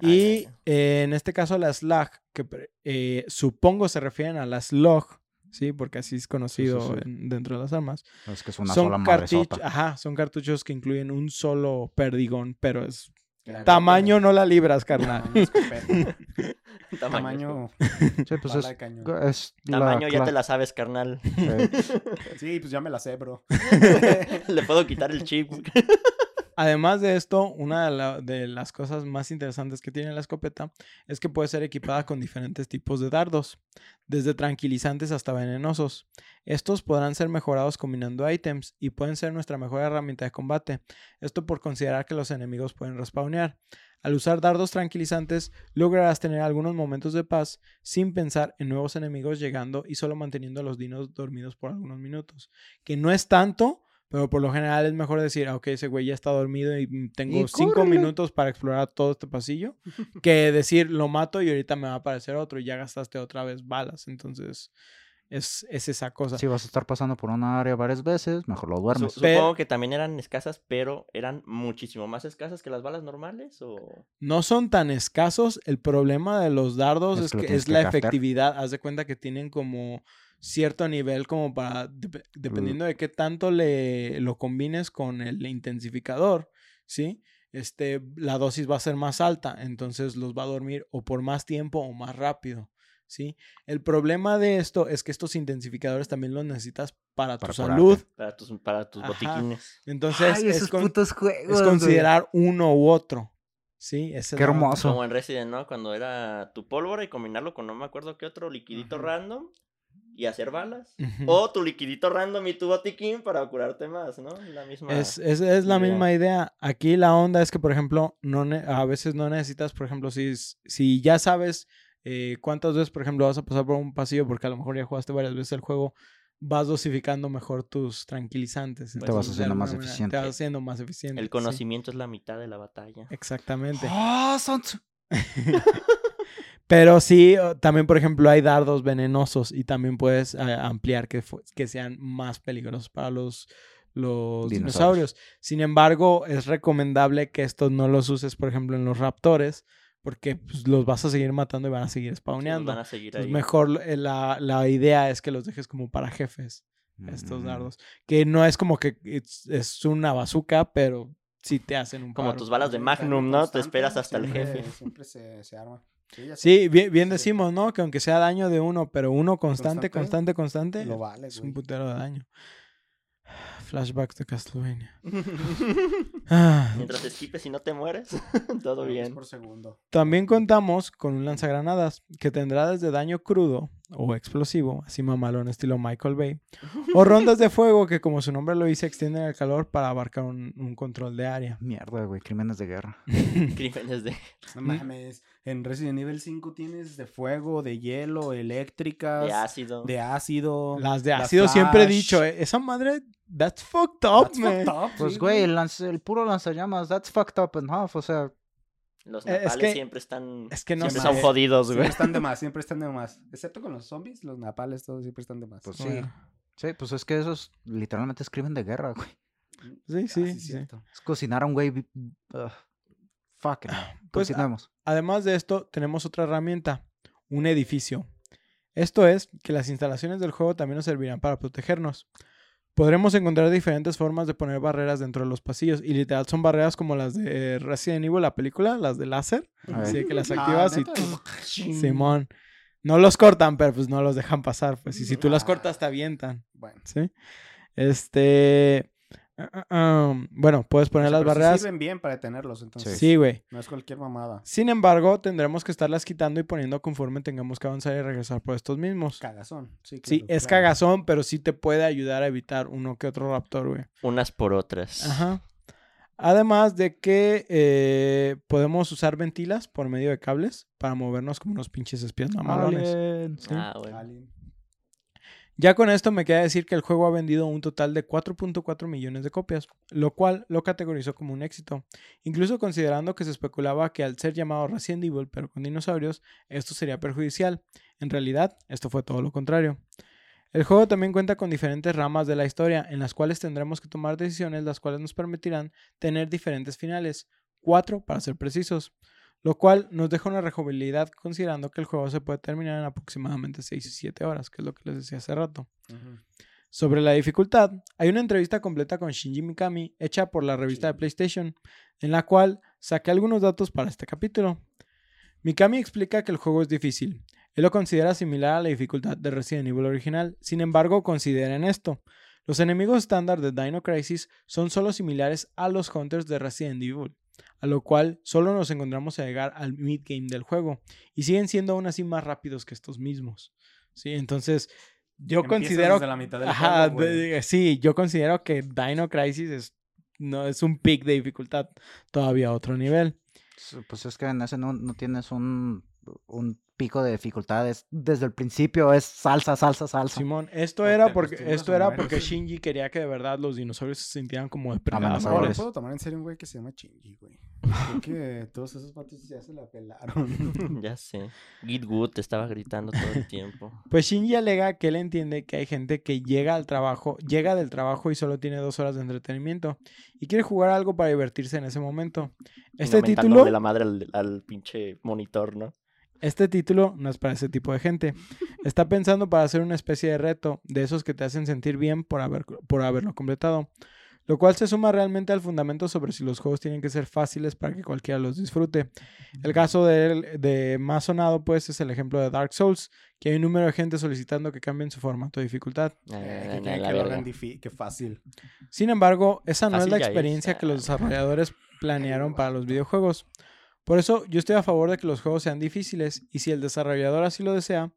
Speaker 1: Y
Speaker 3: ya, ya.
Speaker 1: eh, en este caso la Slug, que eh, supongo se refieren a la Slug, ¿sí? Porque así es conocido
Speaker 4: sí.
Speaker 1: en- dentro de las armas.
Speaker 4: Es que es una
Speaker 1: son
Speaker 4: sola
Speaker 1: cartuchos, ajá, son cartuchos que incluyen un solo perdigón, pero es
Speaker 2: Grande.
Speaker 1: tamaño no la libras, carnal. [LAUGHS]
Speaker 2: Tamaño escopeta.
Speaker 3: Tamaño.
Speaker 4: Sí, pues es, es la
Speaker 3: Tamaño ya te la sabes, carnal.
Speaker 4: eh,
Speaker 2: Sí, pues ya me la sé, bro. [LAUGHS]
Speaker 3: Le puedo quitar el chip. [LAUGHS]
Speaker 1: Además de esto, una de, la- de las cosas más interesantes que tiene la escopeta es que puede ser equipada con diferentes tipos de dardos, desde tranquilizantes hasta venenosos. Estos podrán ser mejorados combinando ítems y pueden ser nuestra mejor herramienta de combate. Esto por considerar que los enemigos pueden respawnear. Al usar dardos tranquilizantes, lograrás tener algunos momentos de paz sin pensar en nuevos enemigos llegando y solo manteniendo a los dinos dormidos por algunos minutos. Que no es tanto, pero por lo general es mejor decir, ah, ok, ese güey ya está dormido y mm, tengo
Speaker 4: Y
Speaker 1: cinco
Speaker 4: córrele.
Speaker 1: minutos para explorar todo este pasillo, [LAUGHS] que decir, lo mato y ahorita me va a aparecer otro y ya gastaste otra vez balas. Entonces, es, es esa cosa.
Speaker 4: si vas a estar pasando por una área varias veces, mejor lo duermes.
Speaker 3: Supongo que también eran escasas, pero eran muchísimo más escasas que las balas normales. O...
Speaker 1: No son tan escasos. El problema de los dardos
Speaker 4: Es
Speaker 1: es,
Speaker 4: que
Speaker 1: es
Speaker 4: que
Speaker 1: la efectividad. Haz de cuenta que tienen como cierto nivel como para, dep- dependiendo de qué tanto le lo combines con el intensificador, ¿sí? Este, la dosis va a ser más alta, entonces los va a dormir o por más tiempo o más rápido, ¿sí? El problema de esto es que estos intensificadores también los necesitas para tu salud.
Speaker 3: Para tus, para tus
Speaker 1: Ajá.
Speaker 3: botiquines.
Speaker 1: Entonces,
Speaker 4: Ay,
Speaker 1: es,
Speaker 4: esos
Speaker 1: con-
Speaker 4: putos juegos.
Speaker 1: es
Speaker 4: güey.
Speaker 1: considerar uno u otro, ¿sí? Esa es
Speaker 4: Qué hermoso.
Speaker 3: Como en Resident, ¿no? Cuando era tu pólvora y combinarlo con no me acuerdo qué otro liquidito random y hacer balas. O tu liquidito random y tu botiquín para curarte más, ¿no? La misma.
Speaker 1: Es, es, es la
Speaker 3: idea.
Speaker 1: misma idea. Aquí la onda es que, por ejemplo, no a veces no necesitas, por ejemplo, si, si ya sabes eh, cuántas veces, por ejemplo, vas a pasar por un pasillo, porque a lo mejor ya jugaste varias veces el juego, vas dosificando mejor tus tranquilizantes.
Speaker 3: Te vas
Speaker 4: haciendo más
Speaker 1: manera,
Speaker 4: eficiente.
Speaker 1: Te vas haciendo más eficiente.
Speaker 3: El
Speaker 1: sí,
Speaker 3: conocimiento es la mitad de la batalla.
Speaker 1: exactamente.
Speaker 4: ¡Ah, Tzu! [LAUGHS]
Speaker 1: Pero sí, también, por ejemplo, hay dardos venenosos y también puedes eh, ampliar que sean más peligrosos para los, los
Speaker 4: Dinosaurios.
Speaker 1: dinosaurios. Sin embargo, es recomendable que estos no los uses, por ejemplo, en los raptores, porque pues, los vas a seguir matando y van a seguir
Speaker 3: Sí,
Speaker 1: spawneando.
Speaker 3: van a seguir
Speaker 1: Entonces,
Speaker 3: ahí.
Speaker 1: mejor eh, la, la idea es que los dejes como para jefes, estos
Speaker 4: Mm.
Speaker 1: dardos. Que no es como que es, una bazooka, pero sí te hacen un
Speaker 3: Como
Speaker 1: paro.
Speaker 3: tus balas de
Speaker 2: Sí,
Speaker 3: Magnum, ¿no? Te esperas hasta el
Speaker 2: siempre-
Speaker 3: jefe.
Speaker 2: Siempre se, se arma. Sí.
Speaker 1: Sí, bien, bien
Speaker 2: Sí.
Speaker 1: decimos, ¿no? Que aunque sea daño de uno, pero uno constante, constante,
Speaker 2: Constante,
Speaker 1: constante,
Speaker 2: Lo vale,
Speaker 1: es un
Speaker 2: güey.
Speaker 1: putero de daño. Flashbacks de Castlevania. [LAUGHS] Ah,
Speaker 3: Mientras esquipes y no te mueres, [LAUGHS] todo bien.
Speaker 2: por segundo.
Speaker 1: También contamos con un lanzagranadas que tendrá desde daño crudo o explosivo, así mamalón estilo Michael Bay, [LAUGHS] o rondas de fuego que como su nombre lo dice extienden el calor para abarcar un, un control de área.
Speaker 4: Mierda, güey, crímenes de guerra. [LAUGHS] [LAUGHS]
Speaker 3: Crímenes de,
Speaker 2: No mames. En Resident Evil 5 tienes de fuego, de hielo, eléctricas,
Speaker 3: de ácido.
Speaker 2: de ácido.
Speaker 1: Las de
Speaker 2: la
Speaker 1: ácido siempre he dicho, eh, esa madre, that's fucked up,
Speaker 2: That's
Speaker 1: man.
Speaker 2: fucked up,
Speaker 4: Pues,
Speaker 2: sí,
Speaker 4: güey, el, puro lanzallamas, that's fucked up and half. O sea,
Speaker 3: Los
Speaker 1: Eh, es
Speaker 3: napales
Speaker 1: que-
Speaker 3: siempre están.
Speaker 1: es que no
Speaker 3: siempre son jodidos,
Speaker 2: Siempre
Speaker 3: güey.
Speaker 2: están de más, [LAUGHS] siempre están de más. Excepto con los zombies, los napales, todos siempre están de más.
Speaker 4: Pues sí.
Speaker 1: Bueno,
Speaker 4: sí, pues es que esos literalmente es crimen de guerra, güey.
Speaker 1: Sí, sí,
Speaker 2: Ah,
Speaker 1: sí.
Speaker 2: cierto.
Speaker 4: Es cocinar a un güey. ugh. fuck it.
Speaker 1: Pues,
Speaker 4: Continuemos.
Speaker 1: Además de esto, tenemos otra herramienta, un edificio. Esto es que las instalaciones del juego también nos servirán para protegernos. Podremos encontrar diferentes formas de poner barreras dentro de los pasillos y literal son barreras como las de Resident Evil, la película, las de láser. Así que las
Speaker 2: Ah,
Speaker 1: activas y. Simón. No los cortan, pero pues no los dejan pasar. Pues y si tú las cortas te avientan.
Speaker 2: Bueno.
Speaker 1: ¿Sí? Este. Ah, ah, bueno, puedes poner
Speaker 2: O sea,
Speaker 1: las
Speaker 2: pero sí
Speaker 1: barreras.
Speaker 2: sirven bien para detenerlos, entonces.
Speaker 1: Sí, güey.
Speaker 2: No es cualquier mamada.
Speaker 1: Sin embargo, tendremos que estarlas quitando y poniendo conforme tengamos que avanzar y regresar por estos mismos.
Speaker 2: Cagazón. Sí,
Speaker 1: Sí,
Speaker 2: claro,
Speaker 1: es
Speaker 2: claro.
Speaker 1: cagazón, pero sí te puede ayudar a evitar uno que otro raptor, güey.
Speaker 3: Unas por otras.
Speaker 1: Ajá. Además de que eh, podemos usar ventilas por medio de cables para movernos como unos pinches espías mamalones. Sí.
Speaker 3: Ah, bueno.
Speaker 2: Alien.
Speaker 1: Ya con esto me queda decir que el juego ha vendido un total de 4.4 millones de copias, lo cual lo categorizó como un éxito, incluso considerando que se especulaba que al ser llamado Resident Evil pero con dinosaurios, esto sería perjudicial. En realidad, esto fue todo lo contrario. El juego también cuenta con diferentes ramas de la historia, en las cuales tendremos que tomar decisiones las cuales nos permitirán tener diferentes finales, cuatro para ser precisos, lo cual nos deja una rejugabilidad considerando que el juego se puede terminar en aproximadamente 6 y 7 horas, que es lo que les decía hace rato. Sobre la dificultad, hay una entrevista completa con Shinji Mikami hecha por la revista de PlayStation, en la cual saqué algunos datos para este capítulo. Mikami explica que el juego es difícil. Él lo considera similar a la dificultad de Resident Evil original, sin embargo consideren esto. Los enemigos estándar de Dino Crisis son solo similares a los Hunters de Resident Evil, a lo cual solo nos encontramos a llegar al mid-game del juego, y siguen siendo aún así más rápidos que estos mismos. Sí, entonces yo considero
Speaker 2: desde la mitad del
Speaker 1: Ajá,
Speaker 2: juego,
Speaker 1: sí, yo considero que Dino Crisis es, no, es un pick de dificultad todavía a otro nivel.
Speaker 4: Pues es que en ese no, no tienes un, un pico de dificultades. Desde el principio es salsa, salsa, salsa.
Speaker 1: Simón, esto era porque esto era porque Shinji quería que de verdad los dinosaurios se sintieran como
Speaker 2: No,
Speaker 4: Amenazadores.
Speaker 2: no
Speaker 1: depredadores.
Speaker 2: puedo tomar en serio un güey que se llama Chingy, güey. Creo que todos esos patos ya se la pelaron. [LAUGHS]
Speaker 3: Ya sé. Git Good te estaba gritando todo el tiempo. [LAUGHS]
Speaker 1: Pues Shinji alega que él entiende que hay gente que llega al trabajo, llega del trabajo y solo tiene dos horas de entretenimiento y quiere jugar algo para divertirse en ese momento. Este título,
Speaker 3: la madre al, al pinche monitor, ¿no?
Speaker 1: Este título no es para ese tipo de gente. Está pensando para hacer una especie de reto de esos que te hacen sentir bien por, haber, por haberlo completado. Lo cual se suma realmente al fundamento sobre si los juegos tienen que ser fáciles para que cualquiera los disfrute. El caso de, de más sonado, pues, es el ejemplo de Dark Souls, que hay un número de gente solicitando que cambien su formato de dificultad.
Speaker 2: Eh,
Speaker 3: a
Speaker 2: que lo hagan que fácil.
Speaker 1: Sin embargo, esa no
Speaker 3: Fácil
Speaker 1: es la experiencia que los desarrolladores planearon para los videojuegos. Por eso yo estoy a favor de que los juegos sean difíciles y si el desarrollador así lo desea,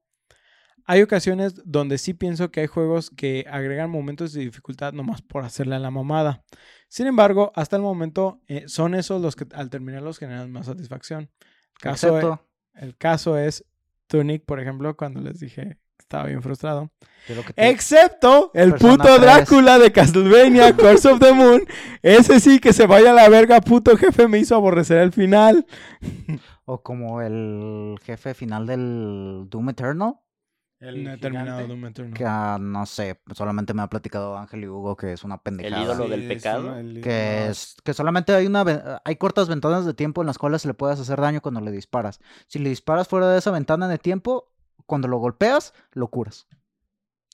Speaker 1: hay ocasiones donde sí pienso que hay juegos que agregan momentos de dificultad nomás por hacerle a la mamada. Sin embargo, hasta el momento eh, son esos los que al terminarlos generan más satisfacción. El caso,
Speaker 4: Excepto,
Speaker 1: el caso es Tunic, por ejemplo, cuando les dije estaba bien frustrado.
Speaker 4: te-
Speaker 1: Excepto el
Speaker 4: Persona
Speaker 1: puto
Speaker 4: 3.
Speaker 1: Drácula de Castlevania, [LAUGHS] Curse of the Moon. Ese sí que se vaya a la verga, puto jefe, me hizo aborrecer el final.
Speaker 4: O como el jefe final del Doom Eternal.
Speaker 2: El
Speaker 1: no he terminado
Speaker 2: gigante.
Speaker 1: Doom Eternal.
Speaker 4: Que ah, no sé, solamente me ha platicado Ángel y Hugo que es una pendejada.
Speaker 3: ídolo del pecado,
Speaker 2: el-
Speaker 4: Que es que solamente hay una hay cortas ventanas de tiempo en las cuales le puedes hacer daño cuando le disparas. Si le disparas fuera de esa ventana de tiempo, cuando lo golpeas, lo curas.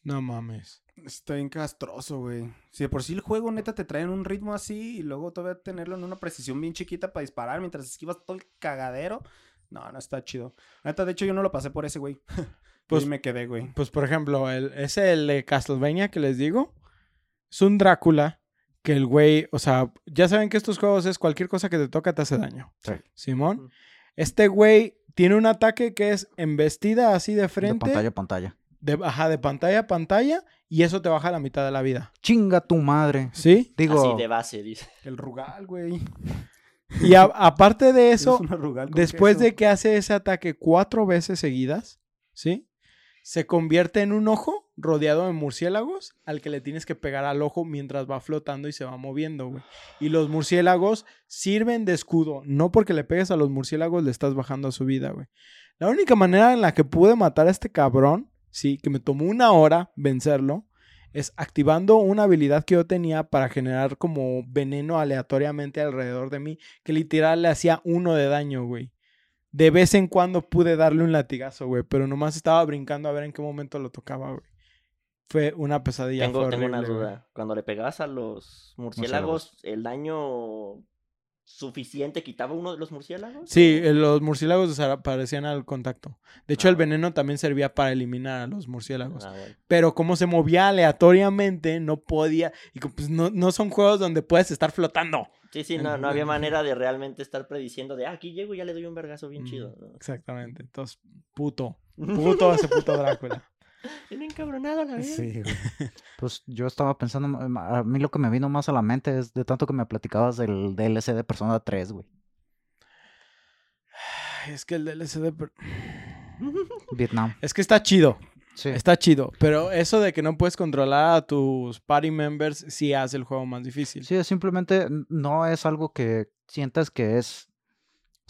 Speaker 1: No mames.
Speaker 2: Está bien castroso, güey. Si de por sí el juego neta te trae en un ritmo así y luego todavía tenerlo en una precisión bien chiquita para disparar mientras esquivas todo el cagadero. No, no está chido. Neta, de hecho yo no lo pasé por ese, güey. [LAUGHS]
Speaker 1: Pues-
Speaker 2: Pues me quedé, güey.
Speaker 1: Pues por ejemplo, el, ese el de Castlevania que les digo, es un Drácula que el güey, o sea, ya saben que estos juegos es cualquier cosa que te toca te hace daño.
Speaker 4: Sí.
Speaker 1: Simón. Este güey tiene un ataque que es embestida así de
Speaker 4: De
Speaker 1: frente,
Speaker 4: pantalla a pantalla.
Speaker 1: de, ajá, de pantalla a pantalla, y eso te baja la mitad de la vida.
Speaker 4: Chinga tu madre.
Speaker 1: ¿Sí?
Speaker 4: Digo,
Speaker 3: Así de base, dice.
Speaker 2: El Rugal, güey.
Speaker 1: Y a- aparte de
Speaker 2: Es
Speaker 1: eso,
Speaker 2: una Rugal con
Speaker 1: después
Speaker 2: queso.
Speaker 1: de que hace ese ataque cuatro veces seguidas, ¿sí? Se convierte en un ojo rodeado de murciélagos al que le tienes que pegar al ojo mientras va flotando y se va moviendo, güey. Y los murciélagos sirven de escudo. No porque le pegues a los murciélagos le estás bajando a su vida, güey. La única manera en la que pude matar a este cabrón, sí, que me tomó una hora vencerlo, es activando una habilidad que yo tenía para generar como veneno aleatoriamente alrededor de mí, que literal le hacía uno de daño, güey. De vez en cuando pude darle un latigazo, güey, pero nomás estaba brincando a ver en qué momento lo tocaba, güey. Fue una pesadilla.
Speaker 3: Tengo, una duda. Cuando le pegabas a los murciélagos, ¿el daño suficiente quitaba uno de los murciélagos?
Speaker 1: Sí, eh, los murciélagos desaparecían al contacto. De hecho,
Speaker 3: Ah,
Speaker 1: el
Speaker 3: bueno.
Speaker 1: veneno también servía para eliminar a los murciélagos.
Speaker 3: Ah, bueno.
Speaker 1: Pero como se movía aleatoriamente, no podía. Y pues no, no son juegos donde puedes estar flotando.
Speaker 3: Sí, sí, no, no había manera de realmente estar prediciendo de, ah, aquí llego y ya le doy un vergazo bien
Speaker 1: Mm,
Speaker 3: chido. ¿no?
Speaker 1: Exactamente. Entonces, puto. [LAUGHS] Puto ese puto Drácula.
Speaker 3: Bien encabronado la vez.
Speaker 2: Sí, güey.
Speaker 4: Pues yo estaba pensando, a mí lo que me vino más a la mente es de tanto que me platicabas del DLC de Persona 3, güey.
Speaker 1: Es que el DLC de... [LAUGHS]
Speaker 4: Vietnam.
Speaker 1: Es que está chido.
Speaker 4: Sí.
Speaker 1: Está chido. Pero eso de que no puedes controlar a tus party members sí hace el juego más difícil.
Speaker 4: Sí, es simplemente no es algo que sientas que es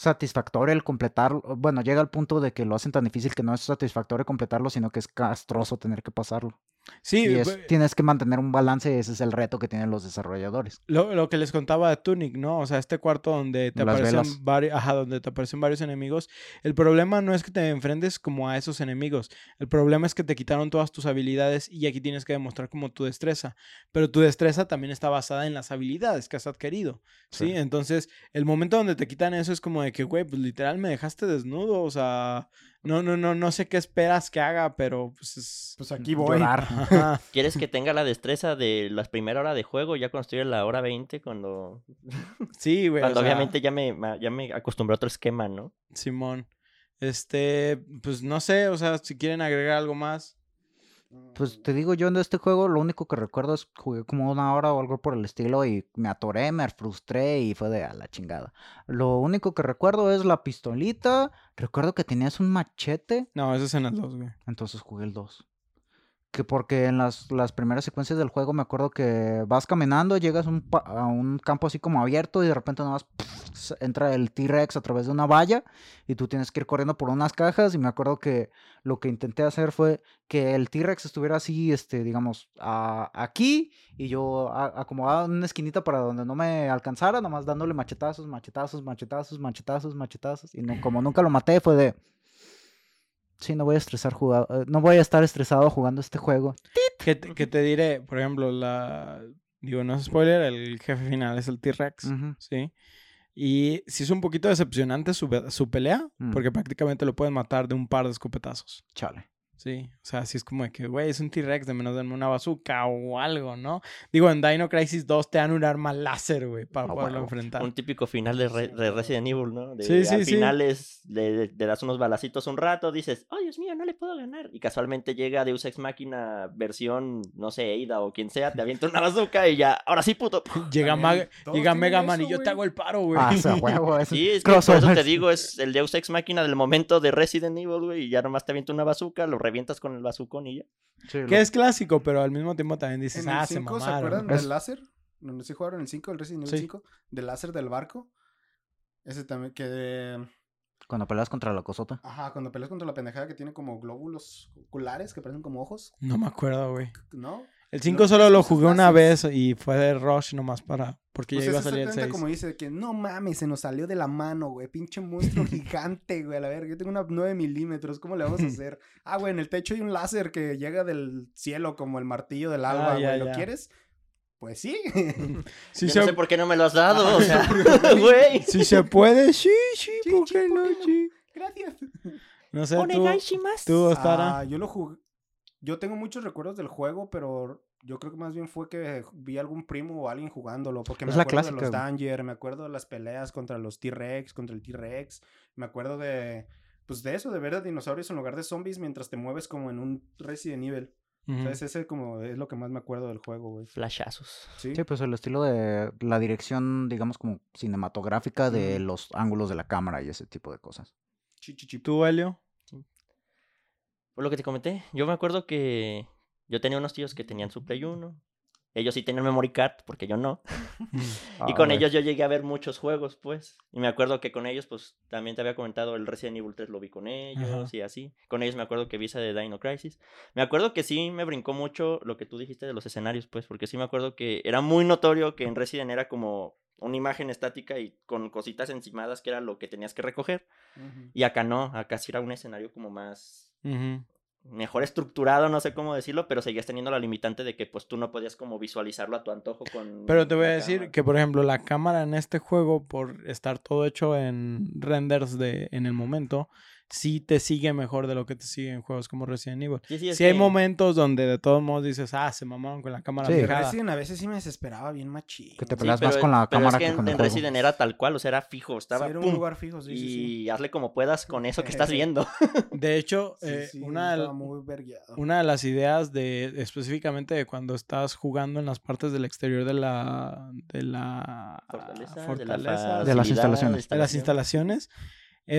Speaker 4: satisfactorio el completar. Bueno, llega al punto de que lo hacen tan difícil que no es satisfactorio completarlo, sino que es castroso tener que pasarlo.
Speaker 1: Sí,
Speaker 4: Y es- tienes que mantener un balance ese es el reto que tienen los desarrolladores.
Speaker 1: Lo, lo que les contaba de Tunic, ¿no? O sea, este cuarto donde te
Speaker 4: Las
Speaker 1: aparecen varios, ajá, donde te aparecen varios enemigos. El problema no es que te enfrentes como a esos enemigos. El problema es que te quitaron todas tus habilidades y aquí tienes que demostrar como tu destreza. Pero tu destreza también está basada en las habilidades que has adquirido, ¿sí?
Speaker 4: Sí.
Speaker 1: Entonces, el momento donde te quitan eso es como de que, güey, pues literal me dejaste desnudo, o sea, no, no, no, no sé qué esperas que haga, pero pues es...
Speaker 2: Pues aquí voy.
Speaker 4: Llorar. [LAUGHS]
Speaker 3: ¿Quieres que tenga la destreza de la primera hora de juego? Ya cuando estoy en la hora 20, cuando, [LAUGHS]
Speaker 1: Sí, güey. o
Speaker 3: cuando
Speaker 1: sea,
Speaker 3: obviamente ya me, ya me acostumbré a otro esquema, ¿no?
Speaker 1: Simón. Este, pues no sé, o sea, si quieren agregar algo más.
Speaker 4: Pues te digo, yo en este juego lo único que recuerdo es jugué como una hora o algo por el estilo y me atoré, me frustré y fue de a la chingada. Lo único que recuerdo es la pistolita. Recuerdo que tenías un machete.
Speaker 1: No, eso es en el 2, güey.
Speaker 4: Entonces jugué el 2. Que porque en las, las primeras secuencias del juego me acuerdo que vas caminando, llegas un pa- a un campo así como abierto y de repente nada más s- entra el T-Rex a través de una valla y tú tienes que ir corriendo por unas cajas y me acuerdo que lo que intenté hacer fue que el T-Rex estuviera así, este, digamos, a- aquí y yo a- acomodado en una esquinita para donde no me alcanzara, nomás dándole machetazos, machetazos, machetazos, machetazos, machetazos y no, como nunca lo maté fue de... Sí, no voy a estresar jugado, eh, no voy a estar estresado jugando este juego.
Speaker 1: ¿Qué te, diré? Por ejemplo, la. Digo, no es spoiler, el jefe final es el T-Rex. Sí. Y sí es un poquito decepcionante su, su pelea,
Speaker 4: Mm.
Speaker 1: porque prácticamente lo pueden matar de un par de escopetazos.
Speaker 4: Chale.
Speaker 1: Sí, o sea, sí es como de que, güey, es un T-Rex, de menos denme una bazooka o algo, ¿no? Digo, en Dino Crisis 2 te dan un arma láser, güey, para
Speaker 4: Ah,
Speaker 1: poderlo enfrentar.
Speaker 3: Un típico final de, Re- de Resident Evil, ¿no? De,
Speaker 1: Sí, sí,
Speaker 3: al
Speaker 1: sí.
Speaker 3: final es, le, le das unos balacitos un rato, dices, oh Dios mío, no le puedo ganar. Y casualmente llega Deus Ex Máquina versión, no sé, Eida o quien sea, te avienta una bazooka y ya, ahora sí, puto. [LAUGHS]
Speaker 1: Llega, Mag- llega Mega Man y yo te hago el paro, güey.
Speaker 4: Ah, [LAUGHS] huevo, eso.
Speaker 3: Sí, es que por eso te digo, es el Deus Ex Máquina del momento de Resident Evil, güey, y ya nomás te avienta una bazooka, lo revientas con el bazucón y ya.
Speaker 4: Sí, lo-
Speaker 1: Que es clásico, pero al mismo tiempo también dices, ah, se
Speaker 2: 5, ¿se
Speaker 1: mamaron.
Speaker 2: acuerdan del láser? Donde sí jugaron el 5, el Resident Evil
Speaker 1: Sí.
Speaker 2: 5, del láser del barco. Ese también que...
Speaker 4: Cuando peleas contra la cosota.
Speaker 2: Ajá, cuando peleas contra la pendejada que tiene como glóbulos oculares que parecen como ojos,
Speaker 1: No me acuerdo, güey.
Speaker 2: ¿no?
Speaker 1: El 5
Speaker 2: No,
Speaker 1: solo lo jugué una vez y fue de Rush nomás para. Porque
Speaker 2: Pues
Speaker 1: ya iba a salir el
Speaker 2: exactamente
Speaker 1: 6.
Speaker 2: como dice que no mames, se nos salió de la mano, güey. Pinche monstruo [LAUGHS] gigante, güey. A la verga, yo tengo una 9 milímetros. ¿Cómo le vamos a [LAUGHS] hacer? Ah, güey, en el techo hay un láser que llega del cielo como el martillo del alba,
Speaker 1: Ah, ya,
Speaker 2: güey. ¿Lo
Speaker 1: ya.
Speaker 2: quieres? Pues sí. [LAUGHS]
Speaker 1: Sí,
Speaker 3: Yo
Speaker 1: se,
Speaker 3: no sé por qué no me lo has dado, o sea, güey.
Speaker 1: sí se puede, sí, sí,
Speaker 2: Sí,
Speaker 1: ¿por
Speaker 2: sí,
Speaker 1: qué
Speaker 2: ¿por
Speaker 1: no? Sí.
Speaker 2: Gracias.
Speaker 1: No sé, tú, tú Ostara.
Speaker 2: Ah, yo lo jugué. Yo tengo muchos recuerdos del juego, pero yo creo que más bien fue que vi algún primo o alguien jugándolo. Porque me
Speaker 4: Es
Speaker 2: acuerdo de los. Danger, me acuerdo de las peleas contra los T-Rex, contra el T-Rex. Me acuerdo de. Pues de eso, de ver a dinosaurios en lugar de zombies mientras te mueves como en un Resident Evil. ¿Sabes? Ese como es lo que más me acuerdo del juego, güey.
Speaker 3: Flashazos.
Speaker 2: Sí.
Speaker 4: Sí, pues el estilo de la dirección, digamos, como cinematográfica de los ángulos de la cámara y ese tipo de cosas.
Speaker 2: Chi, chi, chi.
Speaker 1: ¿Tú, Helio?
Speaker 3: Por lo que te comenté, yo me acuerdo que yo tenía unos tíos que tenían su Play 1. Ellos sí tenían memory card, porque yo no. [LAUGHS] y
Speaker 4: Ah,
Speaker 3: con
Speaker 4: güey.
Speaker 3: ellos yo llegué a ver muchos juegos, pues. Y me acuerdo que con ellos, pues, también te había comentado el Resident Evil 3 lo vi con ellos
Speaker 1: Ajá.
Speaker 3: y así. Con ellos me acuerdo que vi esa de Dino Crisis. Me acuerdo que sí me brincó mucho lo que tú dijiste de los escenarios, pues, porque sí me acuerdo que era muy notorio que en Resident era como una imagen estática y con cositas encimadas que era lo que tenías que recoger.
Speaker 2: Ujú.
Speaker 3: Y acá no, acá sí era un escenario como más Mejor estructurado, no sé cómo decirlo, pero seguías teniendo la limitante de que pues tú no podías como visualizarlo a tu antojo con
Speaker 1: Pero te voy a decir
Speaker 3: cámara.
Speaker 1: que, por ejemplo, la cámara en este juego, por estar todo hecho en renders de, en el momento, sí te sigue mejor de lo que te sigue en juegos como Resident Evil.
Speaker 3: Sí, sí,
Speaker 1: Sí hay
Speaker 3: que-
Speaker 1: momentos donde de todos modos dices, ah, se mamaron con la cámara
Speaker 4: Sí.
Speaker 1: fijada.
Speaker 2: Resident a veces sí me desesperaba bien machín.
Speaker 4: Que te peleas más con la
Speaker 3: pero
Speaker 4: cámara
Speaker 3: es que,
Speaker 4: que
Speaker 3: en,
Speaker 4: con el
Speaker 3: en
Speaker 4: juego.
Speaker 3: Resident era tal cual, o sea, era fijo, estaba
Speaker 2: Sí, era un
Speaker 3: pum,
Speaker 2: lugar fijo, sí, sí, sí.
Speaker 3: y hazle como puedas con eso que estás [LAUGHS] viendo.
Speaker 1: De hecho,
Speaker 2: Sí,
Speaker 1: eh,
Speaker 2: sí,
Speaker 1: una, de-
Speaker 2: estaba muy vergueado.
Speaker 1: una de las ideas de específicamente de cuando estás jugando en las partes del exterior de la de la
Speaker 3: Fortaleza, de, la
Speaker 1: fortaleza,
Speaker 4: De las instalaciones.
Speaker 1: de las instalaciones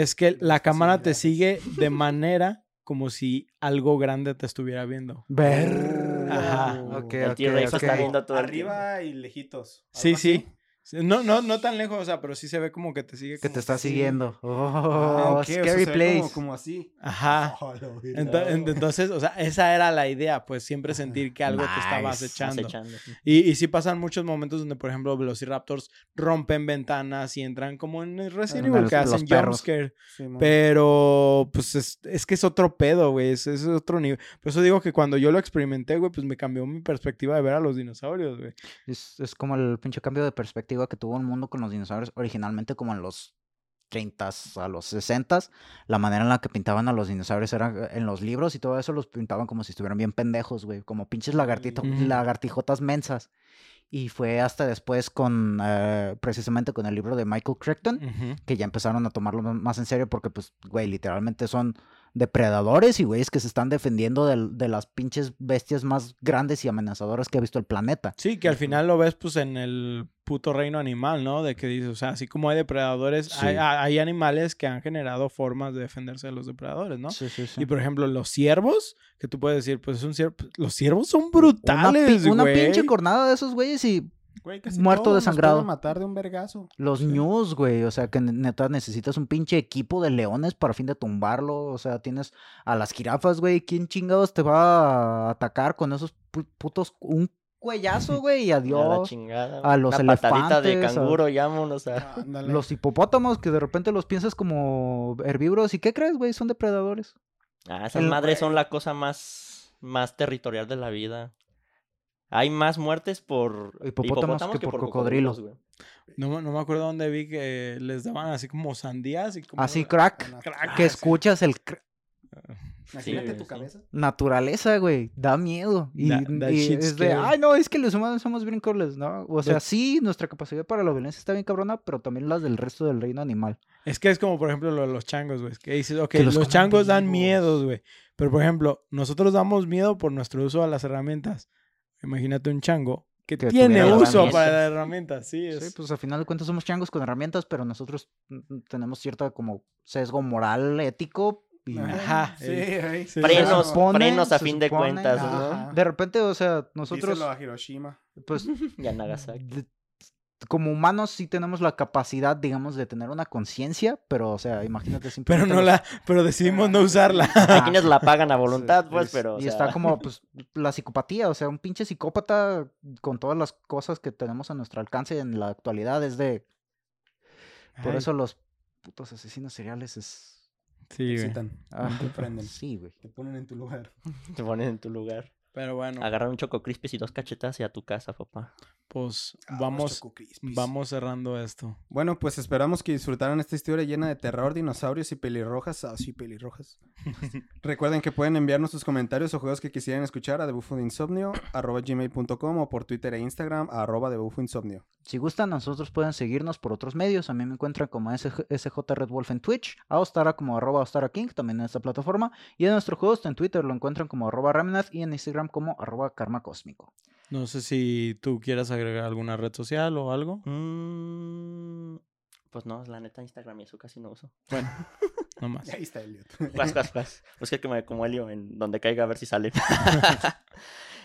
Speaker 1: es que la cámara te sigue [LAUGHS] de manera como si algo grande te estuviera viendo.
Speaker 4: Ver.
Speaker 1: Ajá.
Speaker 4: Ok,
Speaker 3: El está viendo todo el.
Speaker 2: Arriba y lejitos.
Speaker 1: Sí,
Speaker 2: algo
Speaker 1: sí.
Speaker 2: así.
Speaker 1: Sí, No, no, no tan lejos, o sea, pero sí se ve como que te sigue.
Speaker 4: Que te está
Speaker 2: Sí.
Speaker 4: siguiendo.
Speaker 2: Ah,
Speaker 4: Oh,
Speaker 2: ok, o sea,
Speaker 4: scary place.
Speaker 2: Como, como así.
Speaker 1: Ajá. [LAUGHS]
Speaker 2: Oh,
Speaker 1: en- Entonces, o sea, esa era la idea, pues siempre sentir que algo te estaba acechando.
Speaker 3: acechando.
Speaker 1: Y, y sí pasan muchos momentos donde, por ejemplo, Velociraptors rompen ventanas y entran como en el Resident
Speaker 4: En
Speaker 1: Evil, que hacen jumpscare.
Speaker 2: Sí.
Speaker 1: Pero, pues, es, es que es otro pedo, güey. Es, es otro nivel. Por eso digo que cuando yo lo experimenté, güey, pues me cambió mi perspectiva de ver a los dinosaurios, güey.
Speaker 4: Es, es como el pinche cambio de perspectiva que tuvo el mundo con los dinosaurios originalmente como en los 30 a los 60 la manera en la que pintaban a los dinosaurios era eh, en los libros y todo eso los pintaban como si estuvieran bien pendejos, güey, como pinches lagartito-
Speaker 1: Ujú.
Speaker 4: lagartijotas mensas. Y fue hasta después con, eh, precisamente con el libro de Michael Crichton, que ya empezaron a tomarlo más en serio porque, pues, güey, literalmente son depredadores y güeyes que se están defendiendo del- de, las pinches bestias más grandes y amenazadoras que ha visto el planeta.
Speaker 1: Sí, que al final lo ves, pues, en el puto reino animal, ¿no? De que dices, o sea, así como hay depredadores,
Speaker 4: Sí.
Speaker 1: hay, hay animales que han generado formas de defenderse de los depredadores, ¿no?
Speaker 4: Sí, sí, sí.
Speaker 1: Y por ejemplo, los ciervos, que tú puedes decir, pues es un ciervo. Los ciervos son
Speaker 4: Una pi-
Speaker 1: brutales,
Speaker 4: Una, pinche cornada de esos güeyes y
Speaker 2: Güey, casi
Speaker 4: muerto desangrado.
Speaker 2: matar de un vergazo.
Speaker 4: los news, güey. O sea, que ne- neta necesitas un pinche equipo de leones para fin de tumbarlo. O sea, tienes a las jirafas, güey. ¿Quién chingados te va a atacar con esos pu- putos... Un cuellazo, [LAUGHS] güey, y
Speaker 3: A la
Speaker 4: adiós.
Speaker 3: chingada.
Speaker 4: a los
Speaker 3: Una patadita de
Speaker 4: elefantes, a-
Speaker 3: canguro, y vámonos a...
Speaker 2: Ándale.
Speaker 4: Los hipopótamos que de repente los piensas como herbívoros. ¿Y qué crees, güey? Son depredadores.
Speaker 3: Ah, esas
Speaker 4: El-
Speaker 3: madres son la cosa más, más territorial de la vida. Hay más muertes por
Speaker 4: Hipopótamos que por cocodrilos.
Speaker 3: güey.
Speaker 1: No, me- no me acuerdo dónde vi que les daban así como sandías y como...
Speaker 4: Así, crack.
Speaker 1: Crack.
Speaker 4: Que escuchas el... cr-
Speaker 2: Imagínate
Speaker 3: Sí,
Speaker 2: tu
Speaker 3: sí.
Speaker 2: cabeza.
Speaker 4: Naturaleza, güey, da miedo. Y,
Speaker 1: that
Speaker 4: es de, ay, no, es que los humanos somos bien crueles, ¿no? O sea,
Speaker 1: But-
Speaker 4: sí, nuestra capacidad para la violencia está bien cabrona, pero también las del resto del reino animal.
Speaker 1: Es que es como, por ejemplo, lo de los changos, güey. Que dices, ok,
Speaker 4: Que los
Speaker 1: los, changos dan miedos, güey. Pero, por ejemplo, nosotros damos miedo por nuestro uso a las herramientas. Imagínate un chango que,
Speaker 4: Que
Speaker 1: tiene uso para las herramientas. Sí, es...
Speaker 4: Sí, pues al final de cuentas somos changos con herramientas, pero nosotros mm, tenemos cierta como sesgo moral, ético. Y
Speaker 1: Ajá, [LAUGHS]
Speaker 2: Sí,
Speaker 1: eh,
Speaker 2: ahí.
Speaker 1: sí.
Speaker 3: Frenos,
Speaker 4: supone-
Speaker 3: frenos a fin de cuentas,
Speaker 4: de repente, o sea, nosotros,
Speaker 2: Díselo a Hiroshima.
Speaker 4: pues, [LAUGHS]
Speaker 3: Y a Nagasaki.
Speaker 4: Como humanos sí tenemos la capacidad, digamos, de tener una conciencia, pero, o sea, imagínate [LAUGHS]
Speaker 1: Pero
Speaker 4: simplemente
Speaker 1: no
Speaker 4: los-
Speaker 1: la, pero decidimos no usarla. [LAUGHS]
Speaker 3: Hay quienes la pagan a voluntad,
Speaker 4: Sí,
Speaker 3: pues,
Speaker 4: es-
Speaker 3: pero. o
Speaker 4: Y
Speaker 3: sea,
Speaker 4: está como, [LAUGHS] pues, la psicopatía, o sea, un pinche psicópata con todas las cosas que tenemos a nuestro alcance en la actualidad es de... Por
Speaker 1: Ay,
Speaker 4: eso los putos asesinos seriales es...
Speaker 2: Te
Speaker 1: Sí, güey.
Speaker 2: excitan.
Speaker 4: Ah,
Speaker 2: te prenden.
Speaker 4: Sí, güey.
Speaker 2: Te ponen en tu lugar.
Speaker 3: Te ponen en tu lugar.
Speaker 1: Pero bueno,
Speaker 3: Agarrar un choco crispis y dos cachetas y a tu casa, papá.
Speaker 1: Pues
Speaker 2: Ah,
Speaker 1: vamos, vamos cerrando esto.
Speaker 2: Bueno, pues esperamos que disfrutaran esta historia llena de terror, dinosaurios y pelirrojas. Ah, sí, pelirrojas. [LAUGHS] Recuerden que pueden enviarnos sus comentarios o juegos que quisieran escuchar a debufoinsomnio, arroba gmail.com o por Twitter e Instagram, a arroba debufoinsomnio.
Speaker 4: Si gustan, nosotros pueden seguirnos por otros medios. A mí me encuentran como SJ, Red Wolf en Twitch, a Ostara como arroba Ostara King, también en esta plataforma. Y en nuestro host en Twitter lo encuentran como arroba Remnath y en Instagram como arroba Karma Cósmico.
Speaker 1: No sé si tú quieras agregar alguna red social o algo.
Speaker 3: Mm, pues no, la neta, Instagram y eso casi no uso.
Speaker 1: Bueno, [LAUGHS] no más.
Speaker 2: Ahí está Elliot.
Speaker 3: Cuas, cuas. Busca que me como Helio en donde caiga a ver si sale. [LAUGHS] [LAUGHS]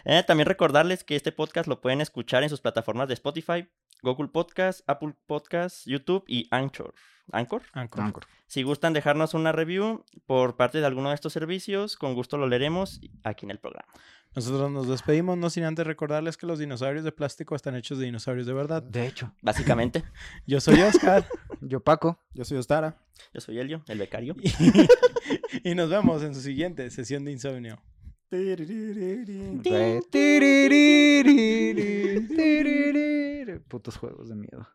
Speaker 3: Eh, también recordarles que este podcast lo pueden escuchar en sus plataformas de Spotify, Google Podcast, Apple Podcast, YouTube y Anchor. ¿Anchor?
Speaker 1: Anchor.
Speaker 4: Anchor.
Speaker 3: Si gustan dejarnos una review por parte de alguno de estos servicios, con gusto lo leeremos aquí en el programa.
Speaker 1: Nosotros nos despedimos, no sin antes recordarles que los dinosaurios de plástico están hechos de dinosaurios de verdad.
Speaker 4: De hecho,
Speaker 3: Básicamente, [LAUGHS]
Speaker 1: Yo soy Oscar [LAUGHS]
Speaker 4: yo Paco.
Speaker 2: Yo soy Ostara.
Speaker 3: yo soy Helio, el becario.
Speaker 1: y, [LAUGHS] y nos vemos en su siguiente sesión de insomnio.
Speaker 4: Putos juegos de miedo.